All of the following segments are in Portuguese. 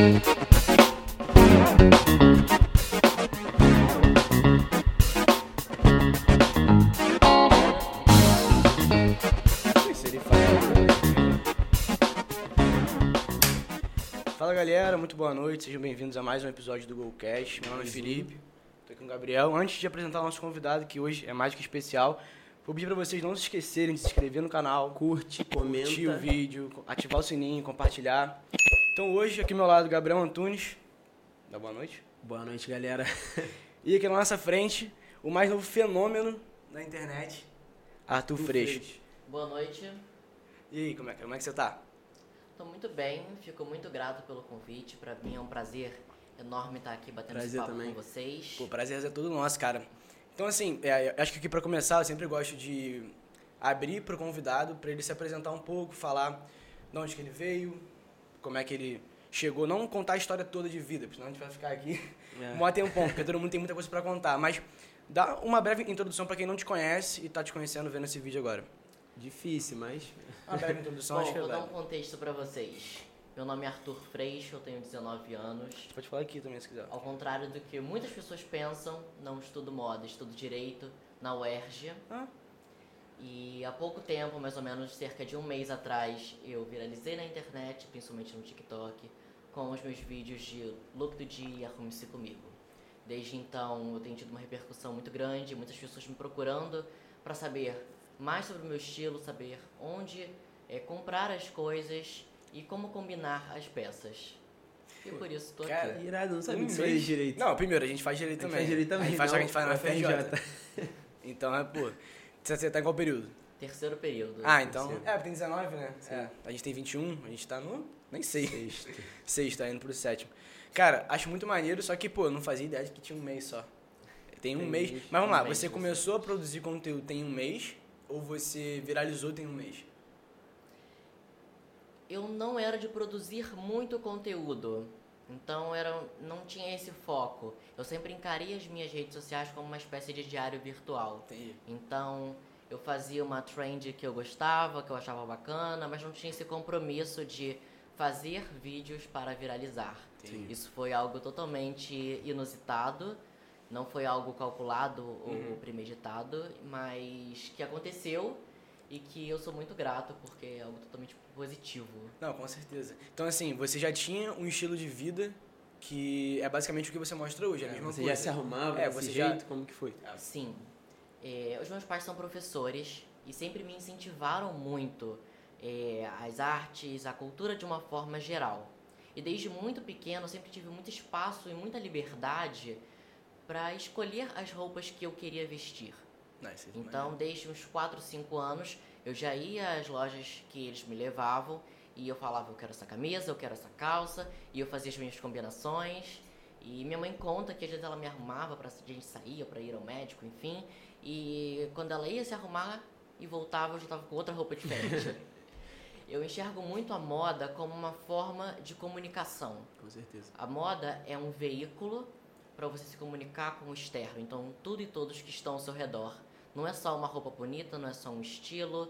Fala galera, muito boa noite, sejam bem-vindos a mais um episódio do GoCast. Meu nome é Felipe, tô aqui com o Gabriel. Antes de apresentar o nosso convidado, que hoje é mais que especial, vou pedir pra vocês não se esquecerem de se inscrever no canal, Curte, comenta. curtir o vídeo, ativar o sininho, compartilhar. Então hoje, aqui ao meu lado, Gabriel Antunes. Dá boa noite. Boa noite, galera. E aqui na nossa frente, o mais novo fenômeno da internet, Arthur Freixo. Boa noite. E aí, como é, que- como é que você tá? Estou muito bem, fico muito grato pelo convite. Para mim é um prazer enorme estar aqui batendo esse Prazer papo também. com vocês. Pô, prazer é todo nosso, cara. Então, assim, é, acho que aqui pra começar, eu sempre gosto de abrir pro convidado, pra ele se apresentar um pouco, falar de onde que ele veio, como é que ele chegou. Não contar a história toda de vida, porque senão a gente vai ficar aqui É. um maior tempão, porque todo mundo tem muita coisa pra contar. Mas dá uma breve introdução pra quem não te conhece e tá te conhecendo vendo esse vídeo agora. Difícil, mas. Uma breve introdução, Bom, acho que é vou dar um contexto para vocês. Meu nome é Arthur Freixo, eu tenho 19 anos. Pode falar aqui também, se quiser. Ao contrário do que muitas pessoas pensam, não estudo moda, estudo direito na UERJ. Ah. E há pouco tempo, mais ou menos cerca de um mês atrás, eu viralizei na internet, principalmente no TikTok, com os meus vídeos de look do dia e arrume-se comigo. Desde então, eu tenho tido uma repercussão muito grande, muitas pessoas me procurando para saber mais sobre o meu estilo, saber onde eh, comprar as coisas e como combinar as peças. E por isso estou Cara, aqui. Irado, não sabia Um que mês. faz direito. Não, primeiro, a gente faz direito A gente também. faz direito também, A gente faz a gente faz na não, FRJ. Então, é, pô, você você tá em qual período? Terceiro período. Ah, então. Terceiro. É, tem 19, né? É. A gente tem 21, a gente tá no. Nem sei. Sexto. Sexto, tá indo pro sétimo. Cara, acho muito maneiro, só que, pô, eu não fazia ideia de que tinha um mês só. Tem um Tem mês. mês. Mas vamos Um lá, mês, você você. começou a produzir conteúdo tem um mês ou você viralizou tem um mês? Eu não era de produzir muito conteúdo. Então era, não tinha esse foco. Eu sempre encaria as minhas redes sociais como uma espécie de diário virtual. Entendi. Então eu fazia uma trend que eu gostava, que eu achava bacana, mas não tinha esse compromisso de fazer vídeos para viralizar. Entendi. Isso foi algo totalmente inusitado, não foi algo calculado Uhum. ou premeditado, mas que aconteceu e que eu sou muito grato porque é algo totalmente positivo. Não, com certeza. Então, assim, você já tinha um estilo de vida que é basicamente o que você mostra hoje, é a É, mesma você coisa. já se arrumava É, desse você já- jeito? Como que foi? Sim. É, os meus pais são professores e sempre me incentivaram muito é, as artes, a cultura de uma forma geral. E desde muito pequeno eu sempre tive muito espaço e muita liberdade para escolher as roupas que eu queria vestir. Então, desde uns 4, 5 anos, eu já ia às lojas que eles me levavam e eu falava, eu quero essa camisa, eu quero essa calça, e eu fazia as minhas combinações. E minha mãe conta que às vezes ela me arrumava pra gente sair, pra ir ao médico, enfim. E quando ela ia se arrumar e voltava, eu já tava com outra roupa diferente. eu enxergo muito a moda como uma forma de comunicação. Com certeza. A moda é um veículo para você se comunicar com o externo. Então, tudo e todos que estão ao seu redor. Não é só uma roupa bonita, não é só um estilo,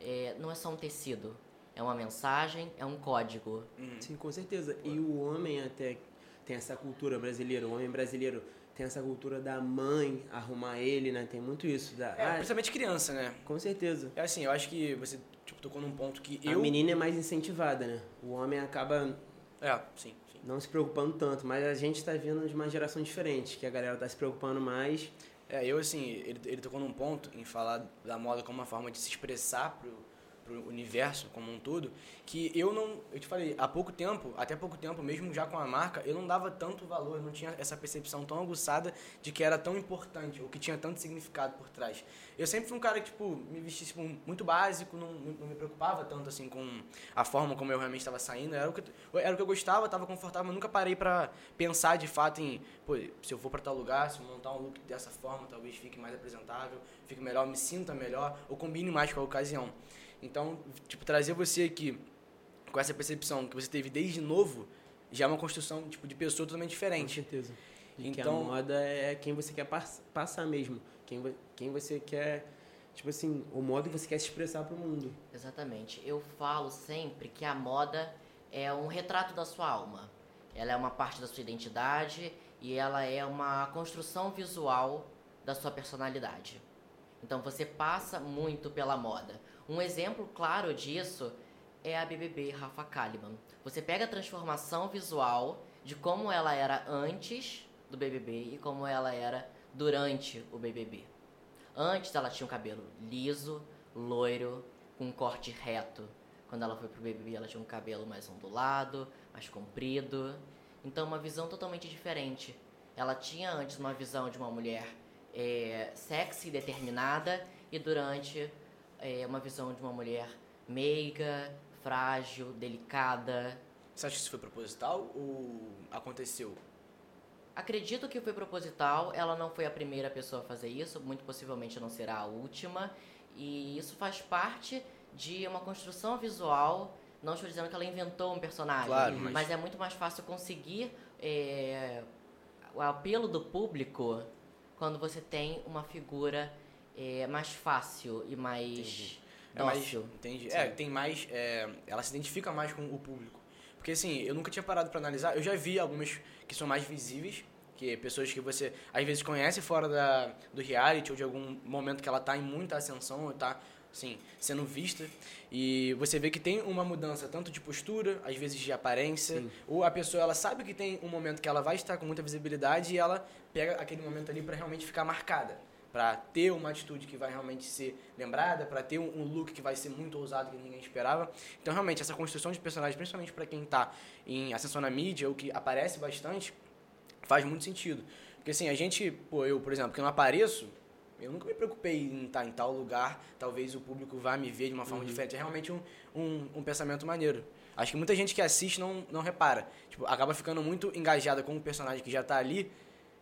é, não é só um tecido. É uma mensagem, é um código. Uhum. Sim, com certeza. E o homem até tem essa cultura brasileira, o homem brasileiro tem essa cultura da mãe arrumar ele, né? Tem muito isso. Da, É, ah, principalmente criança, né? com certeza. É assim, eu acho que você tipo, tocou num ponto que A eu. menina é mais incentivada, né? O homem acaba É, sim, sim. não se preocupando tanto, mas a gente tá vindo de uma geração diferente, que a galera tá se preocupando mais. É, eu assim, ele, ele tocou num ponto em falar da moda como uma forma de se expressar pro, pro universo como um todo, que eu não, eu te falei, há pouco tempo, até pouco tempo, mesmo já com a marca, eu não dava tanto valor, eu não tinha essa percepção tão aguçada de que era tão importante, ou que tinha tanto significado por trás. Eu sempre fui um cara que, tipo, me vestia tipo, muito básico, não, não me preocupava tanto, assim, com a forma como eu realmente estava saindo, era o que, era o que eu gostava, estava confortável, nunca parei pra pensar de fato em, pô, se eu for pra tal lugar, se eu montar um look dessa forma, talvez fique mais apresentável, fique melhor, me sinta melhor, ou combine mais com a ocasião. Então, tipo, trazer você aqui com essa percepção que você teve desde novo, já é uma construção, tipo, de pessoa totalmente Com diferente. certeza. E que a Então- moda é quem você quer pass- passar mesmo. Quem, quem você quer. Tipo assim, o modo que você quer se expressar pro mundo. Exatamente. Eu falo sempre que a moda é um retrato da sua alma. ela é uma parte da sua identidade e ela é uma construção visual da sua personalidade. Então você passa muito pela moda. Um exemplo claro disso é a BBB Rafa Kalimann. Você pega a transformação visual de como ela era antes do BBB e como ela era durante o BBB. Antes ela tinha um cabelo liso, loiro, com um corte reto. Quando ela foi pro BBB ela tinha um cabelo mais ondulado, mais comprido. Então uma visão totalmente diferente. Ela tinha antes uma visão de uma mulher é, sexy, determinada, e durante é, uma visão de uma mulher meiga, frágil, delicada. Você acha que isso foi proposital ou aconteceu? Acredito que foi proposital. Ela não foi a primeira pessoa a fazer isso, muito possivelmente não será a última. E isso faz parte de uma construção visual. Não estou dizendo que ela inventou um personagem, Claro, mas- mas é muito mais fácil conseguir é, o apelo do público quando você tem uma figura é, mais fácil e mais Entendi. É mais, entendi. É, tem mais. é, ela se identifica mais com o público. Porque assim, eu nunca tinha parado pra analisar. Eu já vi algumas que são mais visíveis, que é pessoas que você às vezes conhece fora da, do reality ou de algum momento que ela tá em muita ascensão, ou tá assim, sendo vista. E você vê que tem uma mudança tanto de postura, às vezes de aparência, Sim. ou a pessoa ela sabe que tem um momento que ela vai estar com muita visibilidade e ela pega aquele momento ali pra realmente ficar marcada para ter uma atitude que vai realmente ser lembrada, para ter um, um look que vai ser muito ousado que ninguém esperava. Então, realmente, essa construção de personagens, principalmente para quem tá em ascensão na mídia ou que aparece bastante, faz muito sentido. Porque assim, a gente, pô, eu, por exemplo, que não apareço, eu nunca me preocupei em estar em tal lugar, talvez o público vá me ver de uma forma diferente. É realmente um, um, um pensamento maneiro. Acho que muita gente que assiste não, não repara. Tipo, acaba ficando muito engajada com o personagem que já tá ali,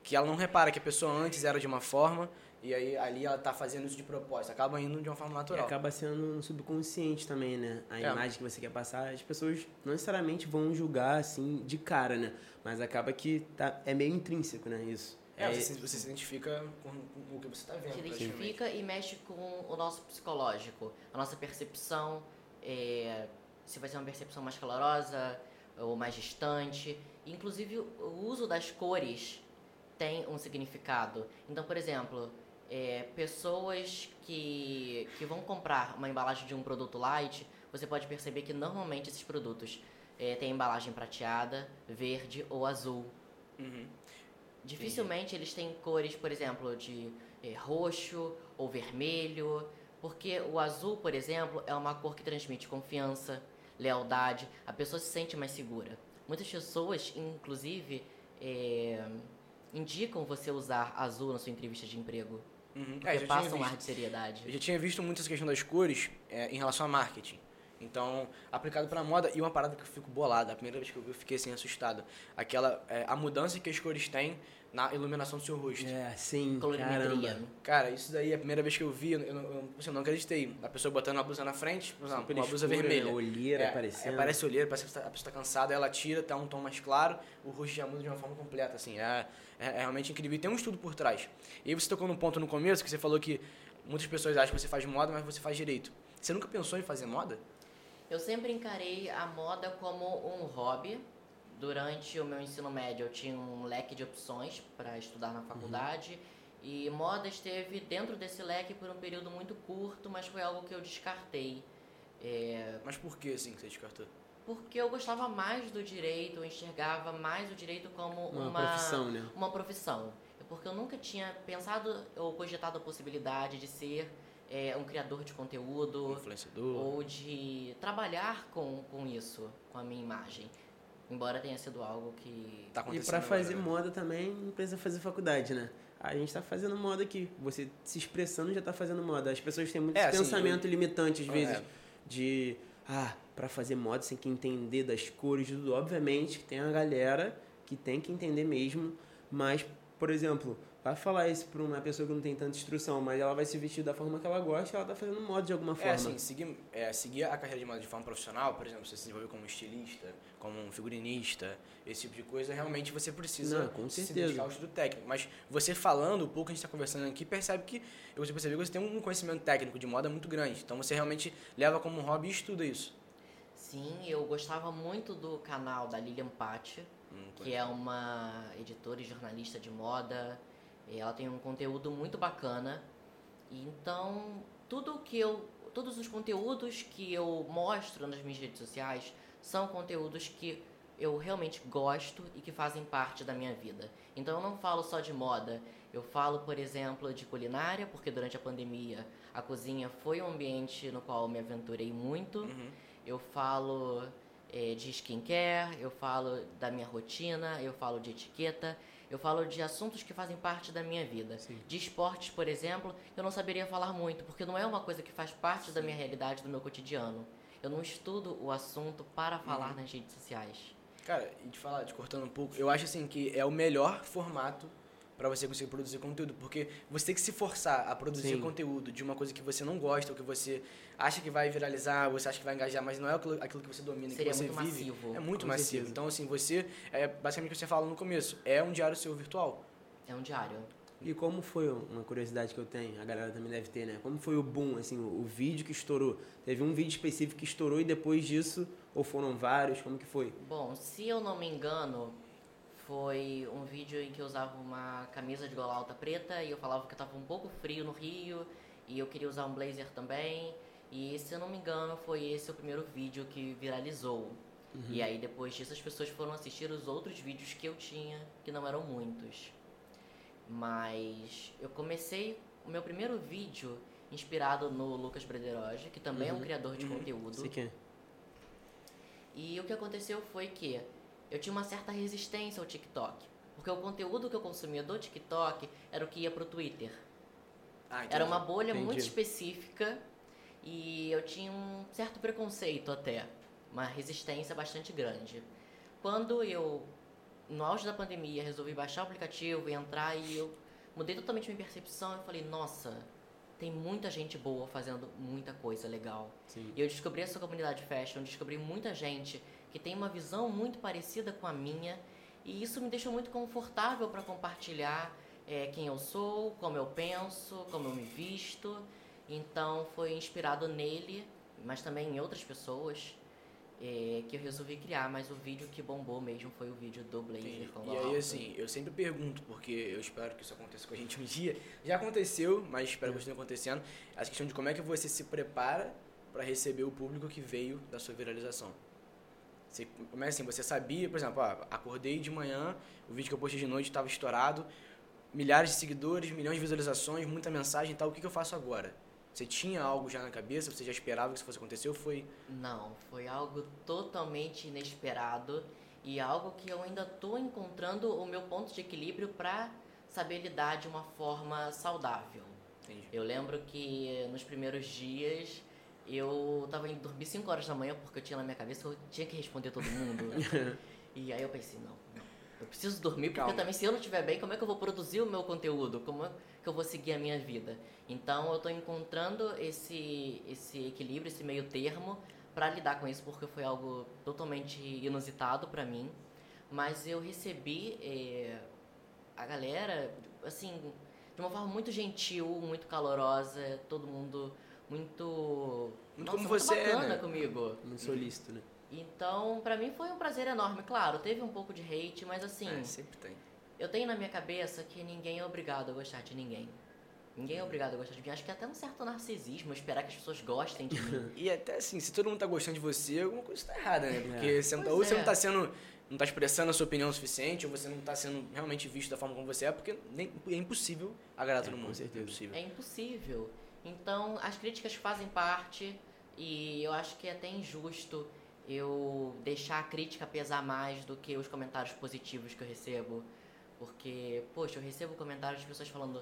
que ela não repara que a pessoa antes era de uma forma e aí ali ela tá fazendo isso de propósito. Acaba indo de uma forma E natural. acaba sendo no subconsciente também, né? A É. imagem que você quer passar, as pessoas não necessariamente vão julgar assim de cara, né? Mas acaba que tá, é meio intrínseco, né? Isso. É, você, se- você se identifica com, com o que você tá vendo. Se identifica e mexe com o nosso psicológico, a nossa percepção, é, se vai ser uma percepção mais calorosa ou mais distante. Inclusive, o uso das cores tem um significado. Então, por exemplo, é, pessoas que, que vão comprar uma embalagem de um produto light, você pode perceber que normalmente esses produtos é, têm embalagem prateada, verde ou azul. Uhum. Dificilmente eles têm cores, por exemplo, de eh, roxo ou vermelho, porque o azul, por exemplo, é uma cor que transmite confiança, lealdade, a pessoa se sente mais segura. Muitas pessoas, inclusive, eh, indicam você usar azul na sua entrevista de emprego, Uhum. porque É, passa um visto. ar de seriedade. Eu já tinha visto muito essa questão das cores é, em relação a marketing. Então, aplicado para moda, e uma parada que eu fico bolada, a primeira vez que eu vi, eu fiquei assim assustado. Aquela, é, a mudança que as cores têm na iluminação do seu rosto. É, sim, caramba. Cara, isso daí, a primeira vez que eu vi, eu, não- eu, assim, eu não acreditei. A pessoa botando uma blusa na frente, por exemplo, uma blusa escura, vermelha. né? Olheira É, aparecendo. É, parece olheira, parece que a pessoa tá cansada, ela tira, tá um tom mais claro, o rosto já muda de uma forma completa, assim, é, é, é realmente incrível. E tem um estudo por trás. E aí você tocou num ponto no começo, que você falou que muitas pessoas acham que você faz moda, mas você faz direito. Você nunca pensou em fazer moda? Eu sempre encarei a moda como um hobby. Durante o meu ensino médio, eu tinha um leque de opções para estudar na faculdade. E moda esteve dentro desse leque por um período muito curto, mas foi algo que eu descartei. É, Mas por que, assim, que você descartou? porque eu gostava mais do direito, eu enxergava mais o direito como Uma, uma, profissão, né? uma profissão. É Porque eu nunca tinha pensado ou cogitado a possibilidade de ser é, um criador de conteúdo Influenciador? ou de trabalhar com, com isso, com a minha imagem. Embora tenha sido algo que. Tá E acontecendo pra fazer agora, né? moda também não precisa fazer faculdade, né? A gente tá fazendo moda aqui. Você se expressando já tá fazendo moda. As pessoas têm muito É, esse assim, pensamento limitante, às É. vezes, de ah, pra fazer moda você tem que entender das cores, tudo. Obviamente que tem a galera que tem que entender mesmo, mas, por exemplo, vai falar isso pra uma pessoa que não tem tanta instrução, mas ela vai se vestir da forma que ela gosta e ela tá fazendo moda de alguma É, forma. assim, seguir, é, seguir a carreira de moda de forma profissional, por exemplo, você se desenvolver como estilista, como um figurinista, esse tipo de coisa, realmente você precisa Não, com se certeza. dedicar ao estudo técnico. Mas você falando, o pouco que a gente está conversando aqui, percebe que, você percebe que você tem um conhecimento técnico de moda muito grande. Então você realmente leva como um hobby e estuda isso. Sim, eu gostava muito do canal da Lilian Patti, Hum, que é uma editora e jornalista de moda. Ela tem um conteúdo muito bacana. Então, tudo que eu, todos os conteúdos que eu mostro nas minhas redes sociais são conteúdos que eu realmente gosto e que fazem parte da minha vida. Então, eu não falo só de moda. Eu falo, por exemplo, de culinária, porque durante a pandemia a cozinha foi um ambiente no qual eu me aventurei muito. Uhum. Eu falo eh, de skincare, eu falo da minha rotina, eu falo de etiqueta, eu falo de assuntos que fazem parte da minha vida. Sim. De esportes, por exemplo, eu não saberia falar muito, porque não é uma coisa que faz parte da minha realidade, do meu cotidiano. Eu não estudo o assunto para falar nas redes sociais. Cara, e te falar, te cortando um pouco, eu acho assim que é o melhor formato pra você conseguir produzir conteúdo, porque você tem que se forçar a produzir Sim. conteúdo de uma coisa que você não gosta, ou que você acha que vai viralizar, você acha que vai engajar, mas não é aquilo, aquilo que você domina, Seria que você muito vive. massivo. É muito massivo. certeza. Então, assim, você, é basicamente o que você fala no começo, é um diário seu virtual. É um diário. E como foi uma curiosidade que eu tenho, a galera também deve ter, né? Como foi o boom, assim, o, o vídeo que estourou? Teve um vídeo específico que estourou e depois disso, ou foram vários, como que foi? Bom, se eu não me engano, foi um vídeo em que eu usava uma camisa de gola alta preta e eu falava que estava um pouco frio no Rio e eu queria usar um blazer também. E se eu não me engano, foi esse o primeiro vídeo que viralizou. E aí depois disso as pessoas foram assistir os outros vídeos que eu tinha, que não eram muitos. Mas eu comecei o meu primeiro vídeo inspirado no Lucas Brederoge, que também é um Uhum. criador de conteúdo. Sei que é. E o que aconteceu foi que eu tinha uma certa resistência ao TikTok. Porque o conteúdo que eu consumia do TikTok era o que ia pro Twitter. Ah, Era uma bolha Entendi. muito específica e eu tinha um certo preconceito até. Uma resistência bastante grande. Quando eu, no auge da pandemia, resolvi baixar o aplicativo e entrar e eu mudei totalmente minha percepção, eu falei, nossa, tem muita gente boa fazendo muita coisa legal. Sim. E eu descobri essa comunidade fashion, descobri muita gente que tem uma visão muito parecida com a minha, e isso me deixou muito confortável para compartilhar eh, quem eu sou, como eu penso, como eu me visto. Então foi inspirado nele, mas também em outras pessoas, eh, que eu resolvi criar. Mas o vídeo que bombou mesmo foi o vídeo do Blazer E aí, alta. assim, eu sempre pergunto, porque eu espero que isso aconteça com a gente um dia. Já aconteceu, mas espero que continue acontecendo. A questão de como é que você se prepara para receber o público que veio da sua viralização. Você, como é assim, você sabia, por exemplo, ah, acordei de manhã, o vídeo que eu postei de noite estava estourado, milhares de seguidores, milhões de visualizações, muita mensagem e tal, o que, que eu faço agora? Você tinha algo já na cabeça? Você já esperava que isso fosse acontecer ou foi... Não, foi algo totalmente inesperado e algo que eu ainda tô encontrando o meu ponto de equilíbrio para saber lidar de uma forma saudável. Entendi. Eu lembro que nos primeiros dias eu tava indo dormir 5 horas da manhã porque eu tinha na minha cabeça que eu tinha que responder todo mundo. e aí eu pensei, não, não, eu preciso dormir porque Calma. também se eu não estiver bem, como é que eu vou produzir o meu conteúdo? Como é que eu vou seguir a minha vida? Então eu tô encontrando esse, esse equilíbrio, esse meio termo para lidar com isso porque foi algo totalmente inusitado para mim. Mas eu recebi eh, a galera, assim, de uma forma muito gentil, muito calorosa, todo mundo muito. Muito nossa, como muito você é, bacana né? comigo. Muito solícito, né? Então, pra mim foi um prazer enorme. Claro, teve um pouco de hate, mas assim, É, sempre tem. eu tenho na minha cabeça que ninguém é obrigado a gostar de ninguém. Ninguém é obrigado a gostar de mim. Acho que é até um certo narcisismo esperar que as pessoas gostem de mim. E até assim, se todo mundo tá gostando de você, alguma coisa tá errada, né? Porque É. você não tá, ou você é. não tá sendo. não tá expressando a sua opinião o suficiente, ou você não tá sendo realmente visto da forma como você é, porque nem, é impossível agradar É, todo com mundo. certeza. É impossível. É impossível. Então, as críticas fazem parte e eu acho que é até injusto eu deixar a crítica pesar mais do que os comentários positivos que eu recebo. Porque, poxa, eu recebo comentários de pessoas falando: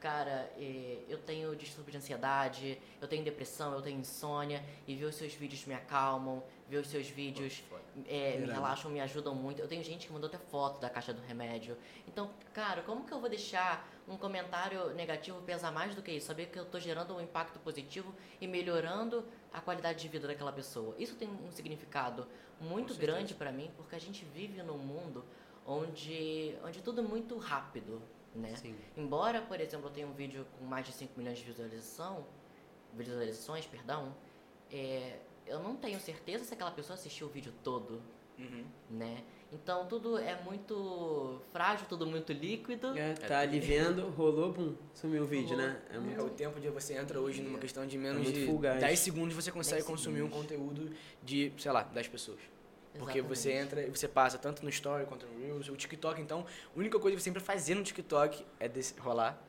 Cara, eh, eu tenho distúrbio de ansiedade, eu tenho depressão, eu tenho insônia, e ver os seus vídeos me acalmam, ver os seus vídeos é, me relaxam, me ajudam muito. Eu tenho gente que mandou até foto da caixa do remédio. Então, cara, como que eu vou deixar um comentário negativo pesar mais do que isso? Saber que eu tô gerando um impacto positivo e melhorando a qualidade de vida daquela pessoa. Isso tem um significado muito grande pra mim, porque a gente vive num mundo onde, onde tudo é muito rápido, né? Sim. Embora, por exemplo, eu tenha um vídeo com mais de 5 milhões de visualização, visualizações, perdão, é, eu não tenho certeza se aquela pessoa assistiu o vídeo todo, Uhum. né? Então tudo é muito frágil, tudo muito líquido. É, tá ali vendo, rolou, pum, sumiu o vídeo, Rolou. né? É É, muito... o tempo de você entra hoje numa questão de menos muito de fugaz. 10 segundos você consegue 10 consumir um conteúdo de, sei lá, 10 pessoas. Porque você entra e você passa tanto no Story quanto no Reels, o TikTok, então, a única coisa que você sempre fazer no TikTok é desse- rolar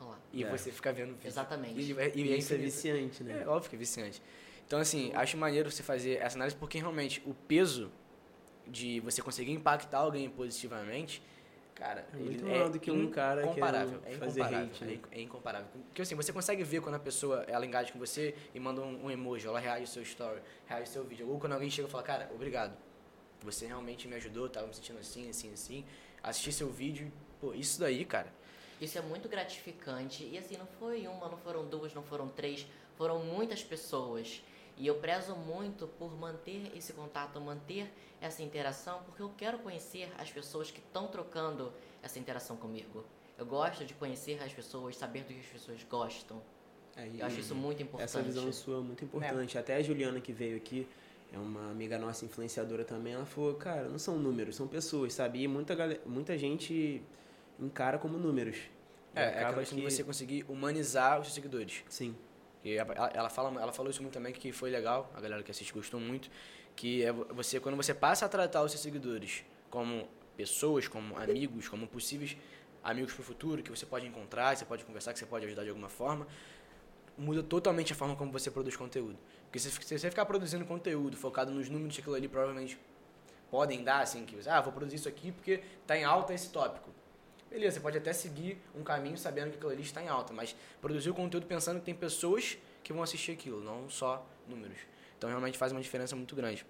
lá. e É. você ficar vendo vídeo. Exatamente. E, e, e E é isso é viciante, né? É óbvio que é viciante. Então, assim, acho maneiro você fazer essa análise porque realmente o peso de você conseguir impactar alguém positivamente, cara, É muito ele maior do que um cara que é incomparável, é fazer incomparável, hate, né? é, inc- é incomparável. Porque assim, você consegue ver quando a pessoa ela engaja com você e manda um, um emoji, ela reage ao seu story, reage ao seu vídeo, ou quando alguém chega e fala, cara, obrigado, você realmente me ajudou, tava me sentindo assim, assim, assim, assisti seu vídeo, pô, isso daí, cara, Isso é muito gratificante. E assim, não foi uma, não foram duas, não foram três, foram muitas pessoas. E eu prezo muito por manter esse contato, manter essa interação, porque eu quero conhecer as pessoas que estão trocando essa interação comigo. Eu gosto de conhecer as pessoas, saber do que as pessoas gostam. É, e Eu acho isso muito importante. Essa visão sua é muito importante. Até a Juliana que veio aqui, é uma amiga nossa influenciadora também, ela falou, cara, não são números, são pessoas, sabe? E muita, muita gente encara como números. É, é aquela acaba questão de você conseguir humanizar os seus seguidores. Sim. E ela, fala, ela falou isso muito também, que foi legal, a galera que assiste gostou muito, que é vo- você, quando você passa a tratar os seus seguidores como pessoas, como amigos, como possíveis amigos para o futuro, que você pode encontrar, que você pode conversar, que você pode ajudar de alguma forma, muda totalmente a forma como você produz conteúdo. Porque se, se você ficar produzindo conteúdo focado nos números que aquilo ali provavelmente podem dar, assim, que você, ah, vou produzir isso aqui porque está em alta esse tópico. Beleza, você pode até seguir um caminho sabendo que aquilo ali está em alta, mas produzir o conteúdo pensando que tem pessoas que vão assistir aquilo, não só números. Então realmente faz uma diferença muito grande.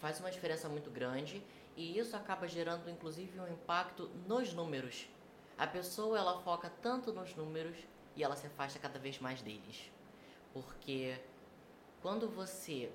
Faz uma diferença muito grande e isso acaba gerando inclusive um impacto nos números. A pessoa ela foca tanto nos números e ela se afasta cada vez mais deles. Porque quando você,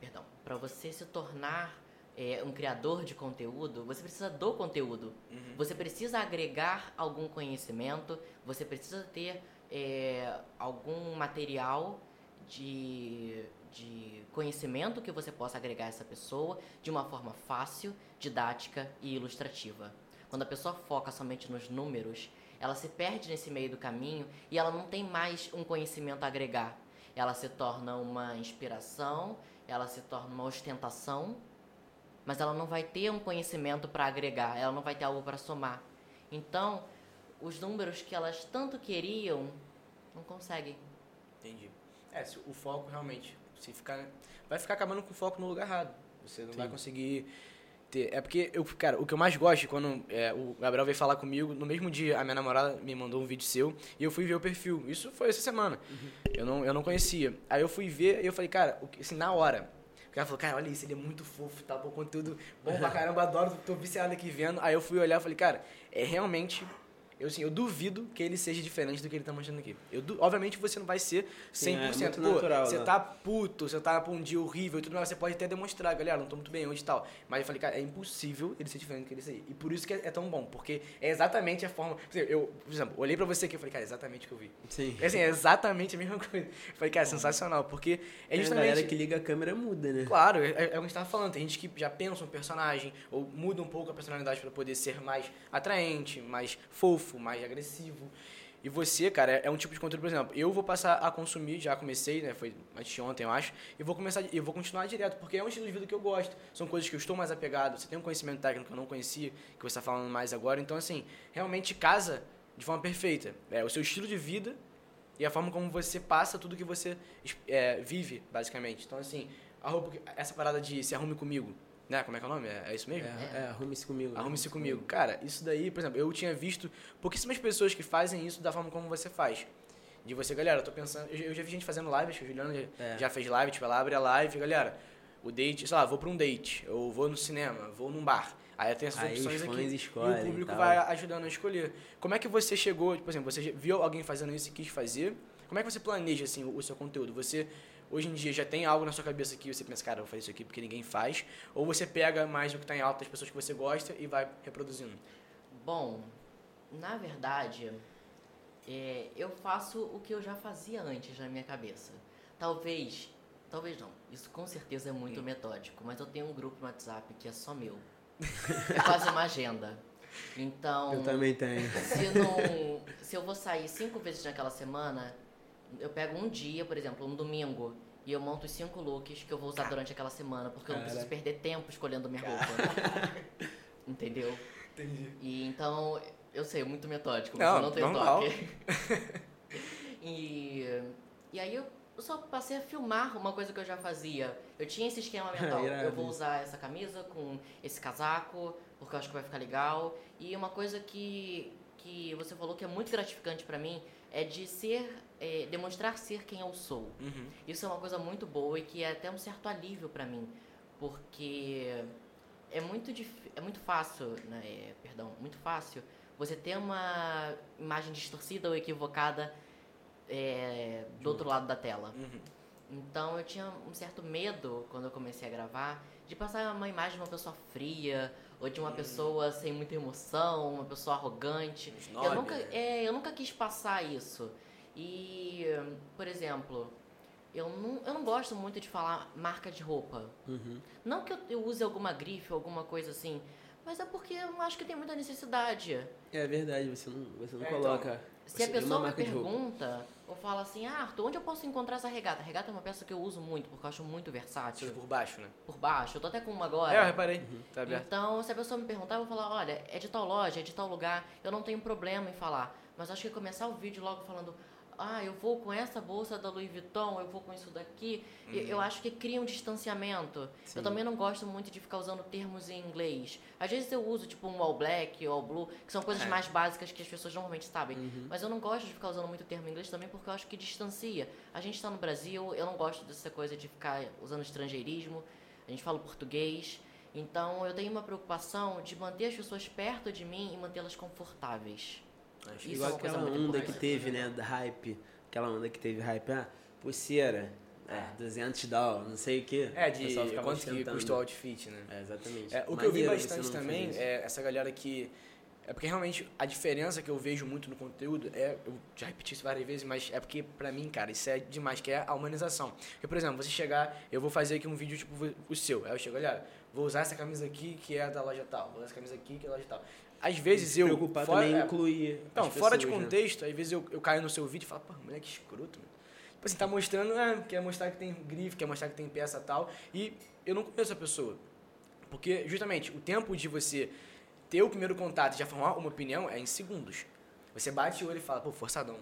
perdão, para você se tornar é, um criador de conteúdo, você precisa do conteúdo. Você precisa agregar algum conhecimento, você precisa ter é, algum material de, de conhecimento que você possa agregar a essa pessoa de uma forma fácil, didática e ilustrativa. Quando a pessoa foca somente nos números, ela se perde nesse meio do caminho e ela não tem mais um conhecimento a agregar. Ela se torna uma inspiração, ela se torna uma ostentação, mas ela não vai ter um conhecimento para agregar, ela não vai ter algo para somar. Então, os números que elas tanto queriam não conseguem. Entendi. É, se o foco realmente, se ficar, vai ficar acabando com o foco no lugar errado. Você não vai conseguir ter. É porque eu, cara, o que eu mais gosto quando é, o Gabriel veio falar comigo, no mesmo dia a minha namorada me mandou um vídeo seu e eu fui ver o perfil. Isso foi essa semana. Eu não, eu não conhecia. Aí eu fui ver e eu falei, cara, o que- assim, na hora. O cara falou, cara, olha isso, ele é muito fofo, tá? Pô, conteúdo bom pra caramba, adoro, tô viciado aqui vendo. Aí eu fui olhar e falei, cara, é realmente. Eu, assim, eu duvido que ele seja diferente do que ele tá mostrando aqui. Eu, obviamente você não vai ser 100%. Sim, é Pô, natural, você né? tá puto, você tá com um dia horrível e tudo mais, você pode até demonstrar, galera, não tô muito bem hoje e tal. Mas eu falei, cara, é impossível ele ser diferente do que ele ser. E por isso que é, é tão bom, porque é exatamente a forma. Eu, por exemplo, olhei pra você aqui e falei, cara, é exatamente o que eu vi. Sim. É assim, é exatamente a mesma coisa. Eu falei, cara, é sensacional, porque é a justamente. galera que liga a câmera muda, né? Claro, é, é o que a gente tava falando. Tem gente que já pensa um personagem, ou muda um pouco a personalidade para poder ser mais atraente, mais fofo, mais agressivo. E você, cara, é- é um tipo de conteúdo, por exemplo, eu vou passar a consumir, já comecei, né? Foi antes de ontem, eu acho, e vou começar, eu vou continuar direto, porque é um estilo de vida que eu gosto. São coisas que eu estou mais apegado. Você tem um conhecimento técnico que eu não conhecia, que você está falando mais agora. Então, assim, realmente casa de forma perfeita. É o seu estilo de vida e a forma como você passa tudo que você é, vive, basicamente. Então, assim, a roupa, essa parada de se arrume comigo, né? Como é que é o nome? É, é isso mesmo? É, é, arrume-se comigo. né? Arrume-se comigo. Cara, isso daí, por exemplo, eu tinha visto pouquíssimas pessoas que fazem isso da forma como você faz. De você, galera, eu tô pensando. Eu, já- eu já vi gente fazendo live, acho que o Juliano já, É. já fez live, tipo, ela abre a live, galera, o date, sei lá, vou pra um date, ou vou no cinema, vou num bar. Aí tem essas Aí opções aqui. escolhem e o público vai ajudando a escolher. Como é que você chegou, tipo assim, você viu alguém fazendo isso e quis fazer? Como é que você planeja assim o seu conteúdo? Você hoje em dia já tem algo na sua cabeça que você pensa, cara, eu vou fazer isso aqui porque ninguém faz? Ou você pega mais o que está em alta das pessoas que você gosta e vai reproduzindo? Bom, na verdade, é, eu faço o que eu já fazia antes na minha cabeça. Talvez, talvez não. Isso com certeza é muito metódico, mas eu tenho um grupo no WhatsApp que é só meu. é quase uma agenda. Então. Eu também tenho. Se, não, se eu vou sair cinco vezes naquela semana, eu pego um dia, por exemplo, um domingo, e eu monto os cinco looks que eu vou usar durante aquela semana, porque eu não preciso perder tempo escolhendo minha roupa. Entendeu? Entendi. E então, eu sei, muito metódico, mas Não, eu não tenho normal. toque. e, e aí eu só passei a filmar uma coisa que eu já fazia. Eu tinha esse esquema mental. Eu vou usar essa camisa com esse casaco, porque eu acho que vai ficar legal. E uma coisa que, que você falou que é muito gratificante pra mim é de ser, é, demonstrar ser quem eu sou. Uhum. Isso é uma coisa muito boa e que é até um certo alívio pra mim, porque é muito dif- é muito fácil, né, é, perdão, muito fácil você ter uma imagem distorcida ou equivocada é, do outro lado da tela. Uhum. Então eu tinha um certo medo quando eu comecei a gravar de passar uma imagem de uma pessoa fria ou de uma pessoa sem muita emoção, uma pessoa arrogante. Eu nunca, é, eu nunca quis passar isso. E, por exemplo, eu não, eu não gosto muito de falar marca de roupa. Uhum. Não que eu, eu use alguma grife ou alguma coisa assim, mas é porque eu não acho que tem muita necessidade. É verdade, você não, você não É, coloca. Se a pessoa me pergunta ou fala assim, ah, Arthur, onde eu posso encontrar essa regata? Regata é uma peça que eu uso muito, porque eu acho muito versátil. Por baixo, né? Por baixo, eu tô até com uma agora. É, eu reparei. Tá aberto. Então, se a pessoa me perguntar, eu vou falar, olha, é de tal loja, é de tal lugar, eu não tenho problema em falar. Mas acho que começar o vídeo logo falando, ah, eu vou com essa bolsa da Louis Vuitton, eu vou com isso daqui, e eu acho que cria um distanciamento. Sim. Eu também não gosto muito de ficar usando termos em inglês. Às vezes eu uso, tipo, um all black, all blue, que são coisas É. mais básicas que as pessoas normalmente sabem. Uhum. Mas eu não gosto de ficar usando muito termo em inglês também porque eu acho que distancia. A gente está no Brasil, eu não gosto dessa coisa de ficar usando estrangeirismo. A gente fala português. Então eu tenho uma preocupação de manter as pessoas perto de mim e mantê-las confortáveis. Acho Isso é Igual coisa aquela onda que teve, né, da hype. Aquela onda que teve hype, ah, pulseira, é, 200 dólares, não sei o que. É, de quanto que custa o outfit, né? É, exatamente. É, o que eu vi Maneiro você bastante também é essa galera que. É porque realmente a diferença que eu vejo muito no conteúdo é. Eu já repeti isso várias vezes, mas é porque pra mim, cara, isso é demais, que é a humanização. Porque, por exemplo, você chegar, eu vou fazer aqui um vídeo tipo o seu. Aí eu chego, olha, vou usar essa camisa aqui que é da loja tal, vou usar essa camisa aqui que é da loja tal. Às vezes eu. preocupar fora- também é, incluir. As fora de né? contexto, às vezes eu, eu caio no seu vídeo e falo, pô, moleque escroto, mano. Tipo assim, tá mostrando, ah, quer mostrar que tem grife, quer mostrar que tem peça tal, e eu não conheço a pessoa. Porque, justamente, o tempo de você ter o primeiro contato e já formar uma opinião é em segundos. Você bate o olho e fala, pô, forçadão.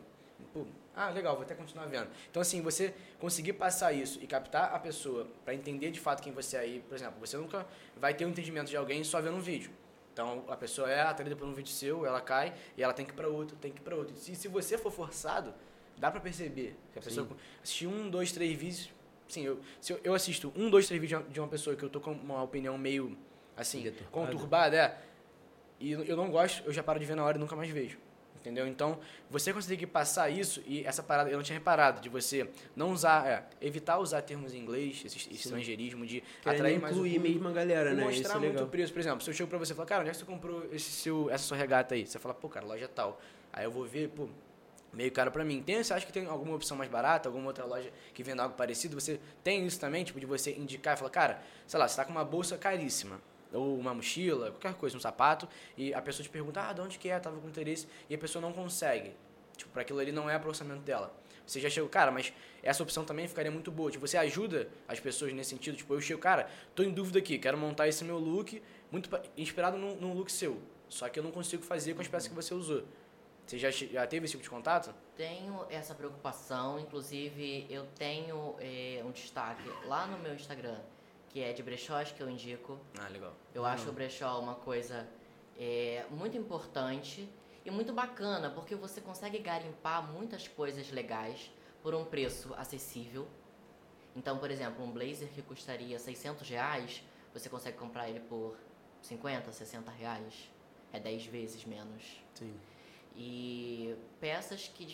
Pô, ah, legal, vou até continuar vendo. Então, assim, você conseguir passar isso e captar a pessoa para entender de fato quem você é aí, por exemplo, você nunca vai ter um entendimento de alguém só vendo um vídeo. Então, a pessoa é atraída por um vídeo seu, ela cai e ela tem que ir para outro, tem que ir para outro. E se você for forçado, dá para perceber. Se a pessoa assistir um, dois, três vídeos, sim, eu, se eu, eu assisto um, dois, três vídeos de uma- pessoa que eu tô com uma opinião meio, assim, conturbada, é, e eu não gosto, eu já paro de ver na hora e nunca mais vejo. Entendeu? Então, você conseguir passar isso, e essa parada eu não tinha reparado, de você não usar, é, evitar usar termos em inglês, esse estrangeirismo, de Querendo atrair mais incluir mesmo a galera, né? Isso mostrar é muito legal. o preço. Por exemplo, se eu chego pra você e falar, cara, onde é que você comprou esse seu, essa sua regata aí? Você fala, pô, cara, loja tal. Aí eu vou ver, pô, meio caro pra mim. Tem, você acha que tem alguma opção mais barata, alguma outra loja que venda algo parecido? Você tem isso também, tipo, de você indicar e falar, cara, sei lá, você tá com uma bolsa caríssima. Ou uma mochila, qualquer coisa, um sapato, e a pessoa te pergunta, ah, de onde que é? Tava com interesse, e a pessoa não consegue. Tipo, para aquilo ali não é pro orçamento dela. Você já chegou, cara, mas essa opção também ficaria muito boa. Tipo, você ajuda as pessoas nesse sentido. Tipo, eu chego, cara, tô em dúvida aqui, quero montar esse meu look, muito inspirado num, num look seu. Só que eu não consigo fazer com as peças que você usou. Você já, já teve esse tipo de contato? Tenho essa preocupação, inclusive eu tenho eh, um destaque lá no meu Instagram, que é de brechós que eu indico. Ah, legal. Eu acho o brechó uma coisa é, muito importante e muito bacana, porque você consegue garimpar muitas coisas legais por um preço acessível. Então, por exemplo, um blazer que custaria 600 reais, você consegue comprar ele por 50, 60 reais. É 10 vezes menos. Sim. E peças que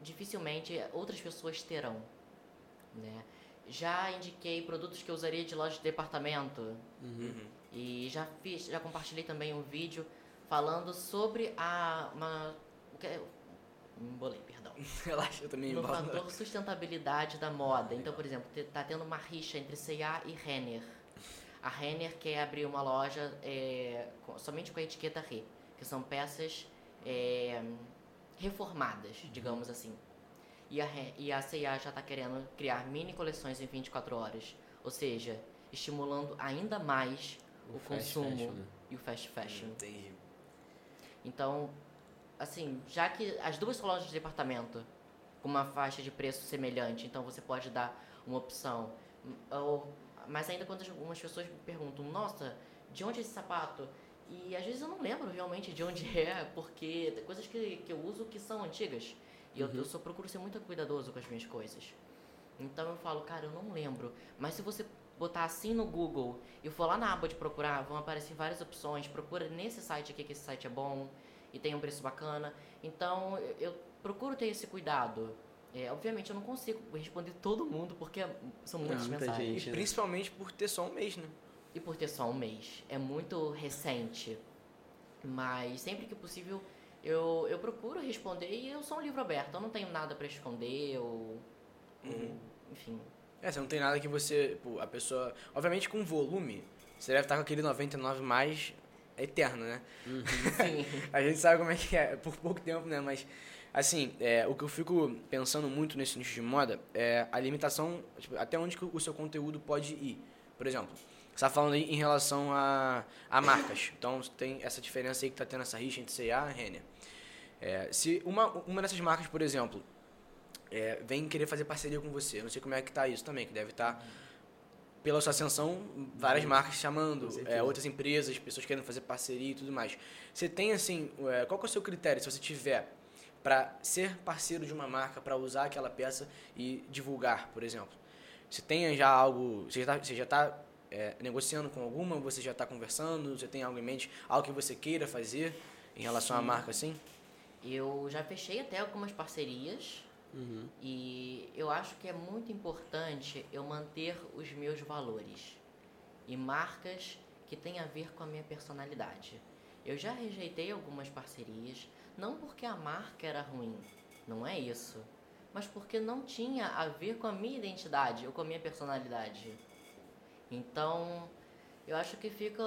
dificilmente outras pessoas terão. Né? Já indiquei produtos que eu usaria de loja de departamento. Uhum. E já fiz, já compartilhei também um vídeo falando sobre a uma o que é- Me embolei, perdão. Relaxa, eu também No embolo. fator sustentabilidade da moda. Então, por exemplo, tá tendo uma rixa entre C&A e Renner. A Renner quer abrir uma loja é, com- somente com a etiqueta Re, que são peças é, reformadas, digamos assim. E a, e a C&A já está querendo criar mini coleções em 24 horas. Ou seja, estimulando ainda mais o, fast consumo fashion, né? e o fast fashion. Entendi. Então, assim, já que as duas são lojas de departamento com uma faixa de preço semelhante, então você pode dar uma opção. Ou, mas ainda quando algumas pessoas me perguntam, nossa, de onde é esse sapato? E às vezes eu não lembro realmente de onde é, porque tem coisas que, que eu uso que são antigas. E eu, eu só procuro ser muito cuidadoso com as minhas coisas. Então eu falo, cara, eu não lembro. Mas se você botar assim no Google e for lá na aba de procurar, vão aparecer várias opções. Procura nesse site aqui, que esse site é bom e tem um preço bacana. Então eu, eu procuro ter esse cuidado. É, obviamente eu não consigo responder todo mundo, porque são muitas muita mensagens. gente. E principalmente por ter só um mês, né? E por ter só um mês. É muito recente. Mas sempre que possível eu, eu procuro responder e eu sou um livro aberto. Eu não tenho nada pra esconder ou. ou, enfim. É, você não tem nada que você. Pô, a pessoa. Obviamente com volume, você deve estar com aquele 99 mais eterno, né? Sim. A gente sabe como é que é, por pouco tempo, né? Mas, assim, é, o que eu fico pensando muito nesse nicho de moda é a limitação, tipo, até onde que o seu conteúdo pode ir. Por exemplo, você está falando aí em relação a, a marcas. Então, tem essa diferença aí que está tendo essa rixa entre C&A e Renner. É, se uma, uma dessas marcas, por exemplo, é, vem querer fazer parceria com você, eu não sei como é que tá isso também, que deve estar... pela sua ascensão, várias marcas chamando, é, outras empresas, pessoas querendo fazer parceria e tudo mais. Você tem, assim, é, qual é o seu critério, se você tiver, para ser parceiro de uma marca, para usar aquela peça e divulgar, por exemplo? Você tem já algo, você já está tá, é, negociando com alguma, você já está conversando, você tem algo em mente, algo que você queira fazer em relação à marca, assim? Eu já fechei até algumas parcerias Uhum. e eu acho que é muito importante eu manter os meus valores e marcas que têm a ver com a minha personalidade. Eu já rejeitei algumas parcerias, não porque a marca era ruim, não é isso, mas porque não tinha a ver com a minha identidade ou com a minha personalidade. Então, eu acho que fica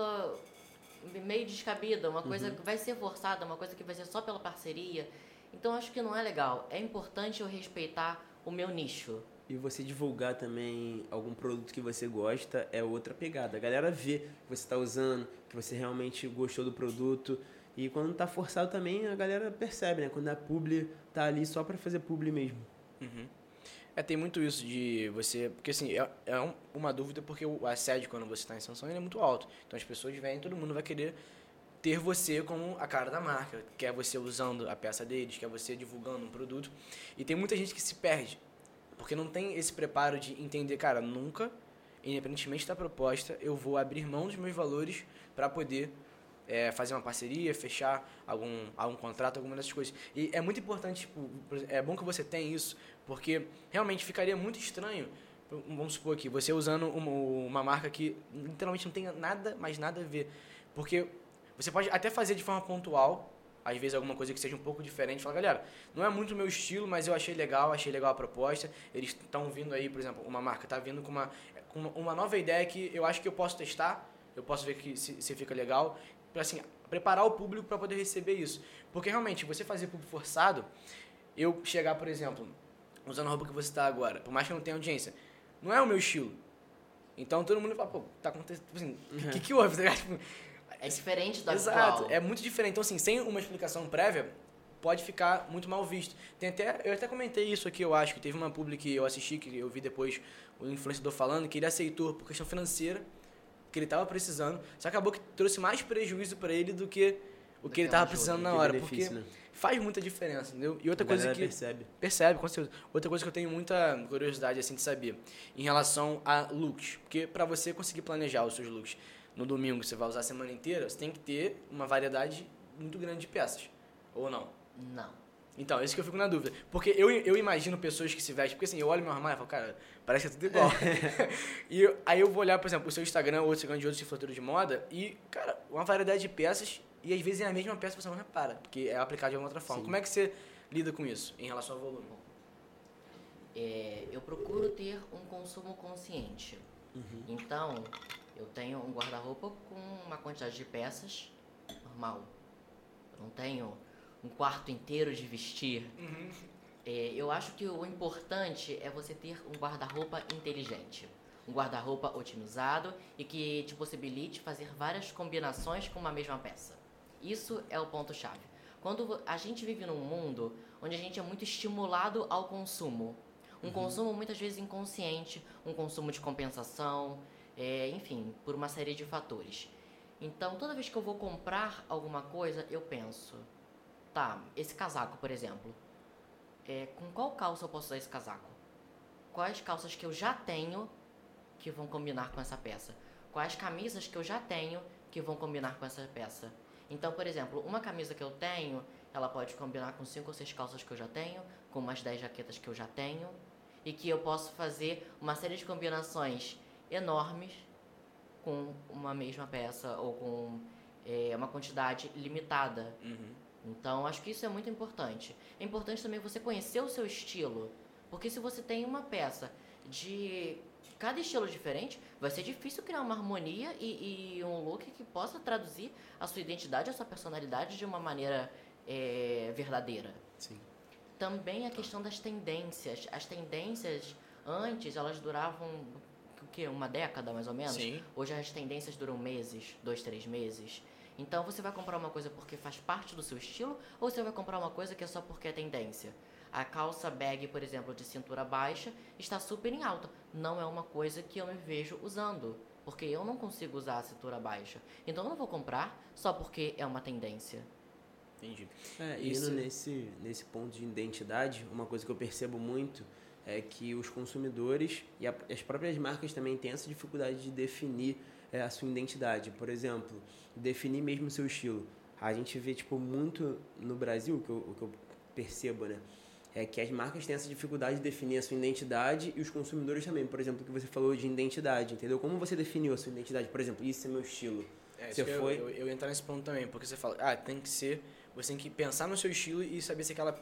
meio descabida, uma coisa que vai ser forçada, uma coisa que vai ser só pela parceria. Então, acho que não é legal. É importante eu respeitar o meu nicho. E você divulgar também algum produto que você gosta é outra pegada. A galera vê que você está usando, que você realmente gostou do produto. E quando tá forçado também, a galera percebe, né? Quando a publi tá ali só para fazer publi mesmo. Uhum. É, tem muito isso de você. Porque assim, é, é um- uma dúvida porque o assédio quando você está em ele é muito alto. Então as pessoas vêm, todo mundo vai querer ter você como a cara da marca. Quer você usando a peça deles, quer você divulgando um produto. E tem muita gente que se perde. Porque não tem esse preparo de entender, cara, nunca, independentemente da proposta, eu vou abrir mão dos meus valores para poder é, fazer uma parceria, fechar algum, algum contrato, alguma dessas coisas. E é muito importante, tipo, é bom que você tenha isso, porque realmente ficaria muito estranho, vamos supor aqui, você usando uma, uma marca que literalmente não tem nada, mais nada a ver. Porque você pode até fazer de forma pontual, às vezes alguma coisa que seja um pouco diferente, fala, galera, não é muito o meu estilo, mas eu achei legal, achei legal a proposta. Eles estão vindo aí, por exemplo, uma marca está vindo com uma, com uma nova ideia que eu acho que eu posso testar, eu posso ver que se, se fica legal, para assim, preparar o público para poder receber isso. Porque realmente, você fazer público forçado, eu chegar, por exemplo, usando a roupa que você está agora, por mais que eu não tenha audiência, não é o meu estilo. Então todo mundo fala, pô, tá acontecendo, tipo assim, o que, que houve? Tá ligado? Tipo, É diferente do Exato, atual. é muito diferente. Então, assim, sem uma explicação prévia, pode ficar muito mal visto. Tem até, eu até comentei isso aqui, eu acho, que teve uma publi que eu assisti, que eu vi depois o influenciador falando, que ele aceitou por questão financeira, que ele estava precisando, só acabou que trouxe mais prejuízo para ele do que o que ele estava precisando na hora, porque né? faz muita diferença, entendeu? E outra A coisa que percebe. Percebe, com certeza. Outra coisa que eu tenho muita curiosidade assim de saber em relação a looks, porque para você conseguir planejar os seus looks no domingo você vai usar a semana inteira, você tem que ter uma variedade muito grande de peças, ou não? Não. Então, isso que eu fico na dúvida. Porque eu, eu imagino pessoas que se vestem, porque assim, eu olho meu armário e falo, cara, parece que é tudo igual. e eu- aí eu vou olhar, por exemplo, o seu Instagram ou o Instagram de outros influenciadores de moda e, cara, uma variedade de peças e às vezes é a mesma peça que você não repara, porque é aplicado de alguma outra forma. Sim. Como é que você lida com isso em relação ao volume? É, eu procuro ter um consumo consciente. Uhum. Então, eu tenho um guarda-roupa com uma quantidade de peças normal. Eu não tenho um quarto inteiro de vestir. É, eu acho que o importante é você ter um guarda-roupa inteligente. Um guarda-roupa otimizado e que te possibilite fazer várias combinações com uma mesma peça. Isso é o ponto-chave. Quando a gente vive num mundo onde a gente é muito estimulado ao consumo, um consumo muitas vezes inconsciente, um consumo de compensação, é, enfim, por uma série de fatores. Então, toda vez que eu vou comprar alguma coisa, eu penso, tá, esse casaco, por exemplo, é, com qual calça eu posso usar esse casaco? Quais calças que eu já tenho que vão combinar com essa peça? Quais camisas que eu já tenho que vão combinar com essa peça? Então, por exemplo, uma camisa que eu tenho, ela pode combinar com cinco ou seis calças que eu já tenho, com umas 10 jaquetas que eu já tenho, e que eu posso fazer uma série de combinações enormes com uma mesma peça ou com é, uma quantidade limitada. Uhum. Então, acho que isso é muito importante. É importante também você conhecer o seu estilo, porque se você tem uma peça de cada estilo diferente, vai ser difícil criar uma harmonia e, e um look que possa traduzir a sua identidade, a sua personalidade de uma maneira é, verdadeira. Sim. Também a questão das tendências. As tendências antes elas duravam o quê? Uma década mais ou menos. Sim. Hoje as tendências duram meses, dois, três meses. Então você vai comprar uma coisa porque faz parte do seu estilo ou você vai comprar uma coisa que é só porque é tendência? A calça bag, por exemplo, de cintura baixa está super em alta. Não é uma coisa que eu me vejo usando, porque eu não consigo usar a cintura baixa. Então eu não vou comprar só porque é uma tendência. Entendi. É, Isso- indo nesse, nesse ponto de identidade, uma coisa que eu percebo muito é que os consumidores e a- as próprias marcas também têm essa dificuldade de definir é, a sua identidade. Por exemplo, definir mesmo o seu estilo. A gente vê, tipo, muito no Brasil, o que eu, o que eu percebo, né? É que as marcas têm essa dificuldade de definir a sua identidade e os consumidores também. Por exemplo, o que você falou de identidade, entendeu? Como você definiu a sua identidade? Por exemplo, isso é meu estilo. É, Você eu- foi- Eu, eu, ia entrar nesse ponto também, porque você fala, ah, tem que ser, você tem que pensar no seu estilo e saber se aquela,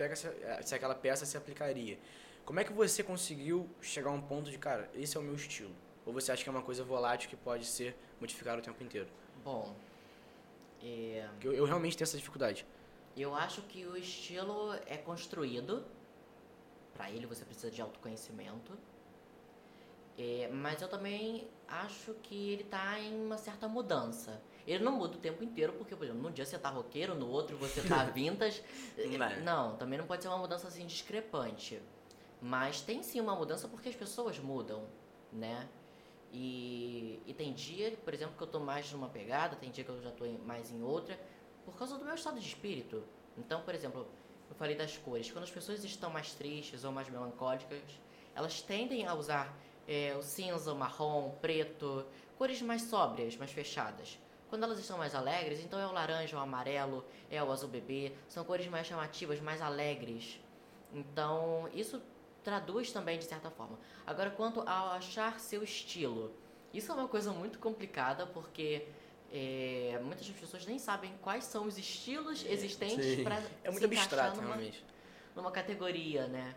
se aquela peça se aplicaria. Como é que você conseguiu chegar a um ponto de, cara, esse é o meu estilo? Ou você acha que é uma coisa volátil que pode ser modificada o tempo inteiro? Bom, é, eu, eu realmente tenho essa dificuldade. Eu acho que o estilo é construído. Para ele você precisa de autoconhecimento. É, mas eu também acho que ele tá em uma certa mudança. Ele não muda o tempo inteiro, porque, por exemplo, num dia você tá roqueiro, no outro você tá vintage. Não é. não, também não pode ser uma mudança assim discrepante. Mas tem sim uma mudança porque as pessoas mudam, né? E, e tem dia, por exemplo, que eu tô mais numa pegada, tem dia que eu já em- mais em outra, por causa do meu estado de espírito. Então, por exemplo, eu falei das cores. Quando as pessoas estão mais tristes ou mais melancólicas, elas tendem a usar é, o cinza, o marrom, o preto, cores mais sóbrias, mais fechadas. Quando elas estão mais alegres, então é o laranja, o amarelo, é o azul bebê, são cores mais chamativas, mais alegres. Então, isso traduz também de certa forma. Agora, quanto ao achar seu estilo, isso é uma coisa muito complicada porque é, muitas pessoas nem sabem quais são os estilos existentes sim. para É muito abstrato, realmente. numa categoria, né?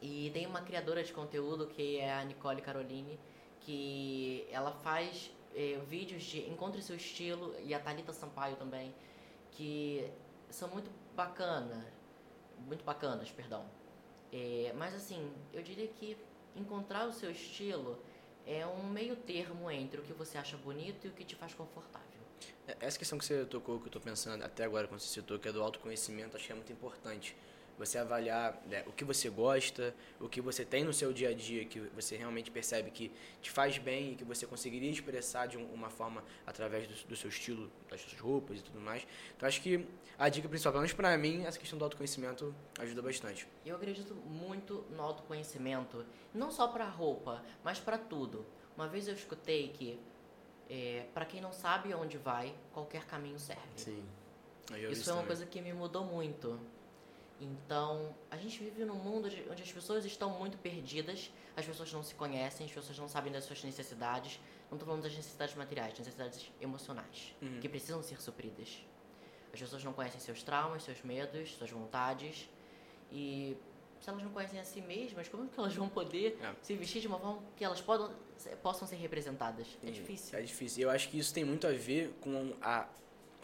E tem uma criadora de conteúdo que é a Nicole Caroline, que ela faz eh, vídeos de encontre seu estilo e a Thalita Sampaio também, que são muito bacana, muito bacanas, perdão. Eh, mas assim, eu diria que encontrar o seu estilo é um meio termo entre o que você acha bonito e o que te faz confortável. É, Essa questão que você tocou, que eu estou pensando até agora, quando você citou, que é do autoconhecimento, acho que é muito importante. Você avaliar né, o que você gosta, o que você tem no seu dia a dia, que você realmente percebe que te faz bem e que você conseguiria expressar de um- uma forma através do, do seu estilo, das suas roupas e tudo mais. Então acho que a dica principal, pelo menos pra mim, essa questão do autoconhecimento ajuda bastante. Eu acredito muito no autoconhecimento, não só para roupa, mas para tudo. Uma vez eu escutei que é, para quem não sabe onde vai, qualquer caminho serve. Sim. Isso é uma também. coisa que me mudou muito. Então, a gente vive num mundo de- onde as pessoas estão muito perdidas, as pessoas não se conhecem, as pessoas não sabem das suas necessidades. Não estou falando das necessidades materiais, das necessidades emocionais, Uhum. que precisam ser supridas. As pessoas não conhecem seus traumas, seus medos, suas vontades. E se elas não conhecem a si mesmas, como é que elas vão poder É. se vestir de uma forma que elas podam, possam ser representadas? É difícil. É difícil. Eu acho que isso tem muito a ver com a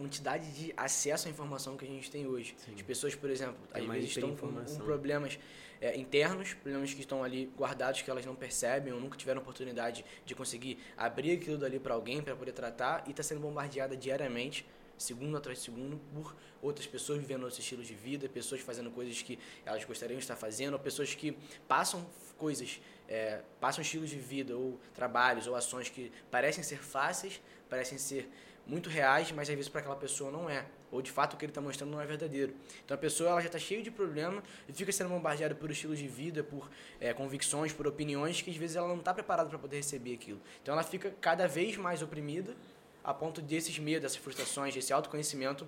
quantidade de acesso à informação que a gente tem hoje. Sim. As pessoas, por exemplo, Tem às vezes estão com, com problemas é, internos, problemas que estão ali guardados que elas não percebem ou nunca tiveram oportunidade de conseguir abrir aquilo dali para alguém para poder tratar e está sendo bombardeada diariamente, segundo atrás de segundo, por outras pessoas vivendo outros estilos de vida, pessoas fazendo coisas que elas gostariam de estar fazendo, ou pessoas que passam coisas, é, passam estilos de vida ou trabalhos ou ações que parecem ser fáceis, parecem ser muito reais, mas às vezes para aquela pessoa não é. Ou de fato o que ele está mostrando não é verdadeiro. Então a pessoa ela já está cheia de problema e fica sendo bombardeada por estilos de vida, por é, convicções, por opiniões que às vezes ela não está preparada para poder receber aquilo. Então ela fica cada vez mais oprimida a ponto desses medos, dessas frustrações, desse autoconhecimento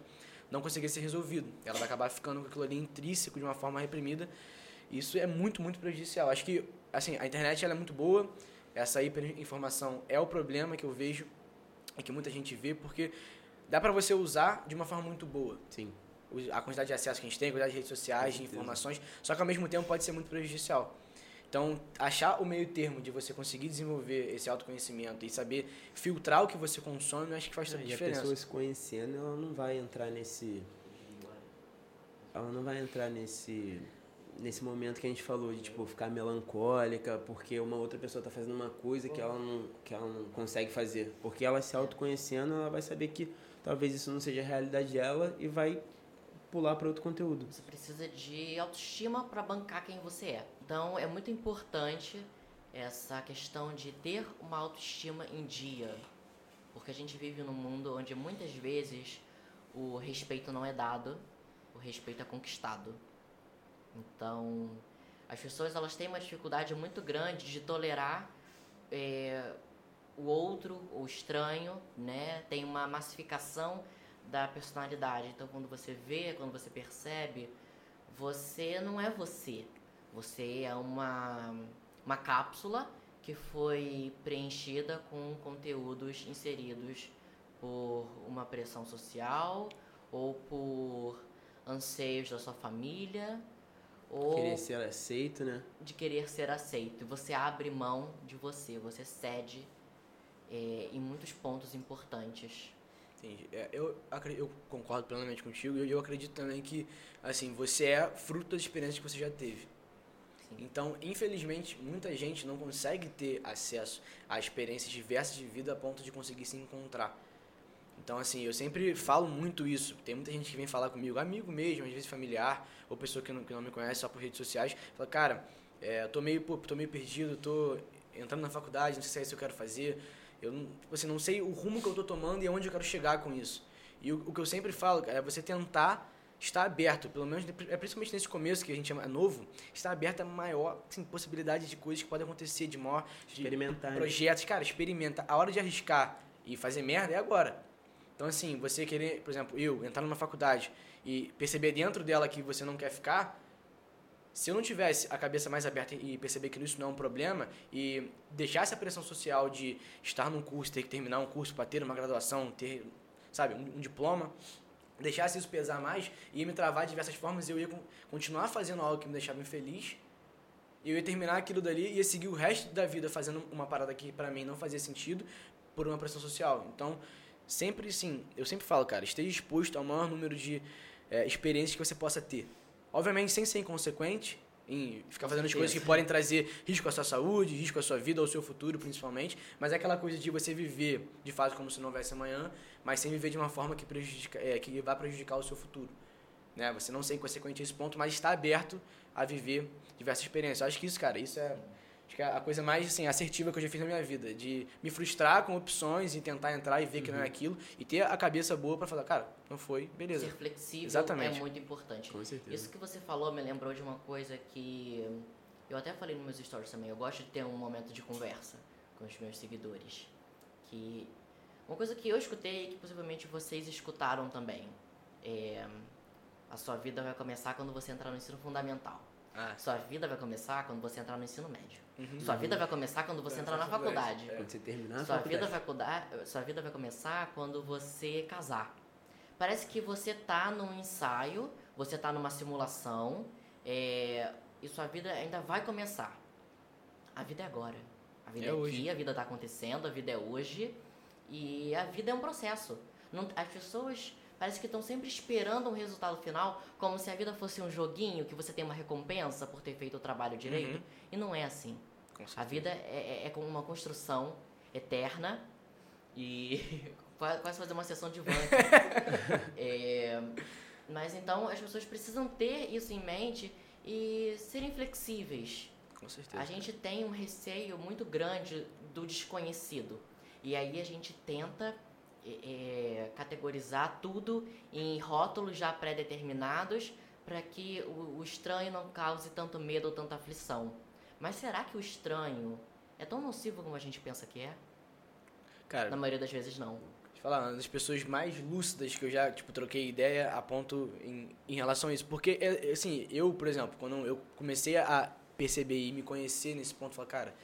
não conseguir ser resolvido. Ela vai acabar ficando com aquilo ali intrínseco de uma forma reprimida. Isso é muito, muito prejudicial. Acho que assim, a internet ela é muito boa. Essa hiperinformação é o problema que eu vejo e que muita gente vê, porque dá para você usar de uma forma muito boa. Sim. A quantidade de acesso que a gente tem, a quantidade de redes sociais, de informações, só que ao mesmo tempo pode ser muito prejudicial. Então, achar o meio termo de você conseguir desenvolver esse autoconhecimento e saber filtrar o que você consome, eu acho que faz toda a É, e a diferença. pessoa se conhecendo, ela não vai entrar nesse. Ela não vai entrar nesse. Nesse momento que a gente falou de tipo ficar melancólica porque uma outra pessoa tá fazendo uma coisa que ela não, que ela não consegue fazer. Porque ela se autoconhecendo, ela vai saber que talvez isso não seja a realidade dela e vai pular para outro conteúdo. Você precisa de autoestima para bancar quem você é. Então é muito importante essa questão de ter uma autoestima em dia. Porque a gente vive num mundo onde muitas vezes o respeito não é dado, o respeito é conquistado. Então, as pessoas elas têm uma dificuldade muito grande de tolerar é, o outro, o estranho, né? Tem uma massificação da personalidade. Então, quando você vê, quando você percebe, você não é você. Você é uma, uma cápsula que foi preenchida com conteúdos inseridos por uma pressão social ou por anseios da sua família ou Querer ser aceito, né? de querer ser aceito. Você abre mão de você, você cede é, em muitos pontos importantes. Entendi. É, eu, eu concordo plenamente contigo e eu acredito também que assim você é fruto das experiências que você já teve. Sim. Então, infelizmente, muita gente não consegue ter acesso a experiências diversas de vida a ponto de conseguir se encontrar. Então, assim, eu sempre falo muito isso. Tem muita gente que vem falar comigo, amigo mesmo, às vezes familiar, ou pessoa que não, que não me conhece só por redes sociais, fala, cara, é, eu tô meio, pô, tô meio perdido, tô entrando na faculdade, não sei se é isso que eu quero fazer. Eu não, tipo assim, não sei o rumo que eu tô tomando e aonde eu quero chegar com isso. E o, o que eu sempre falo cara, é você tentar estar aberto, pelo menos é principalmente nesse começo que a gente é novo, estar aberto a maior assim, possibilidade de coisas que podem acontecer, de maior de Experimentar. né? projetos. Cara, experimenta. A hora de arriscar e fazer merda é agora. Então, assim, você querer, por exemplo, eu entrar numa faculdade e perceber dentro dela que você não quer ficar, se eu não tivesse a cabeça mais aberta e perceber que isso não é um problema e deixasse a pressão social de estar num curso, ter que terminar um curso para ter uma graduação, ter, sabe, um, um diploma, deixasse isso pesar mais, ia me travar de diversas formas e eu ia con- continuar fazendo algo que me deixava infeliz. E eu ia terminar aquilo dali e ia seguir o resto da vida fazendo uma parada que para mim não fazia sentido por uma pressão social. Então, sempre sim, eu sempre falo, cara, esteja exposto ao maior número de eh, experiências que você possa ter. Obviamente, sem ser inconsequente, em ficar fazendo as coisas que podem trazer risco à sua saúde, risco à sua vida, ao seu futuro, principalmente. Mas é aquela coisa de você viver, de fato, como se não houvesse amanhã, mas sem viver de uma forma que, prejudica, é, que vai prejudicar o seu futuro. Né? Você não ser inconsequente a esse ponto, mas está aberto a viver diversas experiências. Eu acho que isso, cara, isso é acho que é a coisa mais assim, assertiva que eu já fiz na minha vida. De me frustrar com opções e tentar entrar e ver que não é aquilo. E ter a cabeça boa para falar, cara, não foi, beleza. Ser flexível Exatamente. é muito importante. Com certeza. Isso que você falou me lembrou de uma coisa que eu até falei nos meus stories também. Eu gosto de ter um momento de conversa com os meus seguidores. Que uma coisa que eu escutei e que possivelmente vocês escutaram também é a sua vida vai começar quando você entrar no ensino fundamental. Ah, Sua vida vai começar quando você entrar no ensino médio. uhum. Sua vida vai começar quando você É, entrar na faculdade. É. Quando você terminar a Sua faculdade. vida, vai cuidar, sua vida vai começar quando você casar. parece que você tá num ensaio, você tá numa simulação, é, e sua vida ainda vai começar. A vida é agora. A vida É é, aqui, a vida tá acontecendo, a vida é hoje. E a vida é um processo. Não- as pessoas parece que estão sempre esperando um resultado final, como se a vida fosse um joguinho que você tem uma recompensa por ter feito o trabalho direito. Uhum. E não é assim. A vida é, é- é como uma construção eterna e quase fazer uma sessão de van. É, mas então as pessoas precisam ter isso em mente e serem flexíveis. Com certeza. A gente tem um receio muito grande do desconhecido. E aí a gente tenta é, é, categorizar tudo em rótulos já pré-determinados para que o, o estranho não cause tanto medo ou tanta aflição. Mas será que o estranho é tão nocivo como a gente pensa que é? Cara, Na maioria das vezes não. Falar, uma das pessoas mais lúcidas que eu já, tipo, troquei ideia a ponto em, em relação a isso. Porque, é, assim, eu, por exemplo, quando eu comecei a perceber e me conhecer nesse ponto, falar, cara,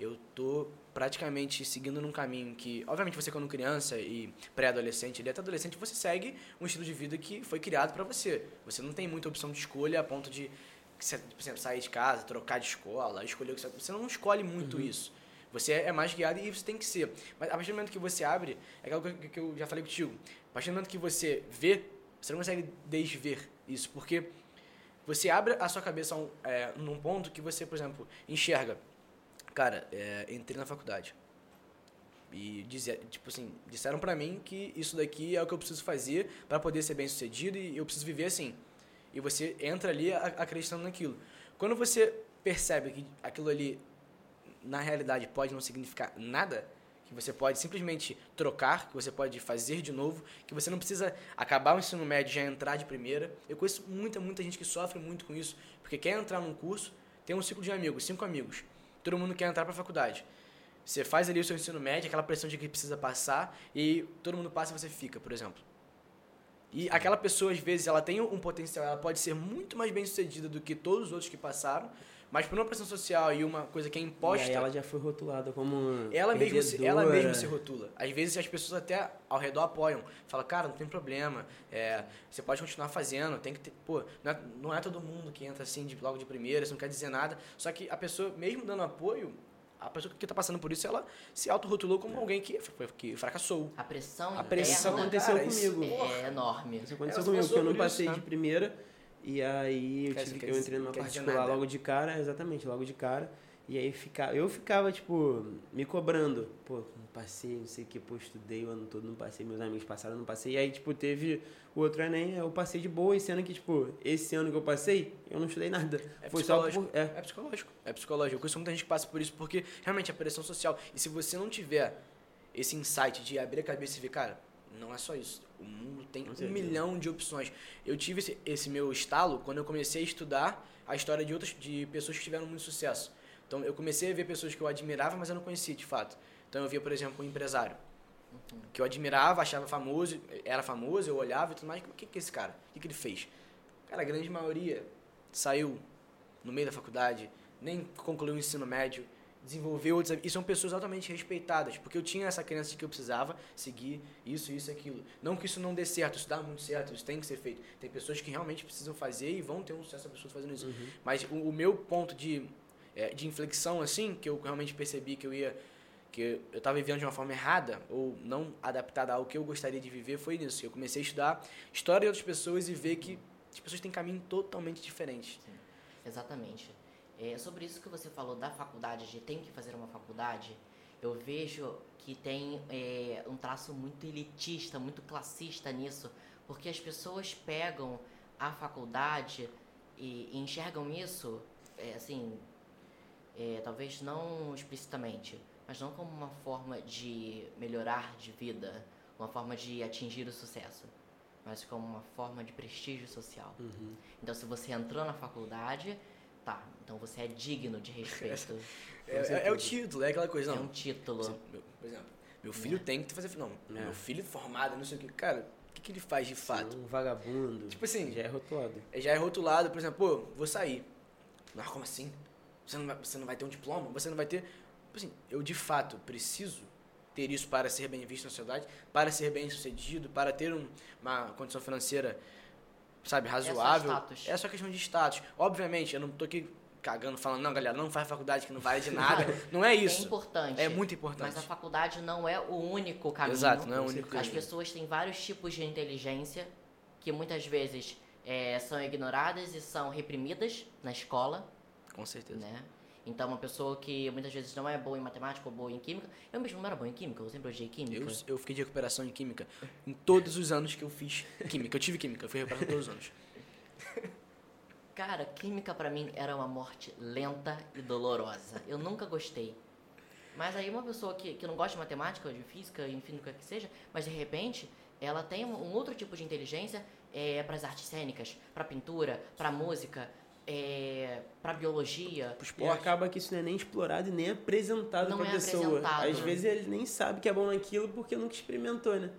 eu tô praticamente seguindo num caminho que, obviamente, você quando criança e pré-adolescente, ele até adolescente, você segue um estilo de vida que foi criado pra você. Você não tem muita opção de escolha a ponto de, por exemplo, sair de casa, trocar de escola, escolher o que você... Você não escolhe muito isso. Você é mais guiado e você tem que ser. Mas a partir do momento que você abre, é aquilo que- que eu já falei contigo. A partir do momento que você vê, você não consegue desver isso. Porque você abre a sua cabeça um, é, num ponto que você, por exemplo, enxerga. Cara, é, entrei na faculdade. E dizer, tipo assim, disseram pra mim que isso daqui é o que eu preciso fazer pra poder ser bem sucedido e eu preciso viver assim. E você entra ali acreditando naquilo. Quando você percebe que aquilo ali na realidade pode não significar nada, que você pode simplesmente trocar, que você pode fazer de novo, que você não precisa acabar o ensino médio e já entrar de primeira. Eu conheço muita, muita gente que sofre muito com isso, porque quer entrar num curso, tem um ciclo de amigos, cinco amigos. Todo mundo quer entrar para a faculdade. Você faz ali o seu ensino médio, aquela pressão de que precisa passar, e todo mundo passa e você fica, por exemplo. E aquela pessoa, às vezes, ela tem um potencial, ela pode ser muito mais bem sucedida do que todos os outros que passaram, mas por uma pressão social e uma coisa que é imposta, E aí ela já foi rotulada como ela mesma, se, ela mesma se rotula. Às vezes as pessoas até ao redor apoiam. Fala, cara, não tem problema. é, você pode continuar fazendo. Tem que ter. Pô, não é, não é todo mundo que entra assim de, logo de primeira, isso não quer dizer nada. Só que a pessoa, mesmo dando apoio, a pessoa que tá passando por isso, ela se autorrotulou como alguém que, que fracassou. A pressão A pressão interna aconteceu cara, comigo. é enorme. Isso aconteceu É, comigo, porque eu não por isso, passei né? de primeira. E aí eu, tive, eu entrei numa particular logo de cara, exatamente, logo de cara. E aí fica, eu ficava, tipo, me cobrando. Pô, não passei, não sei o que, pô, estudei o ano todo, não passei, meus amigos passaram, não passei. E aí, tipo, teve o outro Enem, eu passei de boa, e sendo que, tipo, esse ano que eu passei, eu não estudei nada. É Foi só psicológico. por. É, É psicológico. É psicológico. Eu conheço muita gente que passa por isso porque realmente é pressão social. E se você não tiver esse insight de abrir a cabeça e ver, cara, não é só isso. O mundo tem um milhão de opções. Eu tive esse, esse meu estalo quando eu comecei a estudar a história de outras de pessoas que tiveram muito sucesso. Então eu comecei a ver pessoas que eu admirava, mas eu não conhecia de fato. Então eu via, por exemplo, um empresário que eu admirava, achava famoso, era famoso, eu olhava e tudo mais. O que, que é esse cara? O que, que ele fez? Cara, a grande maioria saiu no meio da faculdade, nem concluiu o ensino médio, desenvolveu outros. E são pessoas altamente respeitadas, porque eu tinha essa crença de que eu precisava seguir isso, isso aquilo. Não que isso não dê certo, isso dá muito certo, isso tem que ser feito. Tem pessoas que realmente precisam fazer e vão ter um sucesso absurdo fazendo isso. Mas o, o meu ponto de, é, de inflexão, assim, que eu realmente percebi que eu ia. que eu estava vivendo de uma forma errada, ou não adaptada ao que eu gostaria de viver, foi nisso. Eu comecei a estudar história de outras pessoas e ver que as pessoas têm caminho totalmente diferente. Exatamente. É, sobre isso que você falou da faculdade, de tem que fazer uma faculdade, eu vejo que tem é, um traço muito elitista, muito classista nisso, porque as pessoas pegam a faculdade e, e enxergam isso, é, assim, é, talvez não explicitamente, mas não como uma forma de melhorar de vida, uma forma de atingir o sucesso, mas como uma forma de prestígio social. Uhum. Então, se você entrou na faculdade, tá, então você é digno de respeito. É, é- é o título, é aquela coisa. é Não, um título. Você- meu- por exemplo, meu filho tem que fazer. Não, É. meu filho formado, não sei o que. Cara, o que, que ele faz de fato? Um vagabundo. Tipo assim, Já é rotulado. já é rotulado, por exemplo, pô, vou sair. Mas como assim? Você não vai, você não vai ter um diploma? Você não vai ter. Tipo assim, eu de fato preciso. ter isso para ser bem visto na sociedade, para ser bem sucedido, para ter um, uma condição financeira, sabe, razoável. É. É só questão de status. Obviamente, eu não tô aqui cagando, falando, não, galera, não faz faculdade que não vale de nada. não é É isso. importante. É muito importante. Mas a faculdade não é o único caminho. Exato, não é o único certeza. As caminho. pessoas têm vários tipos de inteligência que muitas vezes é, são ignoradas e são reprimidas na escola, Com certeza. né? Então, uma pessoa que muitas vezes não é boa em matemática ou boa em química. Eu mesmo não era boa em química, eu sempre odiei química. Eu, eu fiquei de recuperação em química em todos os anos que eu fiz química. Eu tive química, eu fui recuperação todos os anos. Cara, química pra mim era uma morte lenta e dolorosa. Eu nunca gostei. Mas aí uma pessoa que, que não gosta de matemática de física, enfim, do que seja, mas de repente ela tem um, outro tipo de inteligência é, para as artes cênicas, pra pintura, pra música, é, para biologia. E esporte. acaba que isso não é nem explorado e nem apresentado pra é pessoa. apresentado. Às vezes ele nem sabe que é bom naquilo porque nunca experimentou, né?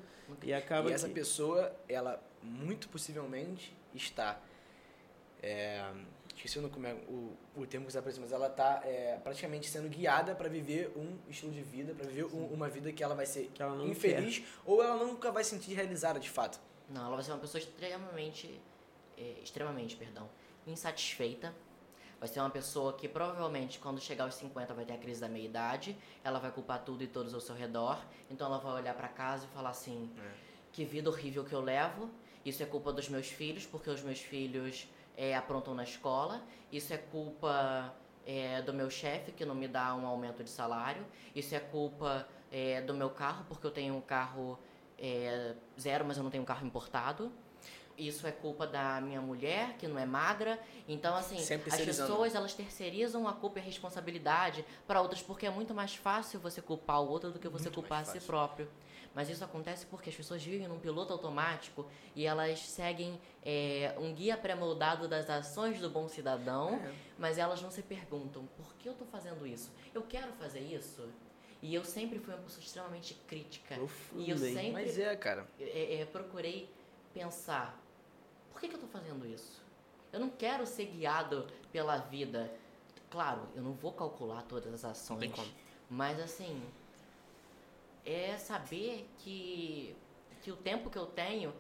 E acaba E essa que... pessoa, ela muito possivelmente está. É, esqueci o, como é, o, o termo que você apareceu, mas ela está é, praticamente sendo guiada para viver um estilo de vida, para viver um- uma vida que ela vai ser Que ela não infeliz ou ela nunca vai se sentir realizada de fato. Não, ela vai ser uma pessoa extremamente, é, extremamente, perdão, insatisfeita. Vai ser uma pessoa que provavelmente quando chegar aos 50 vai ter a crise da meia-idade, ela vai culpar tudo e todos ao seu redor, então ela vai olhar pra casa e falar assim: que vida horrível que eu levo, isso é culpa dos meus filhos, porque os meus filhos é, aprontam na escola, isso é culpa é, do meu chefe que não me dá um aumento de salário, isso é culpa é, do meu carro, porque eu tenho um carro é, zero, mas eu não tenho um carro importado. Isso é culpa da minha mulher, que não é magra. Então, assim, Sempre as pessoas, elas terceirizam a culpa e a responsabilidade para outras, porque é muito mais fácil você culpar o outro do que você Muito culpar a si próprio. Mas isso acontece porque as pessoas vivem num piloto automático e elas seguem é, um guia pré-moldado das ações do bom cidadão, É. mas elas não se perguntam por que eu tô fazendo isso? Eu quero fazer isso? E eu sempre fui uma pessoa extremamente crítica. Profundo, E eu sempre Mas é, cara. é, é, procurei pensar: por que, que eu tô fazendo isso? Eu não quero ser guiado pela vida. Claro, eu não vou calcular todas as ações. tem como. Mas assim, é saber que, que o tempo que eu tenho,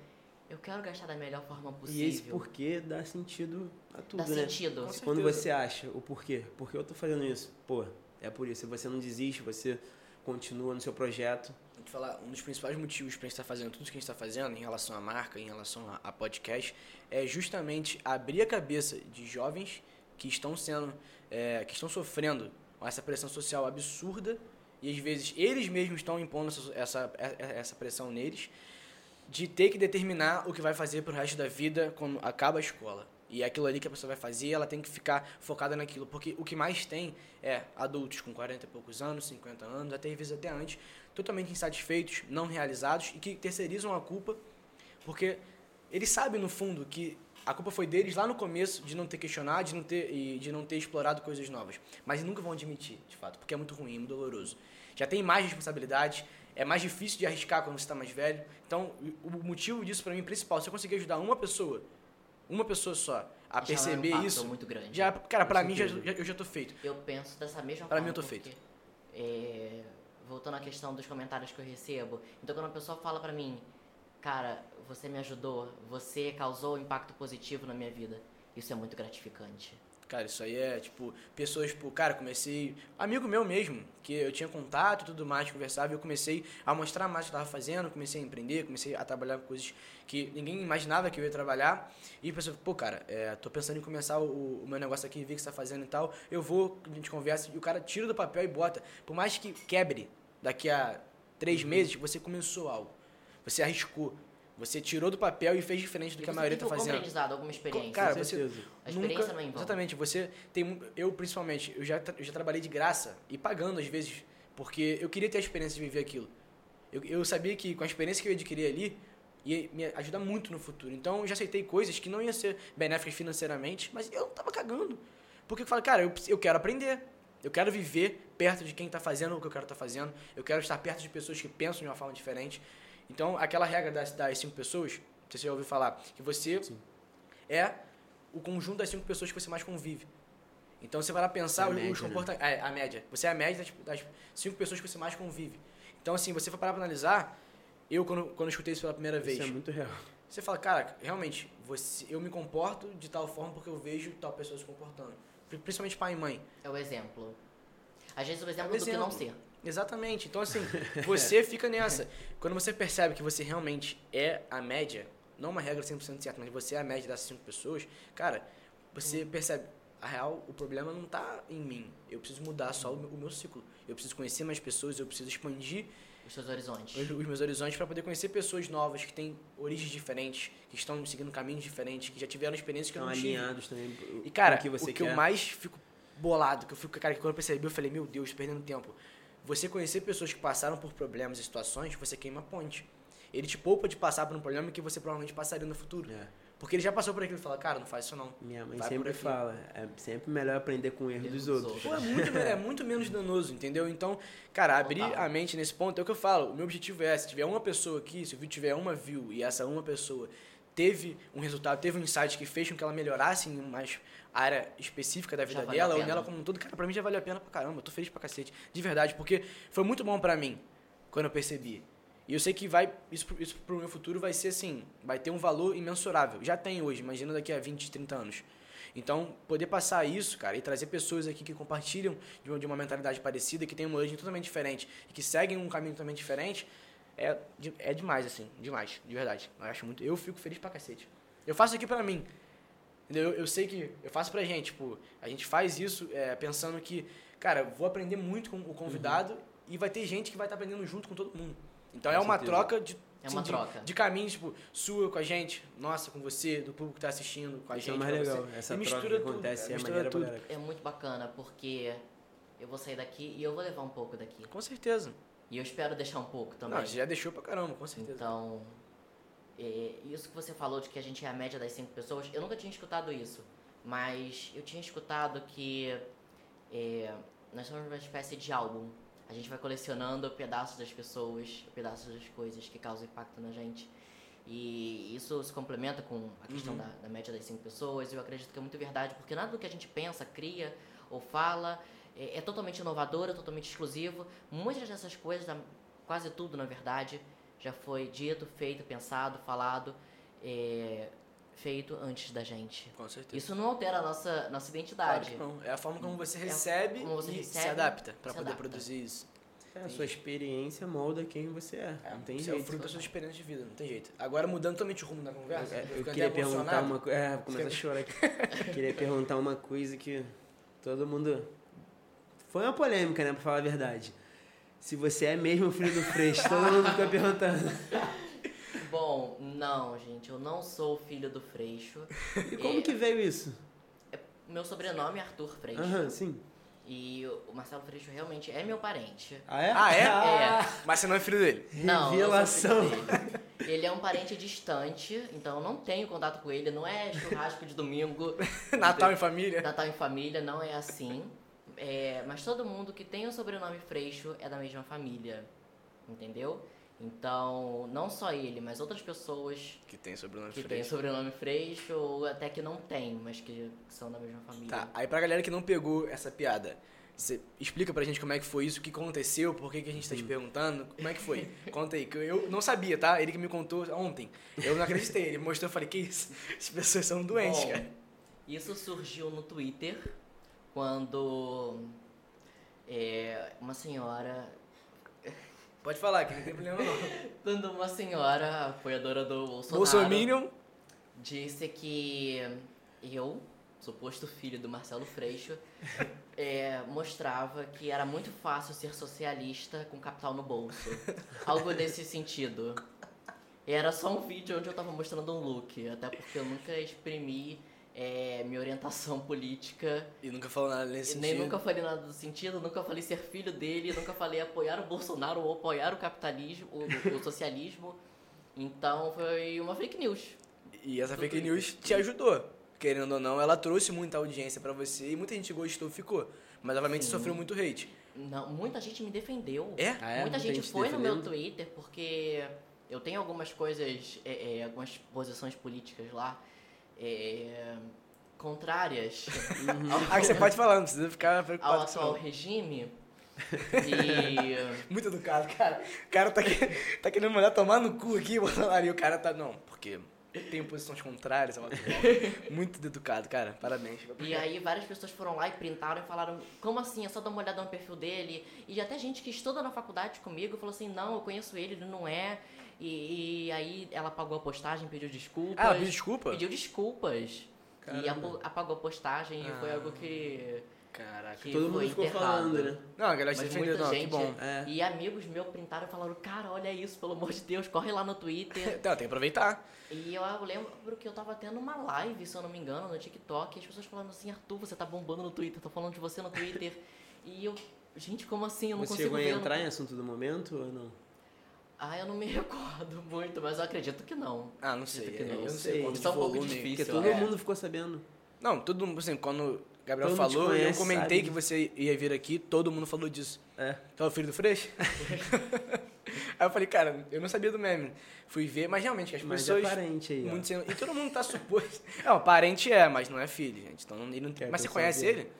eu quero gastar da melhor forma possível. E esse porquê dá sentido a tudo, Dá né? sentido. Com Quando você acha o porquê, por que eu tô fazendo isso? Pô, é por isso. Se você não desiste, você continua no seu projeto. Vou te falar, um dos principais motivos para a gente estar fazendo tudo que a gente está fazendo em relação à marca, em relação a, a podcast, é justamente abrir a cabeça de jovens que estão sendo, é, que estão sofrendo essa pressão social absurda e às vezes eles mesmos estão impondo essa, essa, essa pressão neles de ter que determinar o que vai fazer pro resto da vida quando acaba a escola. E é aquilo ali que a pessoa vai fazer, ela tem que ficar focada naquilo. Porque o que mais tem é adultos com 40 e poucos anos, 50 anos, até às vezes até antes, totalmente insatisfeitos, não realizados e que terceirizam a culpa, porque eles sabem no fundo que a culpa foi deles lá no começo de não ter questionado, de não ter e de não ter explorado coisas novas, mas nunca vão admitir, de fato, porque é muito ruim, é muito doloroso. Já tem mais responsabilidade, é mais difícil de arriscar quando você está mais velho. Então, o motivo disso para mim principal, se eu conseguir ajudar uma pessoa, uma pessoa só a Já é um perceber isso, muito grande. já, cara, Com para mim já, já- eu já tô feito. Eu penso dessa mesma Pra forma. mim eu tô feito. é, voltando à questão dos comentários que eu recebo. Então quando a pessoa fala pra mim, cara, você me ajudou, você causou um impacto positivo na minha vida. Isso é muito gratificante. Cara, isso aí é, tipo, pessoas, tipo, cara, comecei. Amigo meu mesmo, que eu tinha contato e tudo mais, conversava, e eu comecei a mostrar mais o que eu tava fazendo, comecei a empreender, comecei a trabalhar com coisas que ninguém imaginava que eu ia trabalhar. E a pessoa, pô, cara, é, tô pensando em começar o, o meu negócio aqui, vi que você tá fazendo e tal. Eu vou, a gente conversa, e o cara tira do papel e bota. Por mais que quebre daqui a três meses, você começou algo. Você arriscou. Você tirou do papel e fez diferente do E que a você maioria tá algum fazendo. aprendizado, alguma experiência. Cara, Com você- certeza. a experiência Nunca- não é em. Exatamente, você tem. Eu, principalmente, eu já, eu já trabalhei de graça e pagando às vezes, porque eu queria ter a experiência de viver aquilo. Eu, eu sabia que com a experiência que eu ia adquirir ali, ia me ajudar muito no futuro. Então eu já aceitei coisas que não iam ser benéficas financeiramente, mas eu não tava cagando. Porque eu falo, cara, eu, eu quero aprender. Eu quero viver perto de quem tá fazendo o que eu quero estar fazendo. Eu quero estar perto de pessoas que pensam de uma forma diferente. Então, aquela regra das, das cinco pessoas, se você já ouviu falar, que você Sim. é o conjunto das cinco pessoas que você mais convive. Então você vai lá pensar É os- média, os né? comportamentos. É, a média. Você é a média das, das cinco pessoas que você mais convive. Então, assim, você for parar pra analisar, eu, quando, quando eu escutei isso pela primeira vez, Isso é muito real. você fala, cara, realmente, você, eu me comporto de tal forma porque eu vejo tal pessoa se comportando. Pri- Principalmente pai e mãe. É o exemplo. Às vezes o É exemplo o do que não ser. Exatamente. Então, assim, você fica nessa. Quando você percebe que você realmente é a média, não uma regra 100% certa, mas você é a média das cinco pessoas, cara, você percebe, a real, o problema não tá em mim. Eu preciso mudar só o meu, o meu ciclo. Eu preciso conhecer mais pessoas, eu preciso expandir Os seus horizontes. os, os meus horizontes para poder conhecer pessoas novas que têm origens diferentes, que estão seguindo caminhos diferentes, que já tiveram experiências que eu Estão não tive. alinhados também. E, cara, que você o que quer. eu mais fico bolado, que eu fico, cara, que quando eu percebi, eu falei, meu Deus, tô perdendo tempo. Você conhecer pessoas que passaram por problemas e situações, você queima a ponte. Ele te poupa de passar por um problema que você provavelmente passaria no futuro. É. Porque ele já passou por aquilo e fala, cara, não faz isso não. Minha mãe Vai sempre fala, é sempre melhor aprender com o erro dos dos outros. Pô, é muito, é muito menos danoso, entendeu? Então, cara, abrir Total. a mente nesse ponto é o que eu falo. O meu objetivo é, se tiver uma pessoa aqui, se o vídeo tiver uma view e essa uma pessoa teve um resultado, teve um insight que fez com que ela melhorasse em uma área específica da vida dela, ou nela como um todo, cara, pra mim já valeu a pena pra caramba. Eu tô feliz pra cacete. De verdade, porque foi muito bom pra mim quando eu percebi. E eu sei que vai, isso, isso pro meu futuro vai ser assim, vai ter um valor imensurável. Já tem hoje, imagina daqui a 20, 30 anos. Então, poder passar isso, cara, e trazer pessoas aqui que compartilham de uma, de uma mentalidade parecida, que tem uma origem totalmente diferente e que seguem um caminho totalmente diferente, é, é demais, assim, demais, de verdade. Eu acho muito. Eu fico feliz pra cacete. Eu faço aqui pra mim. Eu, eu sei que eu faço pra gente, tipo, a gente faz isso é, pensando que, cara, vou aprender muito com o convidado e vai ter gente que vai estar aprendendo junto com todo mundo. Então é Com uma certeza. troca de, É uma de- troca. de caminhos, tipo, sua com a gente, nossa com você, do público que tá assistindo com a Isso é gente. o mais legal. você. Essa E troca mistura que tudo, acontece cara, é mistura tudo. galera. É muito bacana porque eu vou sair daqui e eu vou levar um pouco daqui. Com certeza. E eu espero deixar um pouco também. Não, já deixou pra caramba, com certeza. Então, é, isso que você falou de que a gente é a média das cinco pessoas, eu nunca tinha escutado isso. Mas eu tinha escutado que é, nós somos uma espécie de álbum. A gente vai colecionando pedaços das pessoas, pedaços das coisas que causam impacto na gente. E isso se complementa com a questão Uhum. da, da média das cinco pessoas. E eu acredito que é muito verdade, porque nada do que a gente pensa, cria ou fala é, é totalmente inovador, é totalmente exclusivo. Muitas dessas coisas, quase tudo na verdade, já foi dito, feito, pensado, falado, é, feito antes da gente. Com certeza. Isso não altera a nossa, nossa Claro identidade. que não. É a forma como você É recebe como você e recebe, se adapta pra se poder adapta. produzir isso. É, a sua experiência molda quem você é. É, não tem isso é o jeito. fruto da sua experiência de vida, não tem jeito. Agora, mudando totalmente o rumo da conversa, É, eu eu queria perguntar uma coisa. É, vou começar a chorar aqui. queria perguntar uma coisa que todo mundo. Foi uma polêmica, né? Pra falar a verdade. Se você é mesmo filho do Freixo, todo mundo fica perguntando. Bom, não, gente, eu não sou filho do Freixo. E como É, que veio isso? Meu sobrenome é Arthur Freixo. Aham, sim. E o Marcelo Freixo realmente é meu parente. Ah, é? Ah, é? É. Mas você não é filho dele. Não, Revelação. filho dele. Ele é um parente distante, então eu não tenho contato com ele, não é churrasco de domingo. Natal em família. Natal em família, não é assim. É, mas todo mundo que tem o sobrenome Freixo é da mesma família. Entendeu? Então, não só ele, mas outras pessoas Que tem sobrenome que têm Freixo. sobrenome Freixo, ou até que não tem, mas que são da mesma família. Tá, aí pra galera que não pegou essa piada, você explica pra gente como é que foi isso, o que aconteceu, por que, que a gente tá te perguntando, como é que foi? Conta aí, que eu não sabia, tá? Ele que me contou ontem. Eu não acreditei, ele mostrou, eu falei, que isso? As pessoas são doentes, Bom, cara. Isso surgiu no Twitter quando é, uma senhora. Pode falar, que não tem problema não. Quando uma senhora apoiadora do Bolsonaro Bolsominion, disse que eu, suposto filho do Marcelo Freixo, é, mostrava que era muito fácil ser socialista com capital no bolso. Algo nesse sentido. Era só um vídeo onde eu tava mostrando um look, até porque eu nunca exprimi é, minha orientação política. e nunca falou nada nesse E nem sentido. nunca falei nada do sentido, nunca falei ser filho dele, nunca falei apoiar o Bolsonaro ou apoiar o capitalismo, o, o socialismo. Então foi uma fake news. E essa do fake news te ajudou. Querendo ou não, ela trouxe muita audiência pra você e muita gente gostou ficou. Mas obviamente Sim. sofreu muito hate. Não, muita gente me defendeu. É? Ah, é? Muita gente gente foi no meu defendendo? Twitter porque eu tenho algumas coisas, é, é, algumas posições políticas lá é, contrárias Ah, que você pode falar, não precisa ficar ao preocupado isso atual regime. E. Muito educado, cara. O cara tá, que- tá querendo mandar tomar no cu aqui, Bolsonaro. E o cara tá. Não, porque tem posições contrárias. é uma- Muito educado, cara. Parabéns. E aí várias pessoas foram lá e printaram e falaram, como assim? É só dar uma olhada no perfil dele. E até gente que estuda na faculdade comigo falou assim, não, eu conheço ele, ele não é. E, e aí ela apagou a postagem, pediu desculpas. Ah, ela pediu desculpa? Pediu desculpas. E Caramba. apo- apagou a postagem e foi Ah. algo que. Caraca. que Todo mundo ficou enterrado. falando, né? Não, a galera se defendeu, não, gente. que bom. É. E amigos meus printaram e falaram, cara, olha isso, pelo amor de Deus, corre lá no Twitter. Então, tem que aproveitar. E eu lembro que eu tava tendo uma live, se eu não me engano, no TikTok, e as pessoas falando assim, Arthur, você tá bombando no Twitter, tô falando de você no Twitter. e eu, gente, como assim? Eu não Você consigo chegou a não entrar em assunto do momento ou não? Ah, eu não me recordo muito, mas eu acredito que não. Ah, não sei. Acredito que Eu não. não Sei, isso é um pouco difícil. Porque todo é. mundo ficou sabendo. Não, todo mundo, assim, quando o Gabriel Todo falou, eu conhece, comentei sabe que você ia vir aqui, todo mundo falou disso. É. Tu é o filho do Freixo? Aí eu falei, cara, eu não sabia do meme. Fui ver, mas realmente as Mas pessoas. é parente aí, muito sem- E todo mundo tá suposto. Não, parente é, mas não é filho, gente. Então ele não... Que é a Mas você conhece dele. ele?